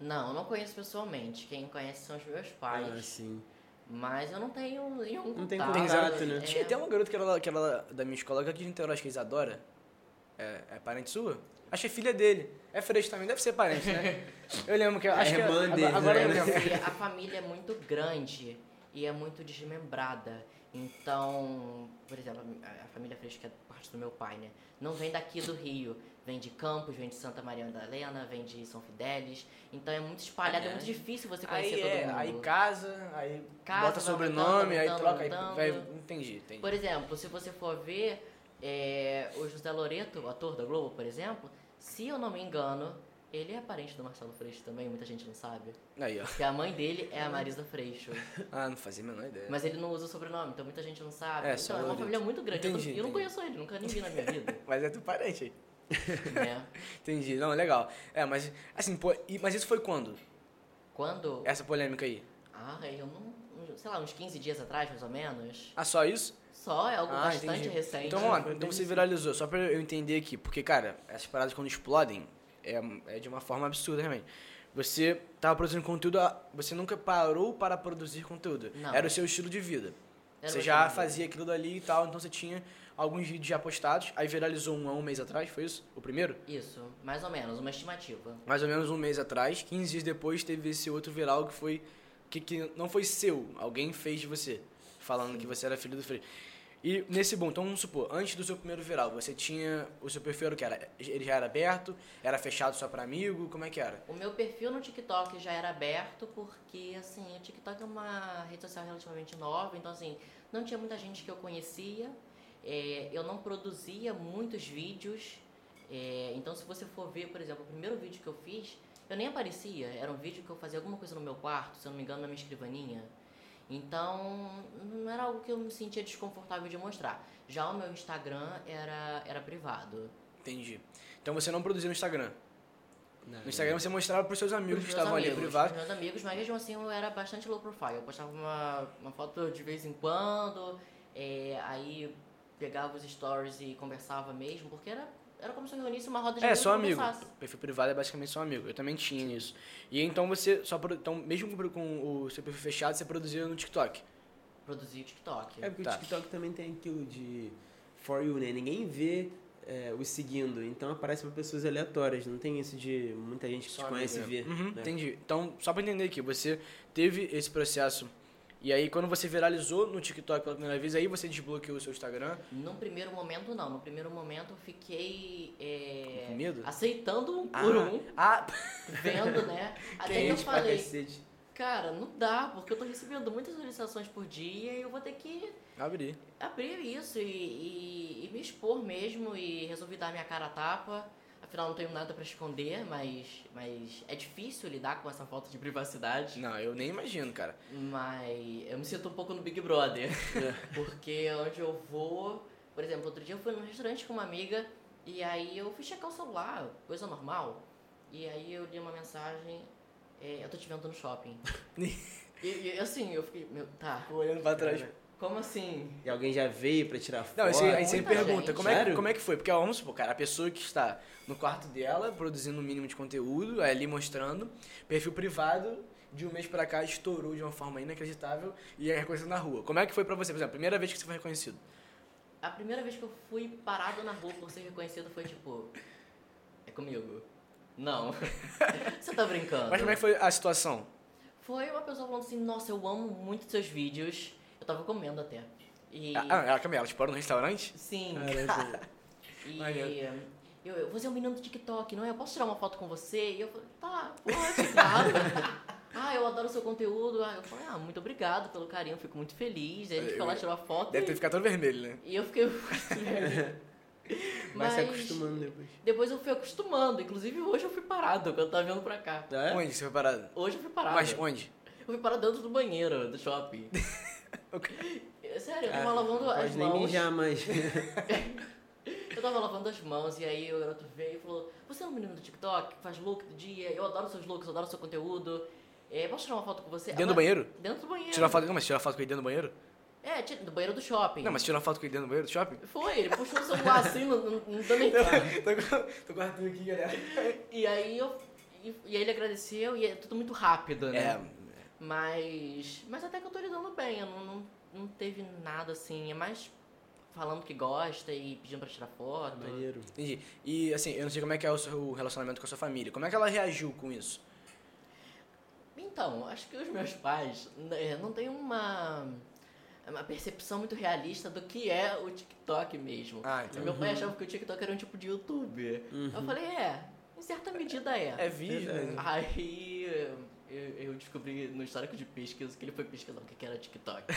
Não, eu não conheço pessoalmente. Quem conhece são os meus pais. Ah, sim. Mas eu não tenho nenhum Não tem contato. Contato, né? Tinha até uma garota que era, que era da minha escola, que aqui de Niterói, acho que é Isadora. É, é parente sua? Acho que é filha dele. É Freixo também, deve ser parente, né? Eu lembro que... Acho que irmã agora, dele, agora eu né? lembro. Porque a família é muito grande e é muito desmembrada. Então, por exemplo, a a família Freixo, que é parte do meu pai, né? Não vem daqui do Rio. Vem de Campos, vem de Santa Maria Madalena, vem de São Fidélis. Então é muito espalhado, é, muito difícil você conhecer Aí, todo é, mundo. aí casa, aí Casa, bota sobrenome, mudando, aí mudando, troca, aí mudando. vai... Entendi, entendi. Por exemplo, se você for ver é, o José Loreto, ator da Globo, por exemplo, se eu não me engano, ele é parente do Marcelo Freixo também, muita gente não sabe. Aí, ó. Porque a mãe dele é a Marisa Freixo. Ah, não fazia a menor ideia. Mas ele não usa o sobrenome, então muita gente não sabe. É, só então é uma família muito grande. Eu não- Entendi, eu não entendi. conheço ele, nunca nem vi na minha vida. Mas é teu parente aí. né? Entendi. Não, legal. É, mas assim, pô, e- mas isso foi quando? Quando. Essa polêmica aí? Ah, eu não. Sei lá, uns 15 dias atrás, mais ou menos. Ah, só isso? Só, é algo Ah, bastante entendi. recente. Então lá, Foi então você viralizou, só pra eu entender aqui, porque, cara, essas paradas quando explodem é, é de uma forma absurda, realmente. Você tava produzindo conteúdo, você nunca parou para produzir conteúdo. Não. Era o seu estilo de vida. Era você já fazia aquilo dali e tal, então você tinha alguns vídeos já postados, aí viralizou um há um mês atrás, foi isso? O primeiro? Isso, mais ou menos, uma estimativa. mais ou menos um mês atrás, 15 dias depois teve esse outro viral que foi que, que não foi seu, alguém fez de você, falando que você era filho do Frei. E nesse bom, então vamos supor, antes do seu primeiro viral, você tinha o seu perfil era o que era, ele já era aberto, era fechado só para amigo, como é que era? O meu perfil no TikTok já era aberto porque, assim, o TikTok é uma rede social relativamente nova, então, assim, não tinha muita gente que eu conhecia, é, eu não produzia muitos vídeos, é, então, se você for ver, por exemplo, o primeiro vídeo que eu fiz, eu nem aparecia, era um vídeo que eu fazia alguma coisa no meu quarto, se eu não me engano, na minha escrivaninha. Então, não era algo que eu me sentia desconfortável de mostrar. Já o meu Instagram era, era privado. Entendi. Então você não produzia no Instagram. Não, No Instagram você mostrava pros seus amigos que estavam ali amigos, privados. pros meus amigos, mas mesmo assim eu era bastante low profile. Eu postava uma, uma foto de vez em quando, é, aí pegava os stories e conversava mesmo, porque era, era como se eu reunisse uma roda de É, amigos só e amigo. conversasse. Perfil privado é basicamente só amigo. Eu também tinha isso. E então você só então mesmo com- o seu perfil fechado, você produzia no TikTok. Produzia o TikTok. É porque Tá. o TikTok também tem aquilo de for you, né? Ninguém vê é, os seguindo, então aparece pra pessoas aleatórias. Não tem isso de muita gente que Só te conhece né? ver. Uhum, né? Entendi. Então, só pra entender aqui, você teve esse processo. E aí, quando você viralizou no TikTok pela primeira vez, aí você desbloqueou o seu Instagram. Num primeiro momento, não. No primeiro momento eu fiquei é, Com medo? aceitando um por um, Ah, vendo, né? Até que eu falei, cacete. cara, não dá, porque eu tô recebendo muitas solicitações por dia e eu vou ter que abri. abrir isso e, e- e me expor mesmo e resolvi dar minha cara a tapa. Afinal, não tenho nada pra esconder, mas, mas é difícil lidar com essa falta de privacidade. Não, eu nem imagino, cara. Mas eu me sinto um pouco no Big Brother. Porque onde eu vou. Por exemplo, outro dia eu fui num restaurante com uma amiga e aí eu fui checar o celular, coisa normal. E aí eu li uma mensagem: é, Eu tô te vendo no shopping. e, e, assim, eu fiquei: Meu, tá. Olhando pra trás. Como assim? E alguém já veio pra tirar foto. Não, aí, aí você Muita pergunta, gente. como é, que, Sério? como é que foi? Porque, ó, vamos supor, cara, a pessoa que está no quarto dela, produzindo o mínimo de conteúdo, aí ali mostrando, perfil privado, de um mês pra cá estourou de uma forma inacreditável e é reconhecido na rua. Como é que foi pra você, por exemplo, a primeira vez que você foi reconhecido? A primeira vez que eu fui parado na rua por ser reconhecido foi tipo. É comigo. Não. Você tá brincando. Mas como é que foi a situação? Foi uma pessoa falando assim, nossa, eu amo muito seus vídeos. Eu tava comendo até. E. Ah, ela, calma ela te parou no restaurante? Sim. Caraca. E eu, eu, você é um menino do TikTok, não é? Eu posso tirar uma foto com você? E eu falei, tá, pode, claro. ah, eu adoro o seu conteúdo. Ah, eu falei, ah, muito obrigado pelo carinho, fico muito feliz. Aí a gente foi lá, tirou a foto. Deve e, ter ficado todo vermelho, né? e eu fiquei muito vermelha. Vai se acostumando depois. Depois eu fui acostumando. Inclusive hoje eu fui parado quando eu tava vindo pra cá. É? Onde você foi parado? Hoje eu fui parado. Mas onde? Eu fui parado dentro do banheiro do shopping. Sério, eu tava Ah, lavando as nem mãos. mijar mais. Eu tava lavando as mãos e aí o garoto veio e falou: Você é um menino do TikTok faz look do dia? Eu adoro seus looks, eu adoro seu conteúdo. É, posso tirar uma foto com você? Dentro do banheiro? Dentro do banheiro. Tirou a foto. Não, mas tirou a foto com ele dentro do banheiro? É, do banheiro do shopping. Não, mas tirou a foto com ele dentro do banheiro do shopping? Foi, ele puxou o celular assim, não, não, não deu nem tô, tô guardando aqui, galera. E aí eu. E, e aí ele agradeceu e é tudo muito rápido, né? É, Mas. Mas até que eu tô lidando bem, eu não, não, não teve nada assim. É mais falando que gosta e pedindo pra tirar foto. Maneiro. entendi. E assim, eu não sei como é que é o seu relacionamento com a sua família. Como é que ela reagiu com isso? Então, acho que os meus pais né, não têm uma, uma percepção muito realista do que é o TikTok mesmo. Ah, então. Meu pai achava que o TikTok era um tipo de YouTube. Eu falei, é, em certa medida é. É vídeo, né? Aí eu, eu descobri no histórico de pesquisa que ele foi pesquisar o que era TikTok.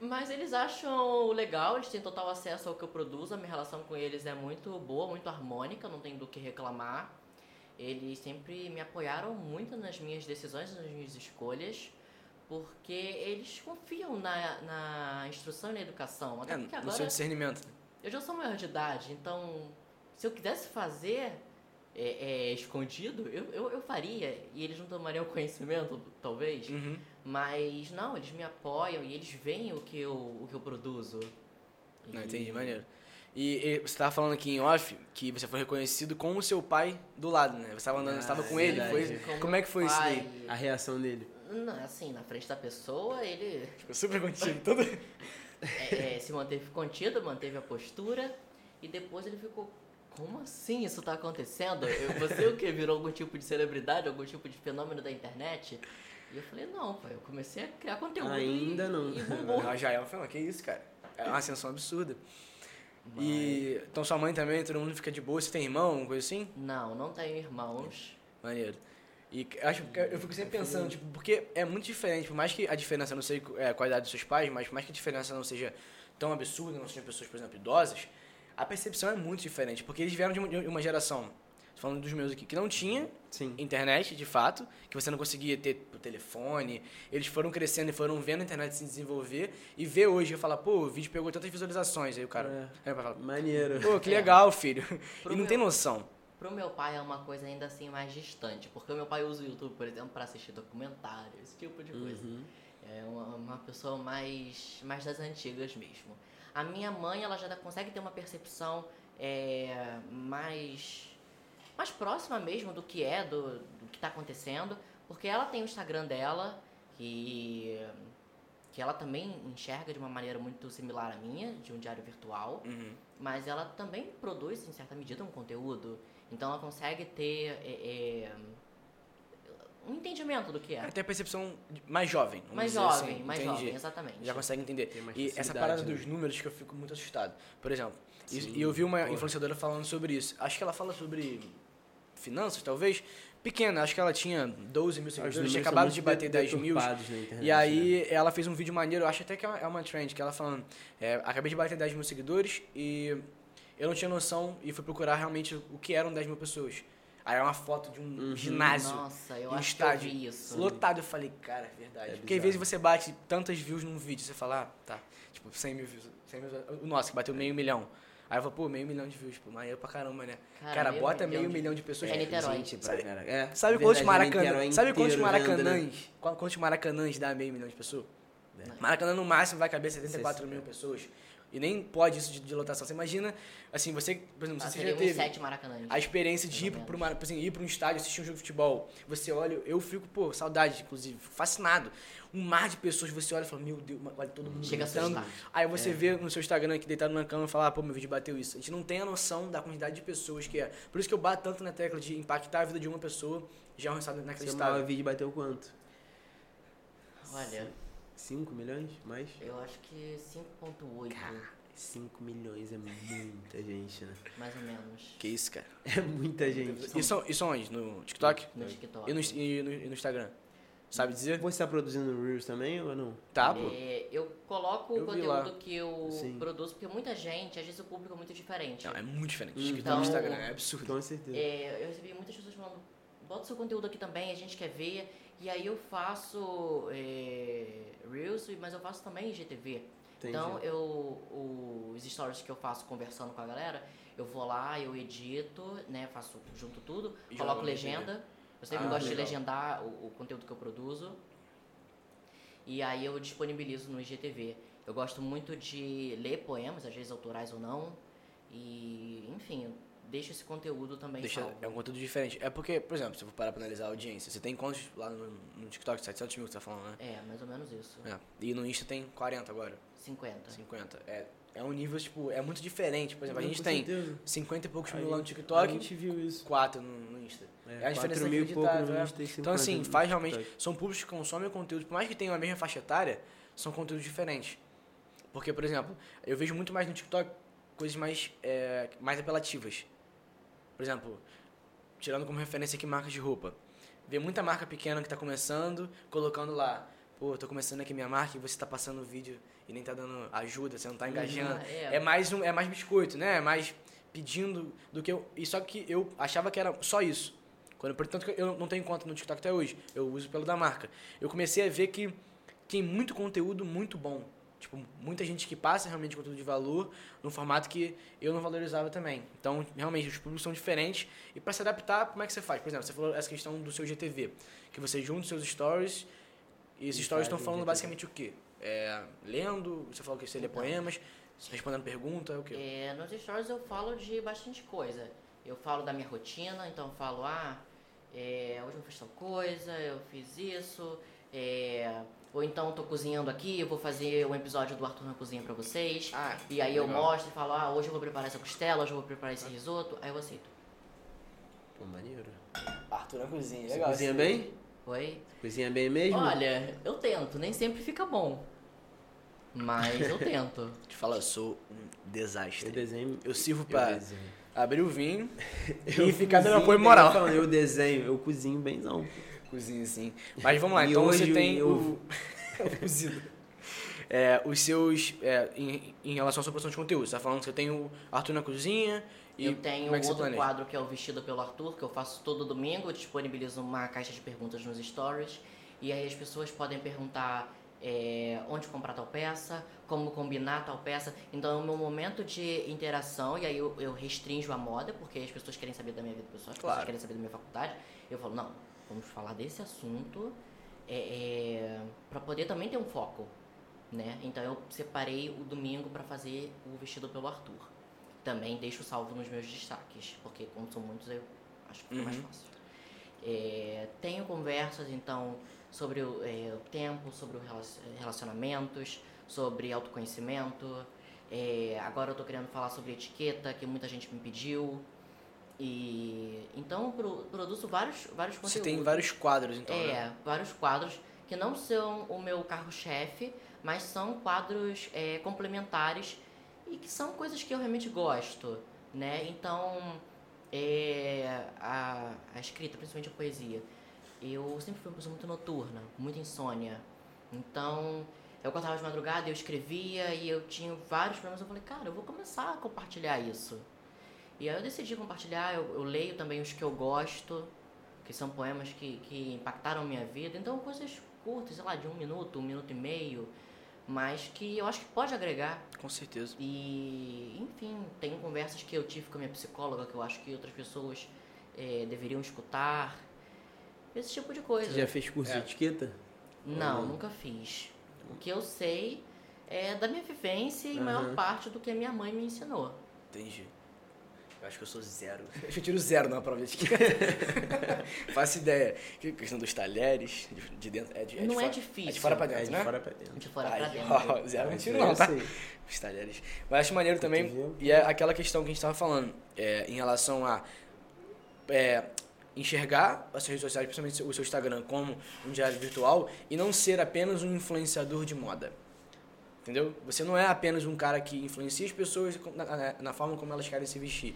Mas eles acham legal, eles têm total acesso ao que eu produzo, a minha relação com eles é muito boa, muito harmônica, não tem do que reclamar. Eles sempre me apoiaram muito nas minhas decisões, nas minhas escolhas, porque eles confiam na, na instrução e na educação. Até É, porque no agora seu discernimento. eu já sou maior de idade, então se eu quisesse fazer é, é, escondido, eu, eu, eu faria. E eles não tomariam conhecimento, talvez. Uhum. Mas não, eles me apoiam e eles veem o que eu, o que eu produzo. Não, E- entendi, maneiro. E, e você tava falando aqui em off que você foi reconhecido com o seu pai do lado, né? Você tava andando, Ah, você tava com é ele. verdade. Foi, como é que foi isso Pai, daí? A reação dele. Não, assim, na frente da pessoa, ele Ficou super contigo, todo. é, é, se manteve contido, manteve a postura. E depois ele ficou, como assim isso tá acontecendo? Eu- Você o que? Virou algum tipo de celebridade, algum tipo de fenômeno da internet? E eu falei, não, pai, eu comecei a criar conteúdo. Ainda e, não. E bombou. A Jael falou, que isso, cara? É uma ascensão absurda. E então sua mãe também, todo mundo fica de boa. Você tem irmão, alguma coisa assim? Não, não tenho irmãos. Maneiro. E acho que eu fico sempre pensando, tipo, porque é muito diferente, por mais que a diferença, não sei é, a idade dos seus pais, mas por mais que a diferença não seja tão absurda, não sejam pessoas, por exemplo, idosas, a percepção é muito diferente, porque eles vieram de uma, de uma geração, falando dos meus aqui, que não tinha Sim. internet, de fato, que você não conseguia ter por telefone. Eles foram crescendo e foram vendo a internet se desenvolver e ver hoje e falar, pô, o vídeo pegou tantas visualizações. Aí o cara, aí o pai fala, Maneiro. pô, que É. legal, filho. Pro e não meu- tem noção. Pro meu pai é uma coisa ainda assim mais distante, porque o meu pai usa o YouTube, por exemplo, para assistir documentário, esse tipo de coisa. Uhum. É uma, uma pessoa mais, mais das antigas mesmo. A minha mãe, ela já consegue ter uma percepção é, mais, mais próxima mesmo do que é, do, do que está acontecendo, porque ela tem o Instagram dela, que, que ela também enxerga de uma maneira muito similar à minha, de um diário virtual, Uhum. mas ela também produz, em certa medida, um conteúdo. Então ela consegue ter é, é, um entendimento do que é. É, tem a percepção mais jovem. vamos Mais dizer jovem, assim, mais entendi. jovem, exatamente. Já consegue entender. E essa parada né? dos números que eu fico muito assustado. Por exemplo, e- Sim, e eu vi uma porra. influenciadora falando sobre isso. Acho que ela fala sobre finanças, talvez. Pequena, acho que ela tinha 12 mil seguidores, tinha acabado de bater 10 mil. internet, E aí ela fez um vídeo maneiro, eu acho até que é uma- é uma trend, que ela falando, é, acabei de bater 10 mil seguidores e eu não tinha noção e fui procurar realmente o que eram 10 mil pessoas. Aí era uma foto de um Uhum. ginásio Nossa, eu um acho estádio que eu vi isso. lotado. Eu falei, cara, é verdade. É Porque às vezes você bate tantas views num vídeo, você fala, ah, tá, tipo, 100 mil views. 100 mil, o nosso, que bateu meio milhão. Aí eu falo, pô, meio milhão de views, pô, maneiro pra caramba, né? Cara, Cara, meio bota milhão meio de- milhão de pessoas. É Niterói. Gente, pra cara. É, Sabe verdade, quantos é maracanãs? Niterói Sabe quantos né? maracanãs? Qu- Quantos maracanãs dá meio milhão de pessoas? Maracanã no máximo vai caber 74 Sim, mil pessoas. E nem pode isso de, de lotação. Você imagina, assim, você, por exemplo, Ah, você já teve sete a experiência de ir para assim, ir pra um estádio, assistir um jogo de futebol. Você olha, eu fico, pô, saudade, inclusive, fico fascinado. Um mar de pessoas, você olha e fala, meu Deus, olha todo mundo Chega a gritando. Aí você vê no seu Instagram aqui deitado na cama e fala, ah, pô, meu vídeo bateu isso. A gente não tem a noção da quantidade de pessoas que é. Por isso que eu bato tanto na tecla de impactar a vida de uma pessoa já é um resultado Seu inacreditável. maior vídeo bateu quanto? Olha, 5 milhões? Mais? eu acho que 5.8, 5 milhões é muita gente, né? mais ou menos. Que isso, cara. É muita gente. Isso, isso onde? No TikTok? No TikTok. E no, e no, e no Instagram? Sabe dizer? Você tá produzindo Reels também ou não? Tá, pô. É, eu coloco Eu o conteúdo que eu Sim. produzo, porque muita gente, às vezes o público é muito diferente. Não, é muito diferente. Hum. TikTok Então- no Instagram é absurdo. Com certeza. É, eu recebi muitas pessoas falando, bota seu conteúdo aqui também, a gente quer ver. E aí eu faço é, Reels, mas eu faço também IGTV. Entendi. Então eu, os stories que eu faço conversando com a galera, eu vou lá, eu edito, né, faço junto tudo, E coloco legenda. Eu sempre Ah, gosto de legal. legendar o, o conteúdo que eu produzo. E aí eu disponibilizo no IGTV. Eu gosto muito de ler poemas, às vezes autorais ou não. E, enfim, eu deixo esse conteúdo também Deixa, salvo. é um conteúdo diferente. É porque, por exemplo, se eu for parar pra analisar a audiência, você tem quantos lá no, no TikTok? 700 mil que você tá falando, né? É, mais ou menos isso. É. E no Insta tem 40 agora, 50. 50. É, é um nível, tipo, é muito diferente. Por exemplo, a gente tem certeza. 50 e poucos A mil lá no gente- TikTok, A gente viu isso. 4 no, no Insta. É, a diferença 4 mil e pouco no é. Insta e 50 Então, assim, faz realmente. TikTok. São públicos que consomem o conteúdo, por mais que tenham a mesma faixa etária, são conteúdos diferentes. Porque, por exemplo, eu vejo muito mais no TikTok coisas mais, é, mais apelativas. Por exemplo, tirando como referência aqui marcas de roupa. Vê muita marca pequena que está começando, colocando lá, pô, tô começando aqui minha marca e você está passando o vídeo e nem tá dando ajuda, você não tá engajando. Ah, é. É mais um, é mais biscoito, né? É mais pedindo do que eu. E só que eu achava que era só isso. Quando, portanto, eu não tenho conta no TikTok até hoje. Eu uso pelo da marca. Eu comecei a ver que tem muito conteúdo muito bom. Tipo, muita gente que passa realmente conteúdo de valor num formato que eu não valorizava também. Então, realmente, os públicos são diferentes. E para se adaptar, como é que você faz? Por exemplo, você falou essa questão do seu GTV. Que você junta os seus stories e esses E stories estão falando basicamente o quê? É, lendo, você falou que você lê poemas, respondendo pergunta, o quê? É, nos stories eu falo de bastante coisa. Eu falo da minha rotina, então eu falo, ah, é, hoje eu fiz tal coisa, eu fiz isso, é, ou então eu tô cozinhando aqui, eu vou fazer um episódio do Arthur na cozinha pra vocês. Ah, E aí eu legal. mostro e falo, ah, hoje eu vou preparar essa costela, hoje eu vou preparar esse risoto, aí eu aceito. Pô, maneiro. Arthur na cozinha, Você legal. cozinha esse- bem? Oi? Cozinha bem mesmo? Olha, eu tento, nem sempre fica bom. Mas eu tento. Te fala, eu sou um Eu desastre. desenho. Eu sirvo eu pra desenho. abrir o vinho Eu e ficar dando apoio moral. eu Eu desenho, eu cozinho bem não. Cozinha, sim. Mas vamos lá, então você tem o... ovo. o cozido. É, os seus... é, em, em relação à sua produção de conteúdo, você tá falando que você tem o Arthur na cozinha e eu tenho como é outro planeja? quadro que é o Vestido pelo Arthur, que eu faço todo domingo, eu disponibilizo uma caixa de perguntas nos stories. E aí as pessoas podem perguntar é, onde comprar tal peça, como combinar tal peça. Então é o meu momento de interação, e aí eu, eu restringo a moda, porque as pessoas querem saber da minha vida pessoal, as Claro. pessoas querem saber da minha faculdade. Eu falo, não, vamos falar desse assunto é, é, para poder também ter um foco. Né? Então eu separei o domingo para fazer o vestido pelo Arthur. Também deixo salvo nos meus destaques, porque como são muitos eu acho que fica mais Uhum. fácil. É, tenho conversas então sobre o, é, o tempo, sobre os relac- relacionamentos, sobre autoconhecimento. É, agora eu tô querendo falar sobre etiqueta, que muita gente me pediu. E então pro, produzo vários, vários conteúdos. Você tem vários quadros, então, É, né? vários quadros que não são o meu carro-chefe, mas são quadros é, complementares e que são coisas que eu realmente gosto, né? Então, é, a, a escrita, principalmente a poesia, eu sempre fui uma pessoa muito noturna, muito insônia. Então, eu acordava de madrugada, eu escrevia e eu tinha vários problemas. Eu falei, cara, eu vou começar a compartilhar isso. E aí eu decidi compartilhar, eu, eu leio também os que eu gosto, que são poemas que, que impactaram a minha vida. Então, coisas curtas, sei lá, de um minuto, um minuto e meio, mas que eu acho que pode agregar. Com certeza. E, enfim, tem conversas que eu tive com a minha psicóloga que eu acho que outras pessoas eh, deveriam escutar. Esse tipo de coisa. Você já fez curso É. de etiqueta? Não, Ou nunca fiz. O que eu sei é da minha vivência e Aham. maior parte do que a minha mãe me ensinou. Entendi. Eu acho que eu sou zero. Eu tiro zero na prova de esquerda. Faço ideia. Que questão dos talheres, de, de dentro. É de, é de Não é fora- difícil. É de fora pra É dentro, de né? fora pra dentro. De fora pra Ai, dentro. ó, zero não tiro Eu não, tá? sei. Os talheres. Mas acho maneiro também, e é aquela questão que a gente tava falando, é, em relação a é, enxergar as suas redes sociais, principalmente o seu Instagram, como um diário virtual e não ser apenas um influenciador de moda. Entendeu? Você não é apenas um cara que influencia as pessoas na, na- na forma como elas querem se vestir.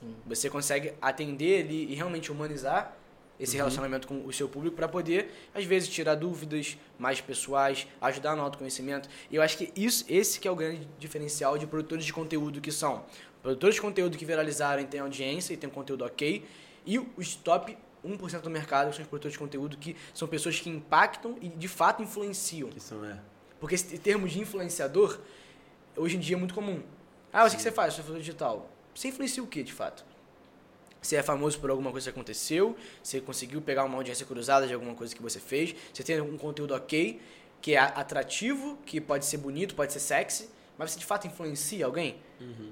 Sim. Você consegue atender ali e realmente humanizar esse relacionamento com o seu público para poder, às vezes, tirar dúvidas mais pessoais, ajudar no autoconhecimento. E eu acho que isso, esse que é o grande diferencial de produtores de conteúdo que são produtores de conteúdo que viralizaram e têm audiência e têm conteúdo ok, e os top 1% do mercado são os produtores de conteúdo que são pessoas que impactam e de fato influenciam. Que são, é. Porque esse termo de influenciador, hoje em dia é muito comum. Ah, o que você faz? Você faz digital. Você influencia o que, de fato? Você é famoso por alguma coisa que aconteceu, você conseguiu pegar uma audiência cruzada de alguma coisa que você fez, você tem um conteúdo ok, que é atrativo, que pode ser bonito, pode ser sexy, mas você de fato influencia alguém?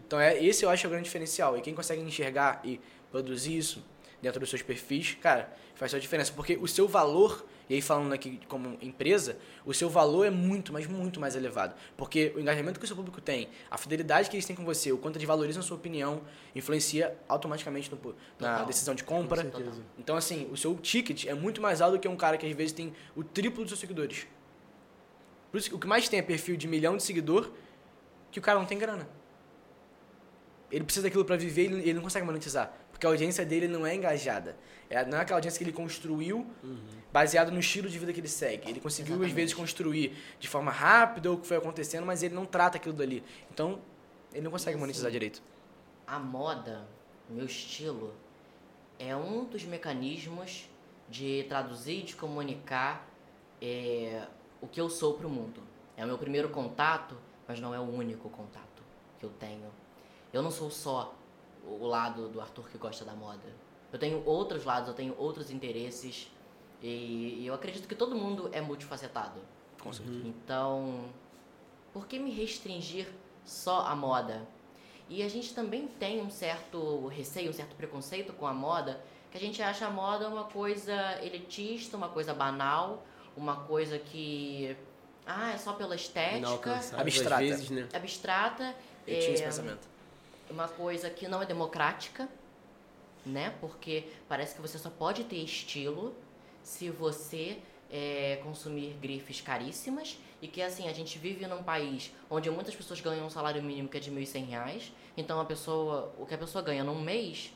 Então é, esse eu acho é o grande diferencial. E quem consegue enxergar e produzir isso dentro dos seus perfis, cara, faz a diferença. Porque o seu valor, e aí falando aqui como empresa, o seu valor é muito, mas muito mais elevado. Porque o engajamento que o seu público tem, a fidelidade que eles têm com você, o quanto eles valorizam a sua opinião, influencia automaticamente no- na Total. decisão de compra. Com. Então, assim, o seu ticket é muito mais alto do que um cara que às vezes tem o triplo dos seus seguidores. Por isso que o que mais tem é perfil de milhão de seguidor que o cara não tem grana. Ele precisa daquilo para viver e ele ele não consegue monetizar. Porque a audiência dele não é engajada. É, não é aquela audiência que ele construiu baseado no estilo de vida que ele segue. Ele conseguiu, às Exatamente. vezes, construir de forma rápida o que foi acontecendo, mas ele não trata aquilo dali. Então, ele não consegue monetizar direito. A moda, meu estilo, é um dos mecanismos de traduzir e de comunicar é, o que eu sou para o mundo. É o meu primeiro contato, mas não é o único contato que eu tenho. Eu não sou só o lado do Arthur que gosta da moda. Eu tenho outros lados, eu tenho outros interesses e, e eu acredito que todo mundo é multifacetado. Com certeza. Então, por que me restringir só à moda? E a gente também tem um certo receio, um certo preconceito com a moda, que a gente acha a moda uma coisa elitista, uma coisa banal, uma coisa que ah, é só pela estética, Inalcançável, Abstrata. Às vezes, né? abstrata, Eu tinha esse é, pensamento. Uma coisa que não é democrática, né? Porque parece que você só pode ter estilo se você é, consumir grifes caríssimas e que assim a gente vive num país onde muitas pessoas ganham um salário mínimo que é de 1.100 reais, então a pessoa, o que a pessoa ganha num mês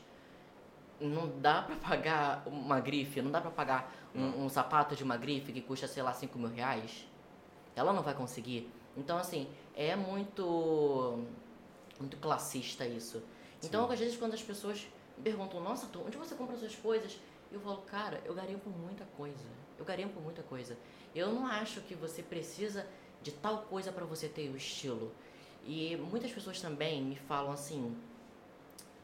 não dá pra pagar uma grife, não dá pra pagar um, um sapato de uma grife que custa, sei lá, 5 mil reais. Ela não vai conseguir. Então, assim, é muito muito classista isso. Então, às vezes, quando as pessoas me perguntam, nossa, Arthur, onde você compra suas coisas? Eu falo, cara, eu garimpo muita coisa. Eu garimpo muita coisa. Eu não acho que você precisa de tal coisa pra você ter o estilo. E muitas pessoas também me falam assim,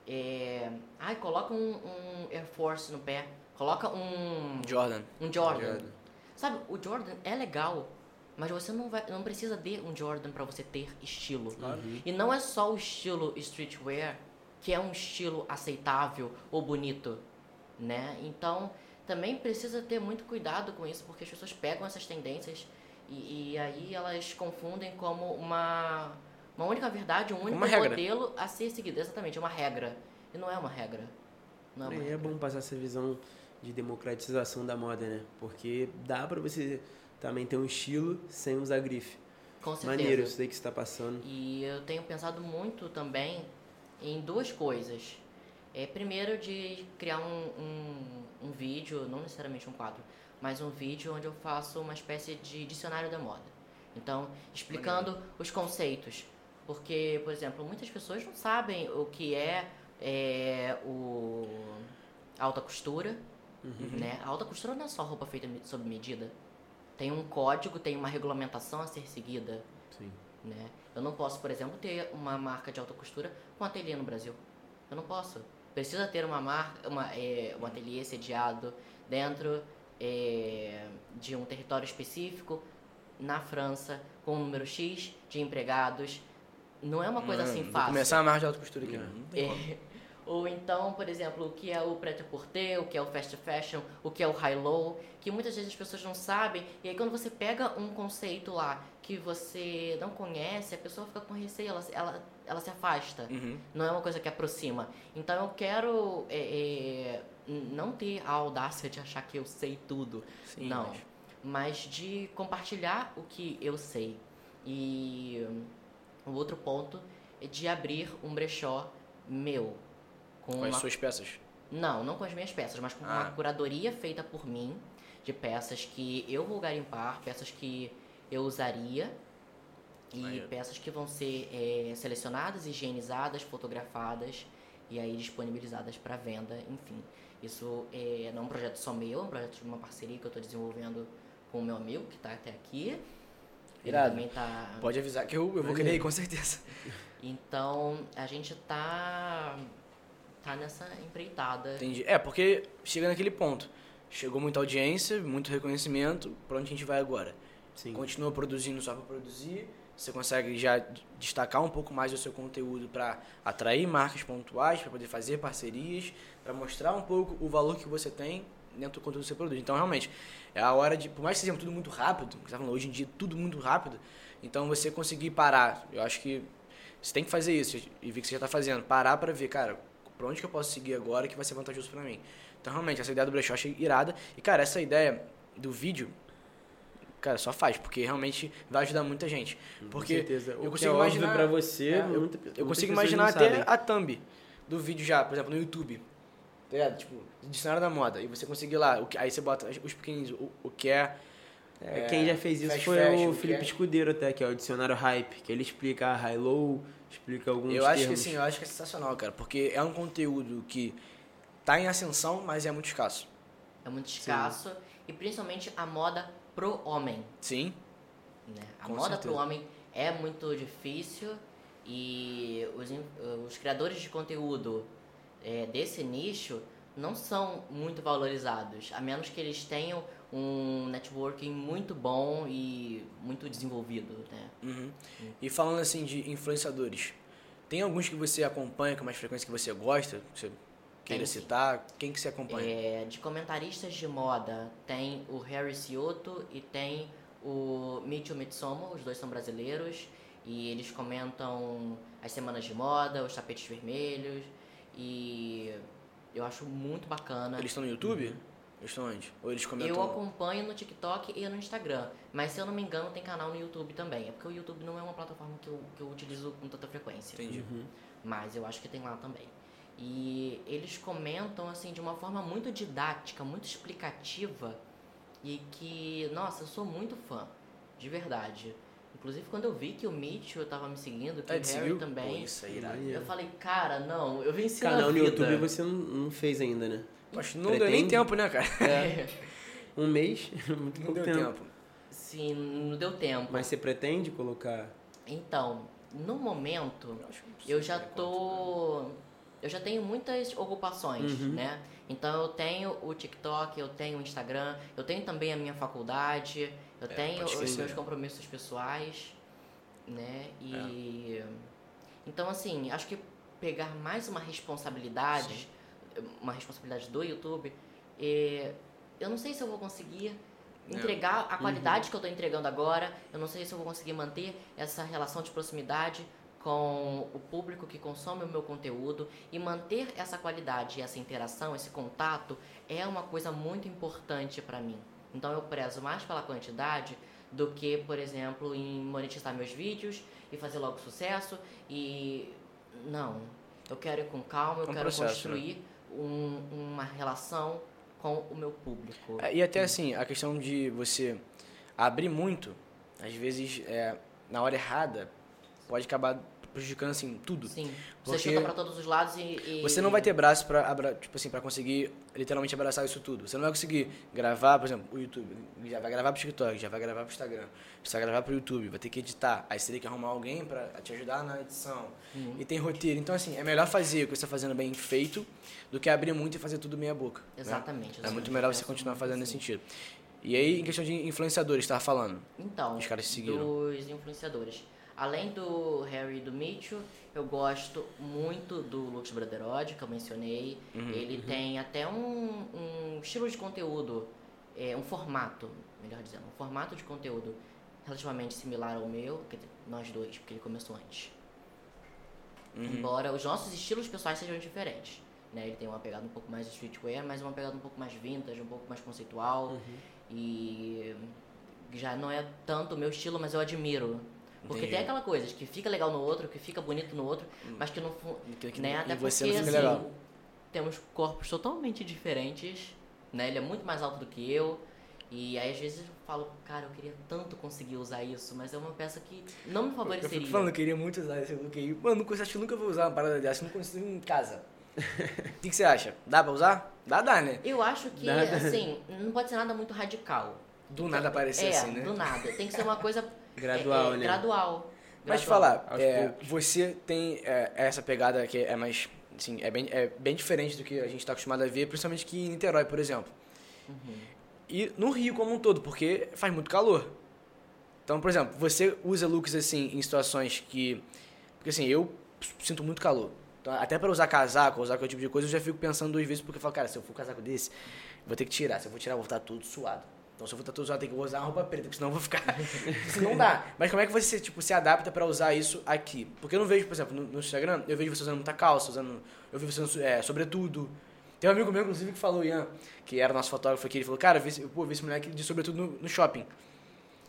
é, ai, coloca um, um Air Force no pé, coloca um, Jordan. um Jordan. Jordan. Sabe, o Jordan é legal, mas você não, vai, não precisa de um Jordan pra você ter estilo. E não é só o estilo streetwear que é um estilo aceitável ou bonito, né? Então, também precisa ter muito cuidado com isso, porque as pessoas pegam essas tendências e, e aí elas confundem como uma, uma única verdade, um único modelo a ser seguido. Exatamente, uma regra. E não é uma regra. Não é uma É, é regra. bom passar essa visão de democratização da moda, né? Porque dá pra você também ter um estilo sem usar grife. Com certeza. Maneiro isso daí que você tá passando. E eu tenho pensado muito também em duas coisas. É, primeiro, de criar um, um, um vídeo, não necessariamente um quadro, mas um vídeo onde eu faço uma espécie de dicionário da moda. Então, explicando os conceitos. Porque, por exemplo, muitas pessoas não sabem o que é, é o alta costura, né? A alta costura não é só roupa feita sob medida. Tem um código, tem uma regulamentação a ser seguida Sim. né? Eu não posso, por exemplo, ter uma marca de alta costura com ateliê no Brasil. Eu não posso. Precisa ter uma marca, uma, é, um ateliê sediado dentro é, de um território específico na França com um número X de empregados. Não é uma coisa assim fácil. começar a marca de alta costura aqui, né? Não tem como. É. Ou então, por exemplo, o que é o prêt-à-porter, o que é o fast fashion, o que é o high-low, que muitas vezes as pessoas não sabem. E aí quando você pega um conceito lá que você não conhece, a pessoa fica com receio, ela, ela, ela se afasta. Uhum. Não é uma coisa que aproxima. Então eu quero é, é, não ter a audácia de achar que eu sei tudo. Sim, não. mas- Mas de compartilhar o que eu sei. E o outro ponto é de abrir um brechó meu. Com Com uma as suas peças. não, não com as minhas peças, mas com uma Ah. curadoria feita por mim, de peças que eu vou garimpar, peças que eu usaria e peças que vão ser eh, selecionadas, higienizadas, fotografadas e aí disponibilizadas para venda, enfim. Isso é, não é um projeto só meu, é um projeto de uma parceria que eu estou desenvolvendo com o meu amigo que está até aqui. Irado. também tá Pode avisar que eu, eu vou querer ir, com certeza. Então, a gente tá tá nessa empreitada. Entendi. É, porque chega naquele ponto. Chegou muita audiência, muito reconhecimento. Pra onde a gente vai agora? Sim. Continua produzindo só pra produzir. Você consegue já destacar um pouco mais o seu conteúdo para atrair marcas pontuais, para poder fazer parcerias, para mostrar um pouco o valor que você tem dentro do conteúdo que você produz. Então, realmente, é a hora de, por mais que seja tudo muito rápido, você tá falando, hoje em dia tudo muito rápido, então você conseguir parar, eu acho que você tem que fazer isso e ver que você já está fazendo, parar para ver, cara, para onde que eu posso seguir agora que vai ser vantajoso para mim. Então, realmente, essa ideia do brechó eu achei irada. E, cara, essa ideia do vídeo, cara, só faz, porque realmente vai ajudar muita gente. Porque Com certeza. O eu que consigo é imaginar- pra você, É, eu- muita- eu consigo imaginar até sabem. a thumb do vídeo já, por exemplo, no YouTube. Tá ligado? Tipo, dicionário da moda. E você conseguir lá, o que, aí você bota os pequenininhos, o, o que é. É, é, quem já fez isso fast foi fashion, o Felipe é- Escudeiro até, que é o dicionário Hype, que ele explica a high-low, explica alguns Eu acho que termos. assim, eu acho que é sensacional, cara, porque é um conteúdo que tá em ascensão, mas é muito escasso. É muito escasso. E principalmente a moda pro homem. Sim. Né? A Com moda certeza. pro homem é muito difícil e os, os criadores de conteúdo é, desse nicho não são muito valorizados, a menos que eles tenham um networking muito bom e muito desenvolvido, né? Uhum. E falando assim de influenciadores, tem alguns que você acompanha com mais frequência que você gosta? Que você queira sim. citar? Quem que você acompanha? É, de comentaristas de moda, tem o Harry Cioto e tem o Mitchell Mitsomo, os dois são brasileiros, e eles comentam as semanas de moda, os tapetes vermelhos, e eu acho muito bacana. Eles estão no YouTube? Eles estão onde? Ou eles comentam? Eu acompanho no TikTok e no Instagram, mas se eu não me engano tem canal no YouTube também, é porque o YouTube não é uma plataforma que eu, que eu utilizo com tanta frequência Entendi. mas eu acho que tem lá também. E eles comentam assim de uma forma muito didática, muito explicativa e que, nossa, eu sou muito fã, de verdade. Inclusive quando eu vi que o Mitchell tava me seguindo, que Ah, o Harry também, Pô, isso é irado. Maneiro. eu falei, cara, não, eu venci Canal na no vida. YouTube você não, não fez ainda, né? Acho que não deu nem Pretende? tempo, né, cara? Um mês, muito Não deu tempo. tempo. Sim, não deu tempo. Mas você pretende colocar... Então, no momento, eu precisa já tô. Eu já tenho muitas ocupações, Uhum. né? Então eu tenho o TikTok, eu tenho o Instagram, eu tenho também a minha faculdade, eu É, tenho os meus compromissos pessoais, né? E. É. Então, assim, acho que pegar mais uma responsabilidade, uma responsabilidade do YouTube, é, eu não sei se eu vou conseguir É. entregar a qualidade que eu estou entregando agora. Eu não sei se eu vou conseguir manter essa relação de proximidade com o público que consome o meu conteúdo e manter essa qualidade, essa interação, esse contato é uma coisa muito importante para mim. Então eu prezo mais pela quantidade do que, por exemplo, em monetizar meus vídeos e fazer logo sucesso e não, eu quero ir com calma, eu um quero processo, né? construir um- uma relação com o meu público. É, e até assim, a questão de você abrir muito, às vezes, é, na hora errada, pode acabar prejudicando assim tudo. Sim. Você chuta pra todos os lados e, e- Você não vai ter braço pra, abra- tipo assim, pra conseguir literalmente abraçar isso tudo. Você não vai conseguir gravar, por exemplo, o YouTube. Já vai gravar pro TikTok, já vai gravar pro Instagram. Você vai gravar pro YouTube, vai ter que editar. Aí você tem que arrumar alguém pra te ajudar na edição. Uhum. E tem roteiro. Então, assim, é melhor fazer o que você está fazendo bem feito do que abrir muito e fazer tudo meia boca. né? Exatamente. É exatamente. muito melhor você penso continuar muito fazendo nesse assim. sentido. E aí, em questão de influenciadores, você tava falando? Então, Os caras seguiram. dos influenciadores. Além do Harry e do Mitchell, eu gosto muito do Lux Brotherhood, que eu mencionei. Uhum. Ele tem até um, um estilo de conteúdo, é, um formato, melhor dizendo, um formato de conteúdo relativamente similar ao meu, nós dois, porque ele começou antes. Uhum. Embora os nossos estilos pessoais sejam diferentes. Né? Ele tem uma pegada um pouco mais streetwear, mas uma pegada um pouco mais vintage, um pouco mais conceitual. Uhum. E já não é tanto o meu estilo, mas eu admiro. Porque Entendi. tem aquela coisa de que fica legal no outro, que fica bonito no outro, mas que não. Que- que- né? Até você porque assim, legal. temos corpos totalmente diferentes. Né? Ele é muito mais alto do que eu. E aí às vezes eu falo, cara, eu queria tanto conseguir usar isso, mas é uma peça que não me Eu favoreceria. fico falando, eu queria muito usar esse look aí. Mano, não acho que eu nunca vou usar uma parada dessa, não consigo em casa. O que, que você acha? Dá pra usar? Dá, dá, né? Eu acho que, Nada. assim, não pode ser nada muito radical. Do nada aparecer é, assim, né? do nada. Tem que ser uma coisa Gradual, é, é, né? Gradual. Mas te falar, é, você tem é, essa pegada que é mais. Assim, é, bem, é bem diferente do que a gente está acostumado a ver, principalmente aqui em Niterói, por exemplo. E no Rio como um todo, porque faz muito calor. Então, por exemplo, você usa looks assim em situações que. Porque assim, eu sinto muito calor. Então, até para usar casaco, usar qualquer tipo de coisa, eu já fico pensando duas vezes, porque eu falo, cara, se eu for casaco desse, vou ter que tirar. Se eu vou tirar, eu vou estar todo suado. Então, se eu vou suado, tem que usar roupa preta, porque senão eu vou ficar. Não dá. Mas como é que você tipo, se adapta para usar isso aqui? Porque eu não vejo, por exemplo, no, no Instagram, eu vejo você usando muita calça, usando. Eu vejo você usando é, sobretudo. Tem um amigo meu, inclusive, que falou, Ian, que era nosso fotógrafo aqui, ele falou, cara, eu vi, pô, vi esse moleque de sobretudo no, no shopping.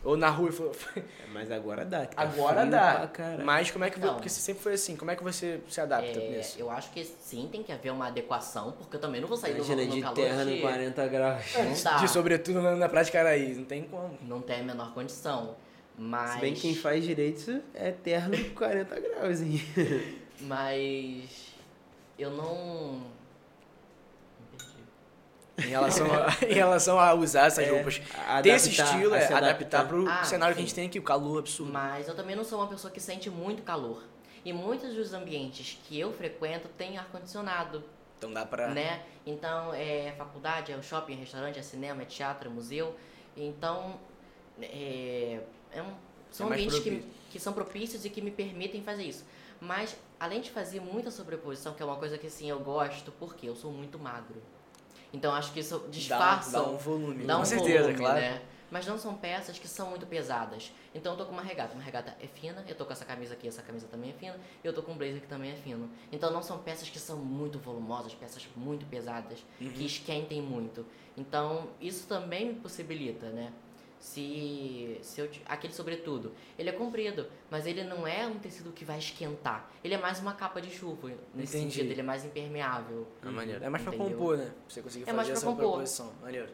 Ou na rua, ele falou, É, Mas agora dá. que tá agora dá. Mas como é que. Não. Porque você sempre foi assim, como é que você se adapta É, nisso? eu acho que sim, tem que haver uma adequação, porque eu também não vou sair do, Imagina no de calor terra de... no 40 graus. Não dá. De sobretudo na, na prática era isso, não tem como. Não tem a menor condição. Mas... Se bem que quem faz direito é terno com 40 graus, hein? Mas... Eu não... Em relação a, em relação a usar essas É, roupas. a ter esse adaptar, estilo, é adaptar adaptar. pro Ah, cenário que a sim. gente tem aqui, o calor absurdo. Mas eu também não sou uma pessoa que sente muito calor. E muitos dos ambientes que eu frequento têm ar-condicionado. Então dá pra. né? Então, é faculdade, é o shopping, é restaurante, é cinema, é teatro, é museu. Então, é, é um- são É ambientes que, que são propícios e que me permitem fazer isso. Mas, além de fazer muita sobreposição, que é uma coisa que, assim, eu gosto, porque eu sou muito magro. Então, acho que isso disfarça... Dá, dá um volume. Dá com um certeza, volume, claro. né? Mas não são peças que são muito pesadas. Então eu tô com uma regata. Uma regata é fina, eu tô com essa camisa aqui, essa camisa também é fina, e eu tô com um blazer que também é fino. Então não são peças que são muito volumosas, peças muito pesadas, Uhum. que esquentem muito. Então isso também me possibilita, né? Se, se eu, aquele sobretudo, ele é comprido, mas ele não é um tecido que vai esquentar. Ele é mais uma capa de chuva, nesse Entendi. sentido, ele é mais impermeável. É maneiro. É mais pra Entendeu? compor, né? Pra você conseguir É fazer mais pra essa compor. proposição. Maneiro.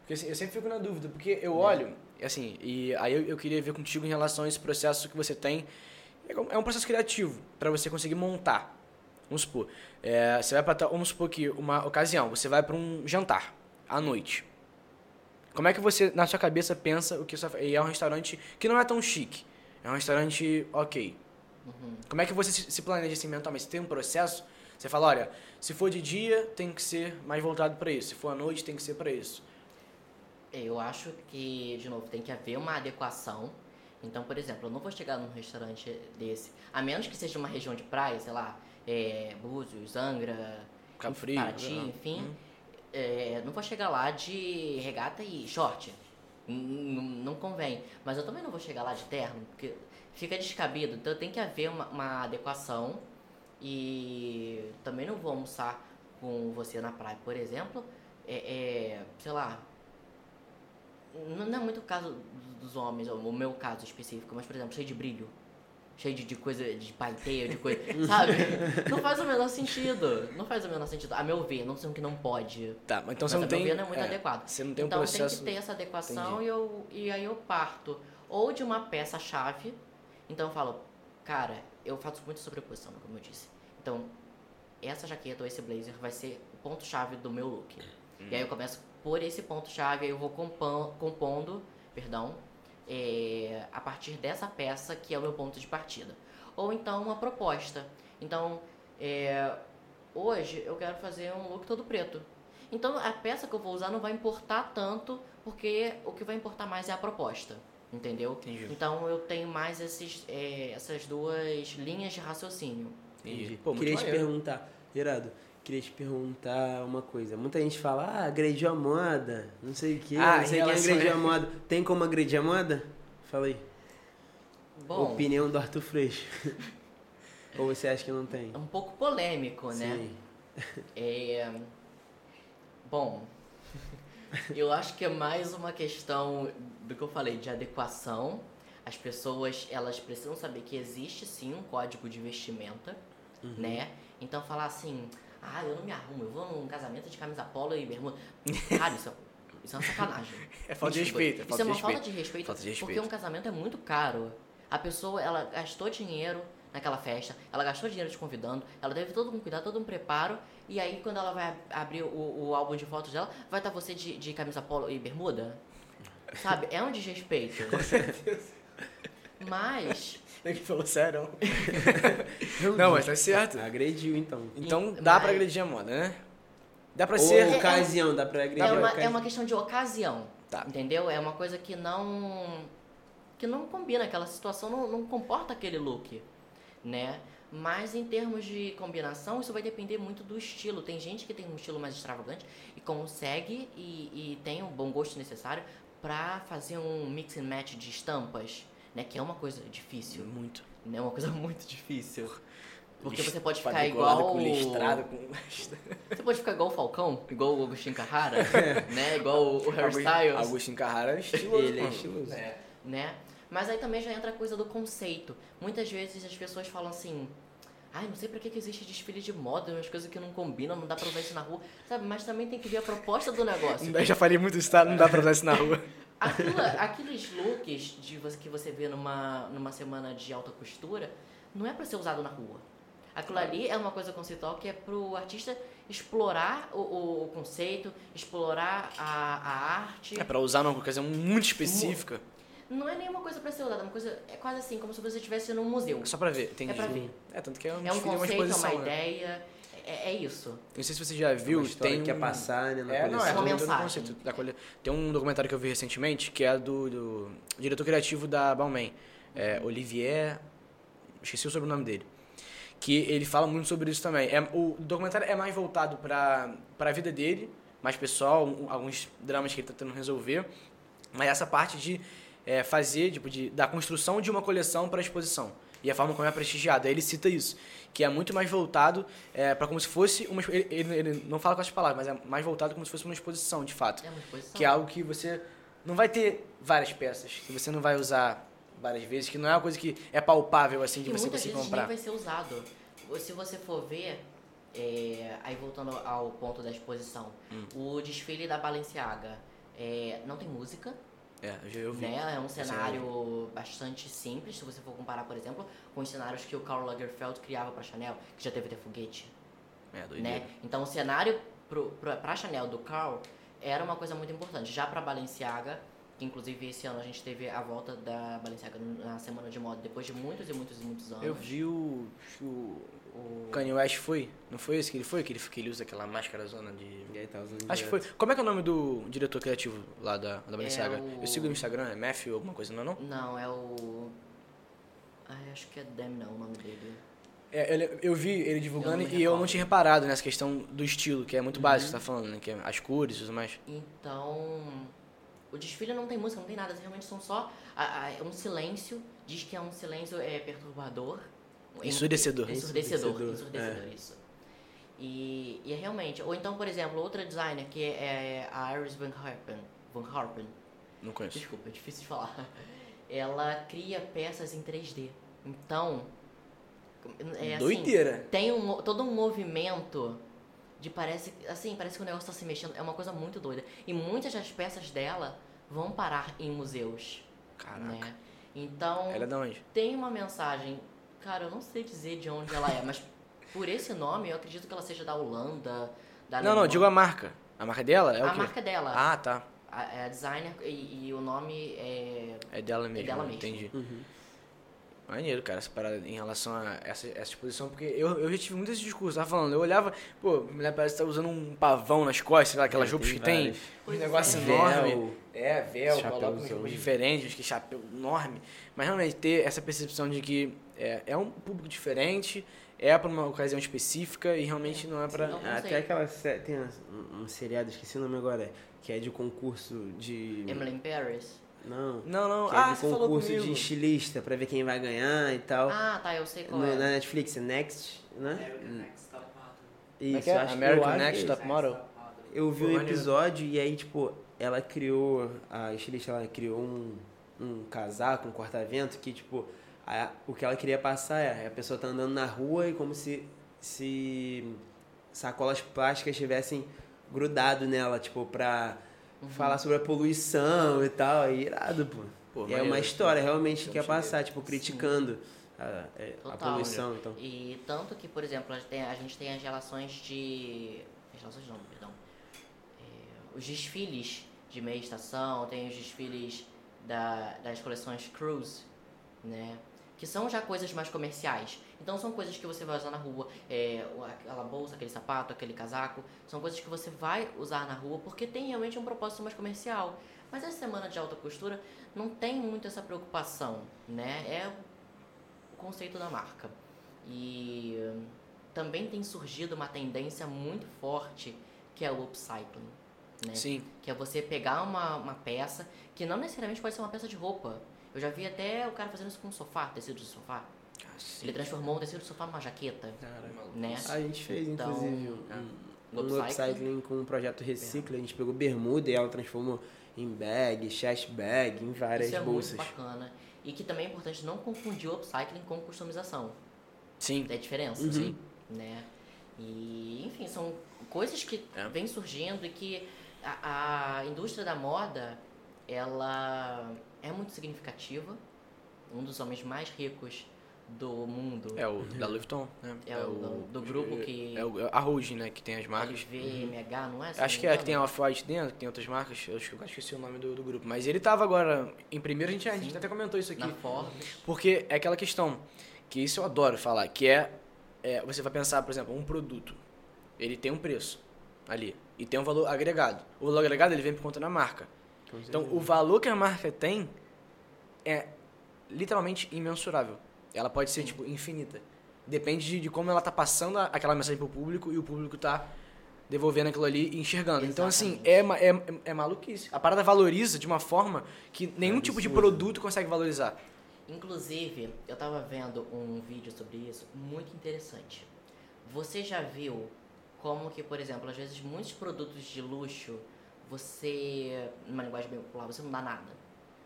Porque assim, eu sempre fico na dúvida, porque eu olho, assim, e aí eu, eu queria ver contigo em relação a esse processo que você tem. É um- É um processo criativo pra você conseguir montar. Vamos supor, é, você vai pra, tal- vamos supor que uma ocasião, você vai pra um jantar à noite. Como é que você, na sua cabeça, pensa o que você vai- E é um restaurante que não é tão chique. É um restaurante ok. Uhum. Como é que você se planeja assim mentalmente? Você tem um processo? Você fala, olha, se for de dia, tem que ser mais voltado para isso. Se for à noite, tem que ser para isso. Eu acho que, de novo, tem que haver uma adequação. Então, por exemplo, eu não vou chegar num restaurante desse, a menos que seja uma região de praia, sei lá, é, Búzios, Angra, Cabo Frio. Paraty, enfim. Hum. É, não vou chegar lá de regata e short. N- n- Não convém. Mas eu também não vou chegar lá de terno, porque fica descabido. Então tem que haver uma, uma adequação. E também não vou almoçar com você na praia, por exemplo. É, é, sei lá. Não não é muito o caso dos homens, ou o meu caso específico, mas por exemplo, cheio de brilho. Cheio de, de coisa, de paiteio, de coisa. sabe? Não faz o menor sentido. Não faz o menor sentido. A meu ver, não sei o que não pode. Tá, mas então Mas você a não meu tem. ver não é muito é, adequado. Você não tem um então processo. tem que ter essa adequação Entendi. e, eu, e aí eu parto. Ou de uma peça-chave. Então eu falo, cara, eu faço muita sobreposição, como eu disse. Então, essa jaqueta ou esse blazer vai ser o ponto-chave do meu look. E aí eu começo por esse ponto-chave, aí eu vou compon- compondo, perdão, é, a partir dessa peça que é o meu ponto de partida. Ou então uma proposta. Então, é, hoje eu quero fazer um look todo preto. Então a peça que eu vou usar não vai importar tanto porque o que vai importar mais é a proposta, entendeu? Entendi. Então eu tenho mais esses, é, essas duas linhas de raciocínio. Entendi. Pô, queria te maneiro. perguntar, Gerardo, queria te perguntar uma coisa. Muita gente fala, ah, agrediu a moda, não sei o que, Ah, não sei em quem agrediu a- a moda. Tem como agredir a moda? Fala aí. Bom, Opinião do Arthur Freixo. Ou você acha que não tem? é um pouco polêmico, né? Sim. É... Bom, eu acho que é mais uma questão do que eu falei, de adequação. As pessoas, elas precisam saber que existe sim um código de vestimenta, Uhum. né? Então falar assim, ah, eu não me arrumo, eu vou num casamento de camisa polo e bermuda. Cara, isso é, isso é uma sacanagem. É falta de respeito, é Isso falta é de uma respeito. falta de respeito, Falta de porque respeito. um casamento é muito caro. A pessoa, ela gastou dinheiro naquela festa, ela gastou dinheiro te convidando, ela teve todo um cuidado, todo um preparo, e aí quando ela vai ab- abrir o, o álbum de fotos dela, vai estar você de, de camisa polo e bermuda? Sabe? É um desrespeito. Mas, Ele falou sério. Não, mas tá certo. Agrediu, então. Então E- dá pra mas- agredir a moda, né? Dá pra Ou ser. É- ocasião, dá pra agredir é a uma, é uma questão de ocasião. Tá. Entendeu? É uma coisa que não. que não combina, aquela situação não, não comporta aquele look, né? Mas em termos de combinação, isso vai depender muito do estilo. Tem gente que tem um estilo mais extravagante e consegue e, e tem um bom gosto necessário pra fazer um mix and match de estampas, né? Que é uma coisa difícil, Muito. né? É uma coisa muito difícil. Porque você pode ficar igual. com listrado, com... Você pode ficar igual o Falcão, igual o Agostinho Carrara, né? Igual o Harry Styles. Agostinho Carrara é estiloso. Ele é estiloso. É. né? Mas aí também já entra a coisa do conceito. Muitas vezes as pessoas falam assim: ai, não sei pra que, que existe desfile de moda, umas coisas que não combinam, não dá pra usar isso na rua, sabe? Mas também tem que ver a proposta do negócio. Eu já falei muito isso, tá? Não dá pra usar isso na rua. Aquilo, aqueles looks de que você vê numa, numa semana de alta costura, não é pra ser usado na rua. Aquilo ali é uma coisa conceitual que é pro artista explorar o, o, o conceito, explorar a, a arte. É pra usar numa ocasião muito específica. Não é nenhuma coisa pra ser usada, é uma coisa. É quase assim, como se você estivesse num museu. Só pra ver, entendi. É pra ver. É, tanto que é um, É um uma conceito, é exposição, uma né? ideia. É, é isso. Não sei se você já viu, história tem que um... passar, né, na É, não, é, É uma mensagem. da colhe- Tem um documentário que eu vi recentemente, que é do, do diretor criativo da Balmain, é, Olivier, esqueci o sobrenome dele, que ele fala muito sobre isso também. É, o documentário é mais voltado para a vida dele, mais pessoal, um- alguns dramas que ele está tentando resolver, mas essa parte de é, fazer, tipo, de, da construção de uma coleção para exposição. E a forma como é prestigiada. Aí ele cita isso, que é muito mais voltado é, para como se fosse uma. Ele, ele, ele não fala com as palavras, mas é mais voltado como se fosse uma exposição, de fato. É uma exposição. Que é algo que você não vai ter várias peças, que você não vai usar várias vezes, que não é uma coisa que é palpável assim de que você muitas conseguir vezes comprar. nem vai ser usado. Se você for ver, é, aí voltando ao ponto da exposição, Hum. o desfile da Balenciaga é, não tem música, É, eu já eu vi. né? É um cenário bastante simples, se você for comparar, por exemplo, com os cenários que o Karl Lagerfeld criava para Chanel, que já teve até foguete. É, doideira. né? Então o cenário pro, pro, pra Chanel do Carl era uma coisa muito importante. Já pra Balenciaga, que inclusive esse ano a gente teve a volta da Balenciaga na semana de moda, depois de muitos e muitos e muitos anos. Eu vi o. o O... Kanye West foi? Não foi esse que ele foi? Que ele, que ele usa aquela máscara zona de. E aí tá usando Acho que foi. Como é que é o nome do diretor criativo lá da, da Balenciaga? o- Eu sigo no Instagram, é Matthew alguma coisa, não é não? Não, é o. Acho que é Dem não o nome dele. É, ele- eu vi ele divulgando Eu e eu não tinha reparado nessa questão do estilo, que é muito básico que você tá falando, né? Que é as cores e tudo mais. Então. O desfile não tem música, não tem nada, realmente são só a- a- é um silêncio. Diz que é um silêncio é, perturbador. Ensurdecedor. Ensurdecedor, Ensurdecedor, ensurdecedor, isso. E, e é realmente. Ou então, por exemplo, outra designer que é a Iris Van Harpen. Van Harpen. Não conheço. Desculpa, é difícil de falar. Ela cria peças em 3D. Então. É assim, Doideira. tem um, todo um movimento de parece assim parece que o negócio está se mexendo é uma coisa muito doida e muitas das peças dela vão parar em museus Caraca. né então Ela é da onde? tem uma mensagem cara eu não sei dizer de onde ela é mas por esse nome eu acredito que ela seja da Holanda da Não, não, digo a marca. A marca dela é o a quê? marca dela Ah, tá. a, é a designer e, e o nome é É dela mesmo. dela né? mesmo. Entendi. Uhum. Maneiro, cara, essa parada em relação a essa, essa exposição, porque eu, eu já tive muito esse discurso, tava falando, eu olhava, pô, a mulher parece que tá usando um pavão nas costas, sei lá, aquelas É, roupas que tem, um Pois negócio é. enorme. Véu. É, véu, coloca uns roupas diferentes, que chapéu enorme. Mas realmente ter essa percepção de que é, é um público diferente, é pra uma ocasião específica e realmente não é pra. Não Até aquela tem um, um seriado, esqueci o nome agora, que é de concurso de. Emily in Paris. Não. Não, não, Que é ah, de você falou concurso de estilista pra ver quem vai ganhar e tal. Ah, tá, eu sei qual No- é. na Netflix, é Next, né? American Next Top Model. É Isso, que é? acho que American Next Top Model? Eu vi Pô, um episódio e aí, tipo, ela criou, a estilista, ela criou um, um casaco, um corta-vento que, tipo, a- o que ela queria passar é a pessoa tá andando na rua e como se, se sacolas plásticas tivessem grudado nela, tipo, pra Uhum. falar sobre a poluição e tal. É irado, pô. Pô, é uma história realmente que quer passar, tipo, criticando a, é, a poluição. Então. E tanto que, por exemplo, a gente tem, a gente tem as relações de. As relações não, perdão. É, os desfiles de meia estação, tem os desfiles da, das coleções Cruise, né? Que são já coisas mais comerciais. Então são coisas que você vai usar na rua. É, aquela bolsa, aquele sapato, aquele casaco. São coisas que você vai usar na rua porque tem realmente um propósito mais comercial. Mas essa semana de alta costura não tem muito essa preocupação, né? É o conceito da marca. E também tem surgido uma tendência muito forte que é o upcycling, né? Sim. Que é você pegar uma, uma peça que não necessariamente pode ser uma peça de roupa. Eu já vi até o cara fazendo isso com um sofá, tecido de sofá. Ele transformou o tecido de sofá numa jaqueta, né? A gente fez, Então, inclusive, um, no um upcycling. com um projeto Recicla. A gente pegou bermuda e ela transformou em bag, chest bag, em várias Isso é bolsas. muito bacana. E que também é importante não confundir o upcycling com customização. Sim. É a diferença, Uhum. sim. Né? E, enfim, são coisas que É. vêm surgindo e que a, a indústria da moda, ela é muito significativa. Um dos homens mais ricos do mundo É o da Louis né? É o do- do grupo que- É o, a Holding, né? Que tem as marcas. LVMH, não é? Se Acho que é que tem a engano. Off-White dentro, que tem outras marcas. Eu acho que eu esqueci o nome do, do grupo. Mas ele tava agora em primeiro, a gente, a gente até comentou isso aqui. Na Forbes. Porque é aquela questão, que isso eu adoro falar, que é, é, você vai pensar, por exemplo, um produto, ele tem um preço ali, e tem um valor agregado. O valor agregado ele vem por conta da marca. Com Então, certeza. o valor que a marca tem é literalmente imensurável. Ela pode ser, tipo, infinita. Depende de, de como ela tá passando a- aquela mensagem pro público e o público tá devolvendo aquilo ali e enxergando. Então, assim, Exatamente. é, é, é maluquice. A parada valoriza de uma forma que nenhum tipo de produto consegue valorizar. Inclusive, eu tava vendo um vídeo sobre isso muito interessante. Você já viu como que, por exemplo, às vezes muitos produtos de luxo, você, numa linguagem bem popular, você não dá nada.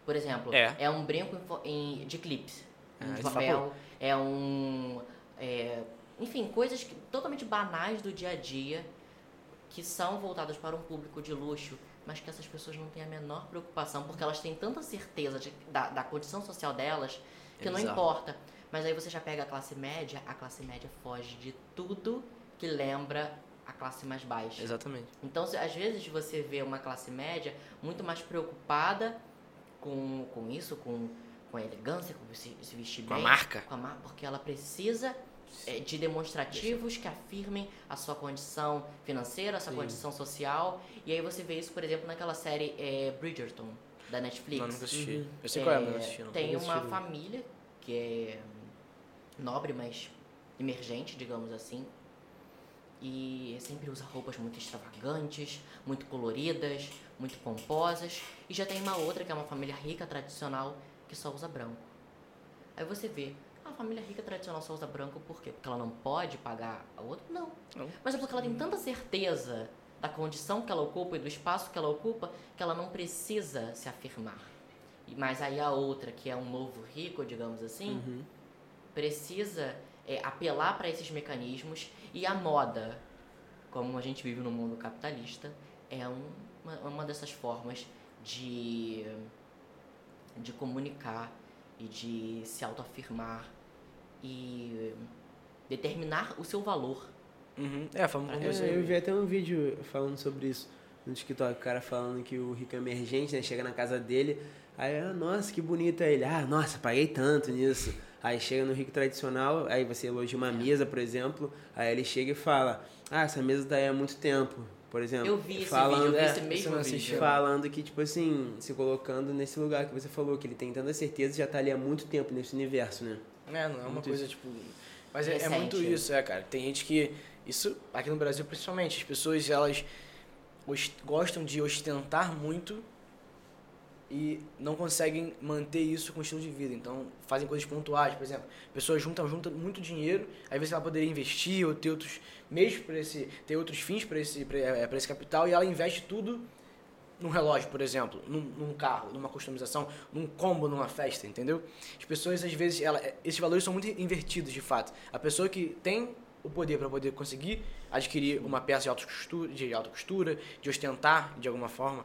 Por exemplo, É. um brinco em em- de clips, Ah, de papel, é um... é, enfim, coisas que- totalmente banais do dia a dia que são voltadas para um público de luxo, mas que essas pessoas não têm a menor preocupação, porque elas têm tanta certeza de- da, da condição social delas que É não importa. Mas aí você já pega a classe média, a classe média foge de tudo que lembra classe mais baixa. Exatamente. Então, se- às vezes você vê uma classe média muito mais preocupada com, com isso, com, com a elegância, com se, se vestir Com a bem, marca. com a mar- porque ela precisa é, de demonstrativos que afirmem a sua condição financeira, a sua Sim. condição social. E aí você vê isso, por exemplo, naquela série é, Bridgerton, da Netflix. Não, nunca assisti. Uhum. Eu sei qual é, mas É, não assisti. Não. Tem uma assisti, não. família que é nobre, mas emergente, digamos assim. E sempre usa roupas muito extravagantes, muito coloridas, muito pomposas. E já tem uma outra que é uma família rica, tradicional, que só usa branco. Aí você vê, a família rica tradicional só usa branco por quê? Porque ela não pode pagar a outra? Não. Não. Mas é porque ela tem tanta certeza da condição que ela ocupa e do espaço que ela ocupa que ela não precisa se afirmar. Mas aí a outra, que é um novo rico, digamos assim, Uhum. precisa é, apelar para esses mecanismos e a moda, como a gente vive no mundo capitalista, é um- uma, uma dessas formas de, de comunicar e de se autoafirmar e determinar o seu valor. Uhum. É, falando como você. É, eu vi até um vídeo falando sobre isso. no TikTok, o cara falando que o rico é emergente, né? Chega na casa dele, aí, ah, nossa, que bonito é ele. Ah, nossa, paguei tanto nisso. Aí chega no rico tradicional, aí você elogia uma mesa, por exemplo, aí ele chega e fala, ah, essa mesa tá aí há muito tempo, por exemplo. Eu vi esse falando, vídeo, eu vi é, esse mesmo não vídeo. falando que, tipo assim, se colocando nesse lugar que você falou, que ele tem tanta certeza e já tá ali há muito tempo nesse universo, né? É, não é uma Muito coisa tipo. Mas é, é muito isso, é, cara. Tem gente que. Isso, aqui no Brasil principalmente, as pessoas elas os- gostam de ostentar muito e não conseguem manter isso com estilo de vida. Então, fazem coisas pontuais, por exemplo. Pessoas juntam, juntam muito dinheiro, aí vezes ela poderia investir ou ter outros meios para esse, ter outros fins para esse, pra, é, esse capital e ela investe tudo num relógio, por exemplo, num, num carro, numa customização, num combo numa festa, entendeu? As pessoas, às vezes, ela, esses valores são muito invertidos, de fato. A pessoa que tem o poder para poder conseguir adquirir uma peça de alta costura, de alta costura, de ostentar de alguma forma,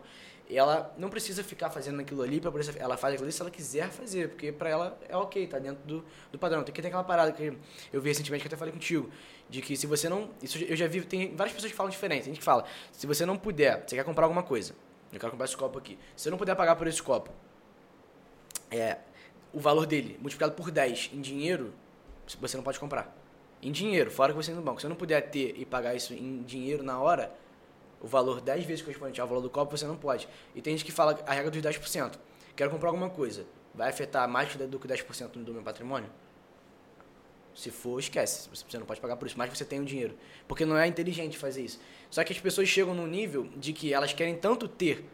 ela não precisa ficar fazendo aquilo ali para ela faz aquilo ali se ela quiser fazer, porque para ela é ok, tá dentro do, do padrão. Tem que ter aquela parada que eu vi recentemente que eu até falei contigo, de que se você não, isso eu já vi, tem várias pessoas que falam diferente. Tem gente que fala, se você não puder, você quer comprar alguma coisa, eu quero comprar esse copo aqui. Se você não puder pagar por esse copo, é, o valor dele multiplicado por 10 em dinheiro, você não pode comprar. Em dinheiro, fora que você tem no banco. Se você não puder ter e pagar isso em dinheiro na hora, o valor 10 vezes correspondente ao valor do copo, você não pode. E tem gente que fala a regra dos 10%. Quero comprar alguma coisa. Vai afetar mais do que 10% do meu patrimônio? Se for, esquece. Você não pode pagar por isso, mas você tem o dinheiro. Porque não é inteligente fazer isso. Só que as pessoas chegam num nível de que elas querem tanto ter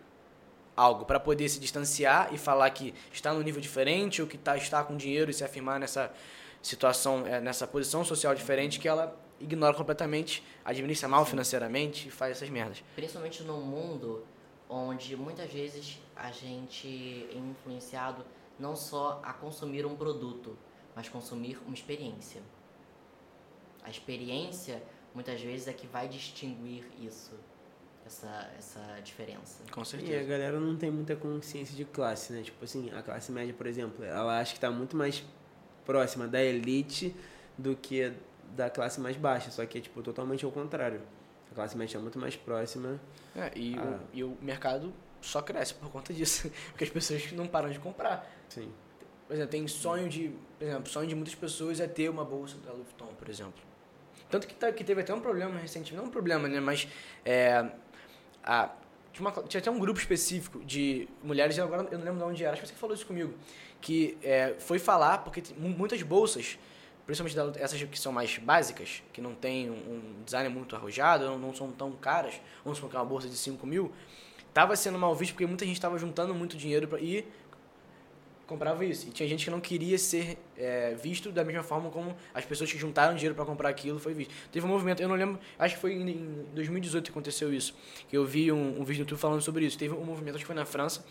algo para poder se distanciar e falar que está num nível diferente ou que tá, está com dinheiro e se afirmar nessa situação, é, nessa posição social diferente que ela ignora completamente, administra mal financeiramente e faz essas merdas. Principalmente num mundo onde muitas vezes a gente é influenciado não só a consumir um produto, mas consumir uma experiência. A experiência muitas vezes é que vai distinguir isso, essa, essa diferença. Com E a certeza. galera não tem muita consciência de classe, né? Tipo assim, a classe média, por exemplo, ela acha que tá muito mais próxima da elite do que da classe mais baixa, só que é tipo totalmente ao contrário. A classe média é muito mais próxima. É, e, Ah. o, e o mercado só cresce por conta disso. Porque as pessoas não param de comprar. Sim. Por exemplo, tem sonho de. Por exemplo, sonho de muitas pessoas é ter uma bolsa da Louis Vuitton, por exemplo. Tanto que, tá, que teve até um problema recentemente, não um problema, né? Mas é, a, tinha, uma- tinha até um grupo específico de mulheres, agora eu não lembro de onde era, acho que você falou isso comigo, que é, foi falar, porque muitas bolsas, principalmente essas que são mais básicas, que não tem um, design muito arrojado, não, são tão caras, vamos colocar uma bolsa de 5 mil, tava sendo mal visto porque muita gente estava juntando muito dinheiro pra, e comprava isso. E tinha gente que não queria ser é, visto da mesma forma como as pessoas que juntaram dinheiro para comprar aquilo foi visto. Teve um movimento, eu não lembro, acho que foi em 2018 que aconteceu isso, que eu vi um, um vídeo no YouTube falando sobre isso. Teve um movimento, acho que foi na França,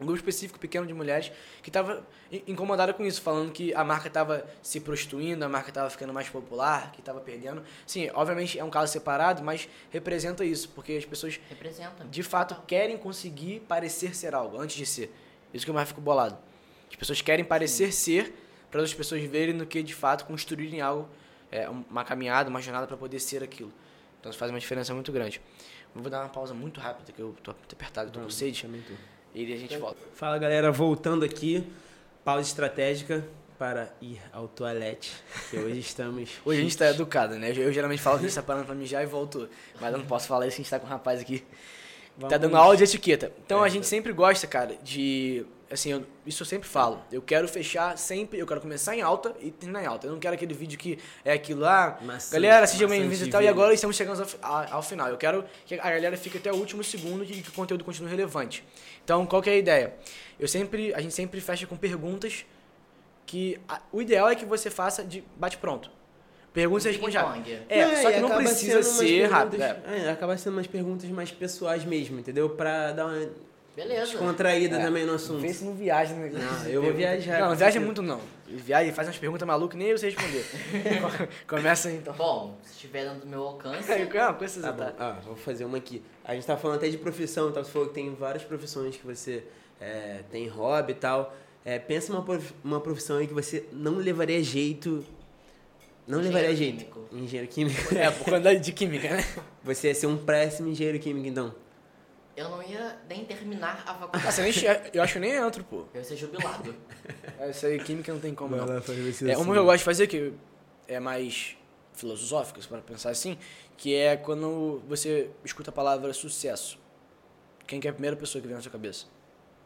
um grupo específico pequeno de mulheres que estava incomodada com isso, falando que a marca estava se prostituindo, a marca estava ficando mais popular, que estava perdendo. Sim, obviamente é um caso separado, mas representa isso, porque as pessoas Representa. de fato querem conseguir parecer ser algo antes de ser. Isso que eu mais fico bolado. As pessoas querem parecer ser para as pessoas verem no que de fato construírem algo, é, uma caminhada, uma jornada para poder ser aquilo. Então isso faz uma diferença muito grande. Vou dar uma pausa muito rápida, que eu tô apertado, tô com Vamos, sede, também tô. E a gente volta. Fala galera, voltando aqui, pausa estratégica para ir ao toalete, que hoje estamos. Hoje a gente tá educado, né? Eu, eu geralmente falo que a gente tá parando pra mijar e voltou. Mas eu não posso falar isso, a gente tá com um rapaz aqui Tá Vamos- dando aula de etiqueta. Então É, a gente sempre gosta, cara, de. Assim, eu- isso eu sempre falo. Eu quero fechar sempre, eu quero começar em alta e terminar em alta. Eu não quero aquele vídeo que é aquilo lá. Maçante, galera, sejam maçante bem-vindos e tal. E vídeo. agora estamos chegando ao, ao final. Eu quero que a galera fique até o último segundo e que o conteúdo continue relevante. Então, qual que é a ideia? Eu sempre, a gente sempre fecha com perguntas que. a- o ideal é que você faça de bate-pronto. Perguntas e responde rápido. É, É, só e que não precisa ser rápido. É. é, acaba sendo umas perguntas mais pessoais mesmo, entendeu? Pra dar uma Beleza. descontraída É. também no assunto. Vê se não viaja, né? Não, eu vou viajar, Não, não viaja muito não. Viaja e faz umas perguntas malucas nem eu sei responder. Começa aí, então. Bom, se estiver dentro do meu alcance, Não, com essas Tá bom. Ah, vou fazer uma aqui. A gente tá falando até de profissão, tá? Você falou que tem várias profissões que você é, tem hobby e tal. É, pensa uma, prof- uma profissão aí que você não levaria jeito. Não Engenheiro levaria jeito. químico. Engenheiro químico. É, por conta de química, né? Você ia ser um péssimo engenheiro químico, então. Eu não ia nem terminar a Ah, faculdade. você nem eu acho que eu nem entro, pô. Eu ia ser jubilado. É, Isso aí, química não tem como, não. Esse É, assim. uma que eu gosto de fazer, que é mais filosófica, para pensar assim, que é quando você escuta a palavra sucesso. Quem que é a primeira pessoa que vem na sua cabeça?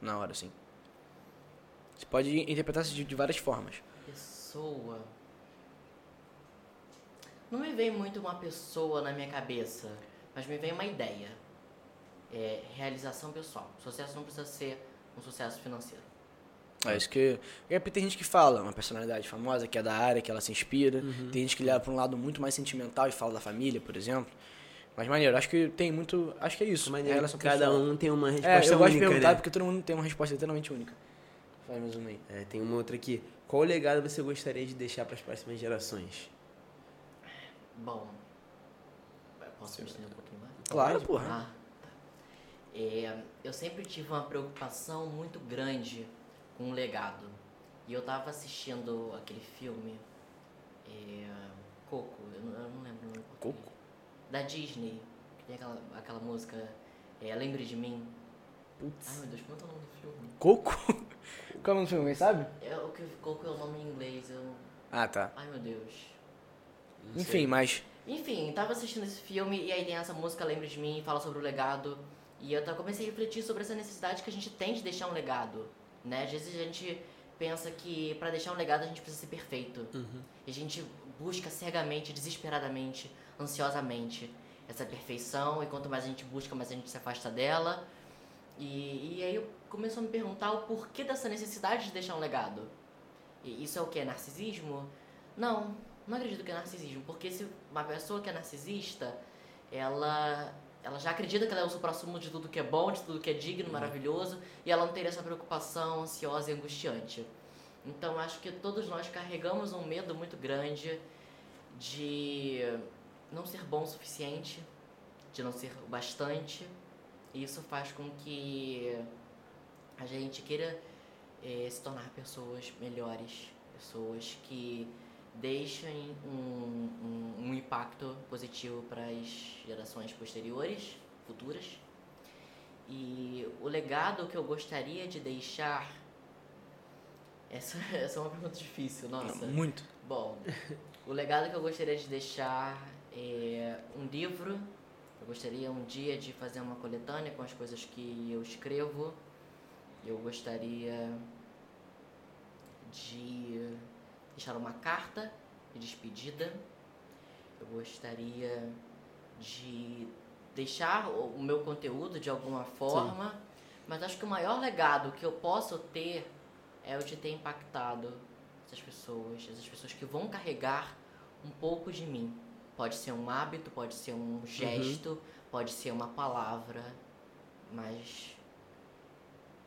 Na hora, assim. Você pode interpretar isso de, de várias formas. Pessoa. Não me vem muito uma pessoa na minha cabeça, mas me vem uma ideia. É realização pessoal. Sucesso não precisa ser um sucesso financeiro. É isso que. É porque tem gente que fala, uma personalidade famosa que é da área, que ela se inspira. Uhum. Tem gente que leva pra um lado muito mais sentimental e fala da família, por exemplo. Mas maneiro, acho que tem muito. Acho que é isso. Maneiro, é relação cada pessoal. um tem uma É, resposta eu gosto de única, perguntar né? porque todo mundo tem uma resposta literalmente única. Faz mais uma aí. É, tem uma outra aqui. Qual legado você gostaria de deixar para as próximas gerações? Bom. Posso me estender um pouquinho mais? Claro, porra. Ah. É, eu sempre tive uma preocupação muito grande com o legado. E eu tava assistindo aquele filme. É, Coco, eu não, eu não lembro o nome. Coco? Da Disney. Que tem aquela, aquela música. É, Lembre de mim. Ai Putz. meu Deus, como é é o nome do filme? Coco? Qual é o nome do filme, sabe? É, o que Coco é o nome em inglês. Eu... Ah, tá. Ai meu Deus. Não Enfim, sei. mas. Enfim, tava assistindo esse filme e aí tem essa música Lembre de Mim, fala sobre o legado. E eu comecei a refletir sobre essa necessidade que a gente tem de deixar um legado, né? Às vezes a gente pensa que pra deixar um legado a gente precisa ser perfeito. Uhum. E a gente busca cegamente, desesperadamente, ansiosamente essa perfeição e quanto mais a gente busca, mais a gente se afasta dela. E, e aí eu começo a me perguntar o porquê dessa necessidade de deixar um legado. E isso é o que? É narcisismo? Não, não acredito que é narcisismo, porque se uma pessoa que é narcisista, ela, ela já acredita que ela é o supra-sumo de tudo que é bom, de tudo que é digno, maravilhoso, e ela não teria essa preocupação ansiosa e angustiante. Então acho que todos nós carregamos um medo muito grande de não ser bom o suficiente, de não ser o bastante, e isso faz com que a gente queira eh, se tornar pessoas melhores, pessoas que deixem um, um, um impacto positivo para as gerações posteriores, futuras. E o legado que eu gostaria de deixar. Essa, essa é uma pergunta difícil, nossa. Muito. Bom, o legado que eu gostaria de deixar é um livro. Eu gostaria um dia de fazer uma coletânea com as coisas que eu escrevo. Eu gostaria de deixar uma carta de despedida. Eu gostaria de deixar o meu conteúdo de alguma forma. Mas acho que o maior legado que eu posso ter é o de ter impactado essas pessoas, essas pessoas que vão carregar um pouco de mim. Pode ser um hábito, pode ser um gesto, pode ser uma palavra, mas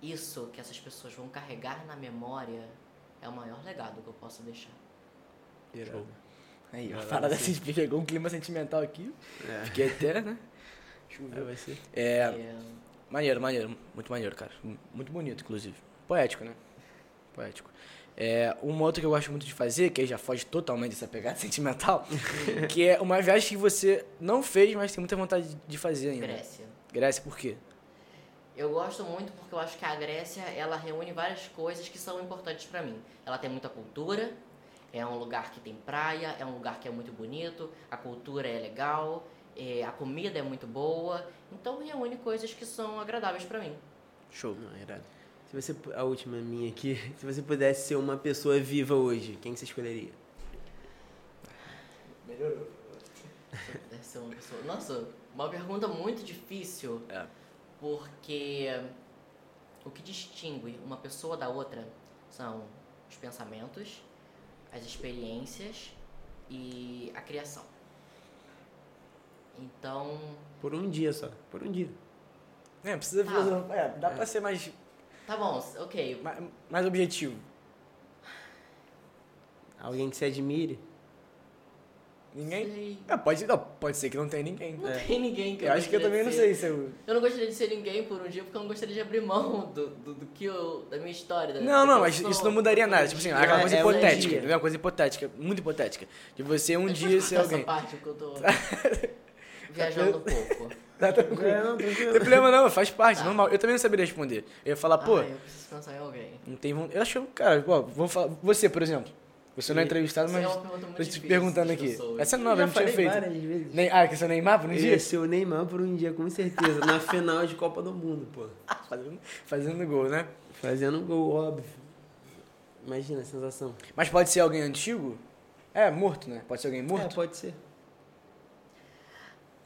isso que essas pessoas vão carregar na memória é o maior legado que eu posso deixar. Irado. Aí, a parada assim, pegou um clima sentimental aqui. É. Fiquei até, né? Aí vai ser. É. É, Maneiro, maneiro. Muito maneiro, cara. Muito bonito, inclusive. Poético, né? Poético. É, uma outra que eu gosto muito de fazer, que aí já foge totalmente dessa pegada sentimental, que é uma viagem que você não fez, mas tem muita vontade de fazer ainda. Grécia. Grécia, por quê? Eu gosto muito porque eu acho que a Grécia ela reúne várias coisas que são importantes pra mim. Ela tem muita cultura, é um lugar que tem praia, é um lugar que é muito bonito, a cultura é legal, é, a comida é muito boa, então reúne coisas que são agradáveis pra mim. Show. Não, irado. Se você, a última minha aqui, se você pudesse ser uma pessoa viva hoje, quem você escolheria? Melhorou. Deve ser uma pessoa. Nossa, uma pergunta muito difícil, É. porque o que distingue uma pessoa da outra são os pensamentos, as experiências e a criação. Então, Por um dia só, por um dia. É, precisa Tá. filosofar. É, dá pra ser mais, tá bom, ok. mais, mais objetivo. Alguém que você admire? Ninguém? Sei. É, pode, não, pode ser que não tenha ninguém. Não É. tem ninguém que Eu acho que eu também não sei se eu. Eu não gostaria de ser ninguém por um dia porque eu não gostaria de abrir mão do, do, do que eu. da minha história. da- Não, não, eu mas isso não mudaria nada. Tipo eu assim, sou. aquela É- coisa é hipotética, entendeu? Uma coisa hipotética, muito hipotética. De você um Mas dia ser alguém. Essa parte que eu tô... viajando um pouco. Tá tranquilo. É, não, Não tem problema não, faz parte, Tá. normal. Eu também não saberia responder. Eu ia falar, pô, Ah, eu preciso pensar em alguém. não tem Eu acho, cara, pô, vamos falar. Você, por exemplo. Você não é entrevistado, é mas. muito Tô te perguntando aqui. Essa é nova, já eu não tinha feito. Nem, ah, que você é Neymar por um Eu dia? ia ser o Neymar por um dia, com certeza. Na final de Copa do Mundo, pô. Fazendo, fazendo gol, né? Fazendo gol, óbvio. Imagina a sensação. Mas pode ser alguém antigo? É, morto, né? Pode ser alguém É, morto? pode ser.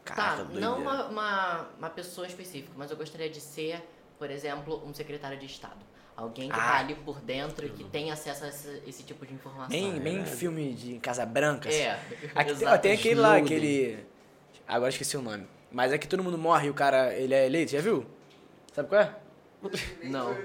Tá, doideira. não uma, uma, uma pessoa específica, mas eu gostaria de ser, por exemplo, um secretário de Estado. Alguém que Ah. tá ali por dentro e que tem acesso a esse, esse tipo de informação. Bem, bem filme de Casa Branca. assim. É, Aqui, tem- ó, tem aquele lá, aquele. Agora esqueci o nome. Mas é que todo mundo morre e o cara ele é eleito, já viu? Sabe qual é? Não.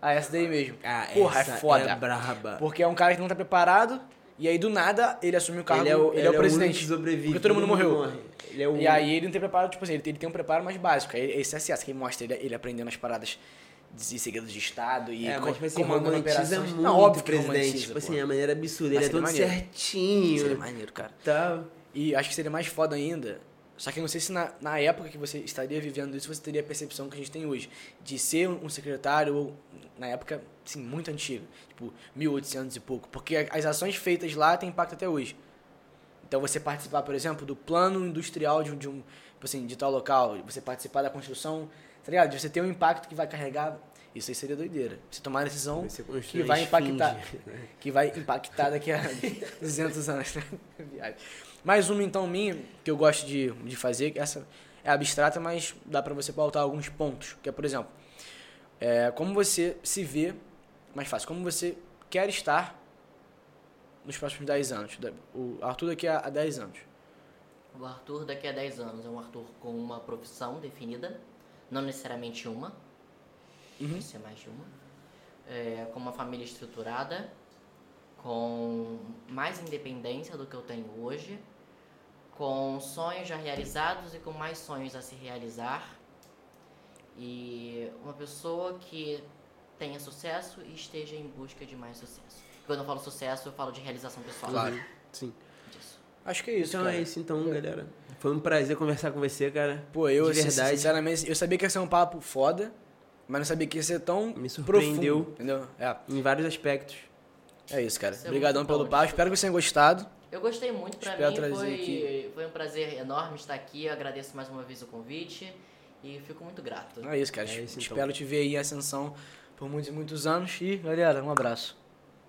Ah, essa daí mesmo. Ah, Porra, é essa foda. É braba. Porque é um cara que não tá preparado e aí do nada ele assume o cargo. ele é o, ele é o único presidente. que sobrevive. porque todo mundo morreu. morre. Ele é o E aí ele não tem preparo, tipo assim, ele tem, ele tem um preparo mais básico. Aí esse é essa que mostra ele, ele aprendendo as paradas de segredos de Estado e É, mas tipo assim, comandando operações. muito Não, óbvio presidente. romantiza, tipo pô. assim, a maneira absurda. Mas Ele é todo maneiro. certinho. Seria maneiro, cara. Tá. E acho que seria mais foda ainda. Só que eu não sei se na, na época que você estaria vivendo isso, você teria a percepção que a gente tem hoje. De ser um, secretário, ou na época, assim, muito antiga. Tipo, 1800 e pouco. Porque as ações feitas lá têm impacto até hoje. Então você participar, por exemplo, do plano industrial de um, de um tipo assim, de tal local. Você participar da construção, tá ligado? De você ter um impacto que vai carregar... Isso aí seria doideira. Você tomar a decisão Você que vai esfinge, impactar né? que vai impactar daqui a 200 anos. né? Mais uma, então, minha, que eu gosto de, de fazer, que essa é abstrata, mas dá pra você pautar alguns pontos. Que é, por exemplo, é, como você se vê, mais fácil, como você quer estar nos próximos 10 anos. O Arthur daqui a, a 10 anos. O Arthur daqui a 10 anos é um Arthur com uma profissão definida, não necessariamente uma, Uhum. pode ser mais de uma. É, com uma família estruturada, com mais independência do que eu tenho hoje, com sonhos já realizados e com mais sonhos a se realizar. E uma pessoa que tenha sucesso e esteja em busca de mais sucesso. Quando eu falo sucesso, eu falo de realização pessoal. Claro. Sim. Disso. Acho que é isso, Então cara. é isso então, galera. Foi um prazer conversar com você, cara. Pô, eu, De verdade. sinceramente, eu sabia que ia ser um papo foda, mas não sabia que ia ser tão Me surpreendeu. profundo, entendeu? É. Em vários aspectos. É isso, cara. É Obrigadão pelo bom, papo. Espero que vocês tenham gostado. Eu gostei muito, pra Espero mim trazer foi, aqui. foi um prazer enorme estar aqui. Eu agradeço mais uma vez o convite e fico muito grato. É isso, cara. É isso, então. Espero te ver aí em ascensão por muitos e muitos anos. E, galera, um abraço.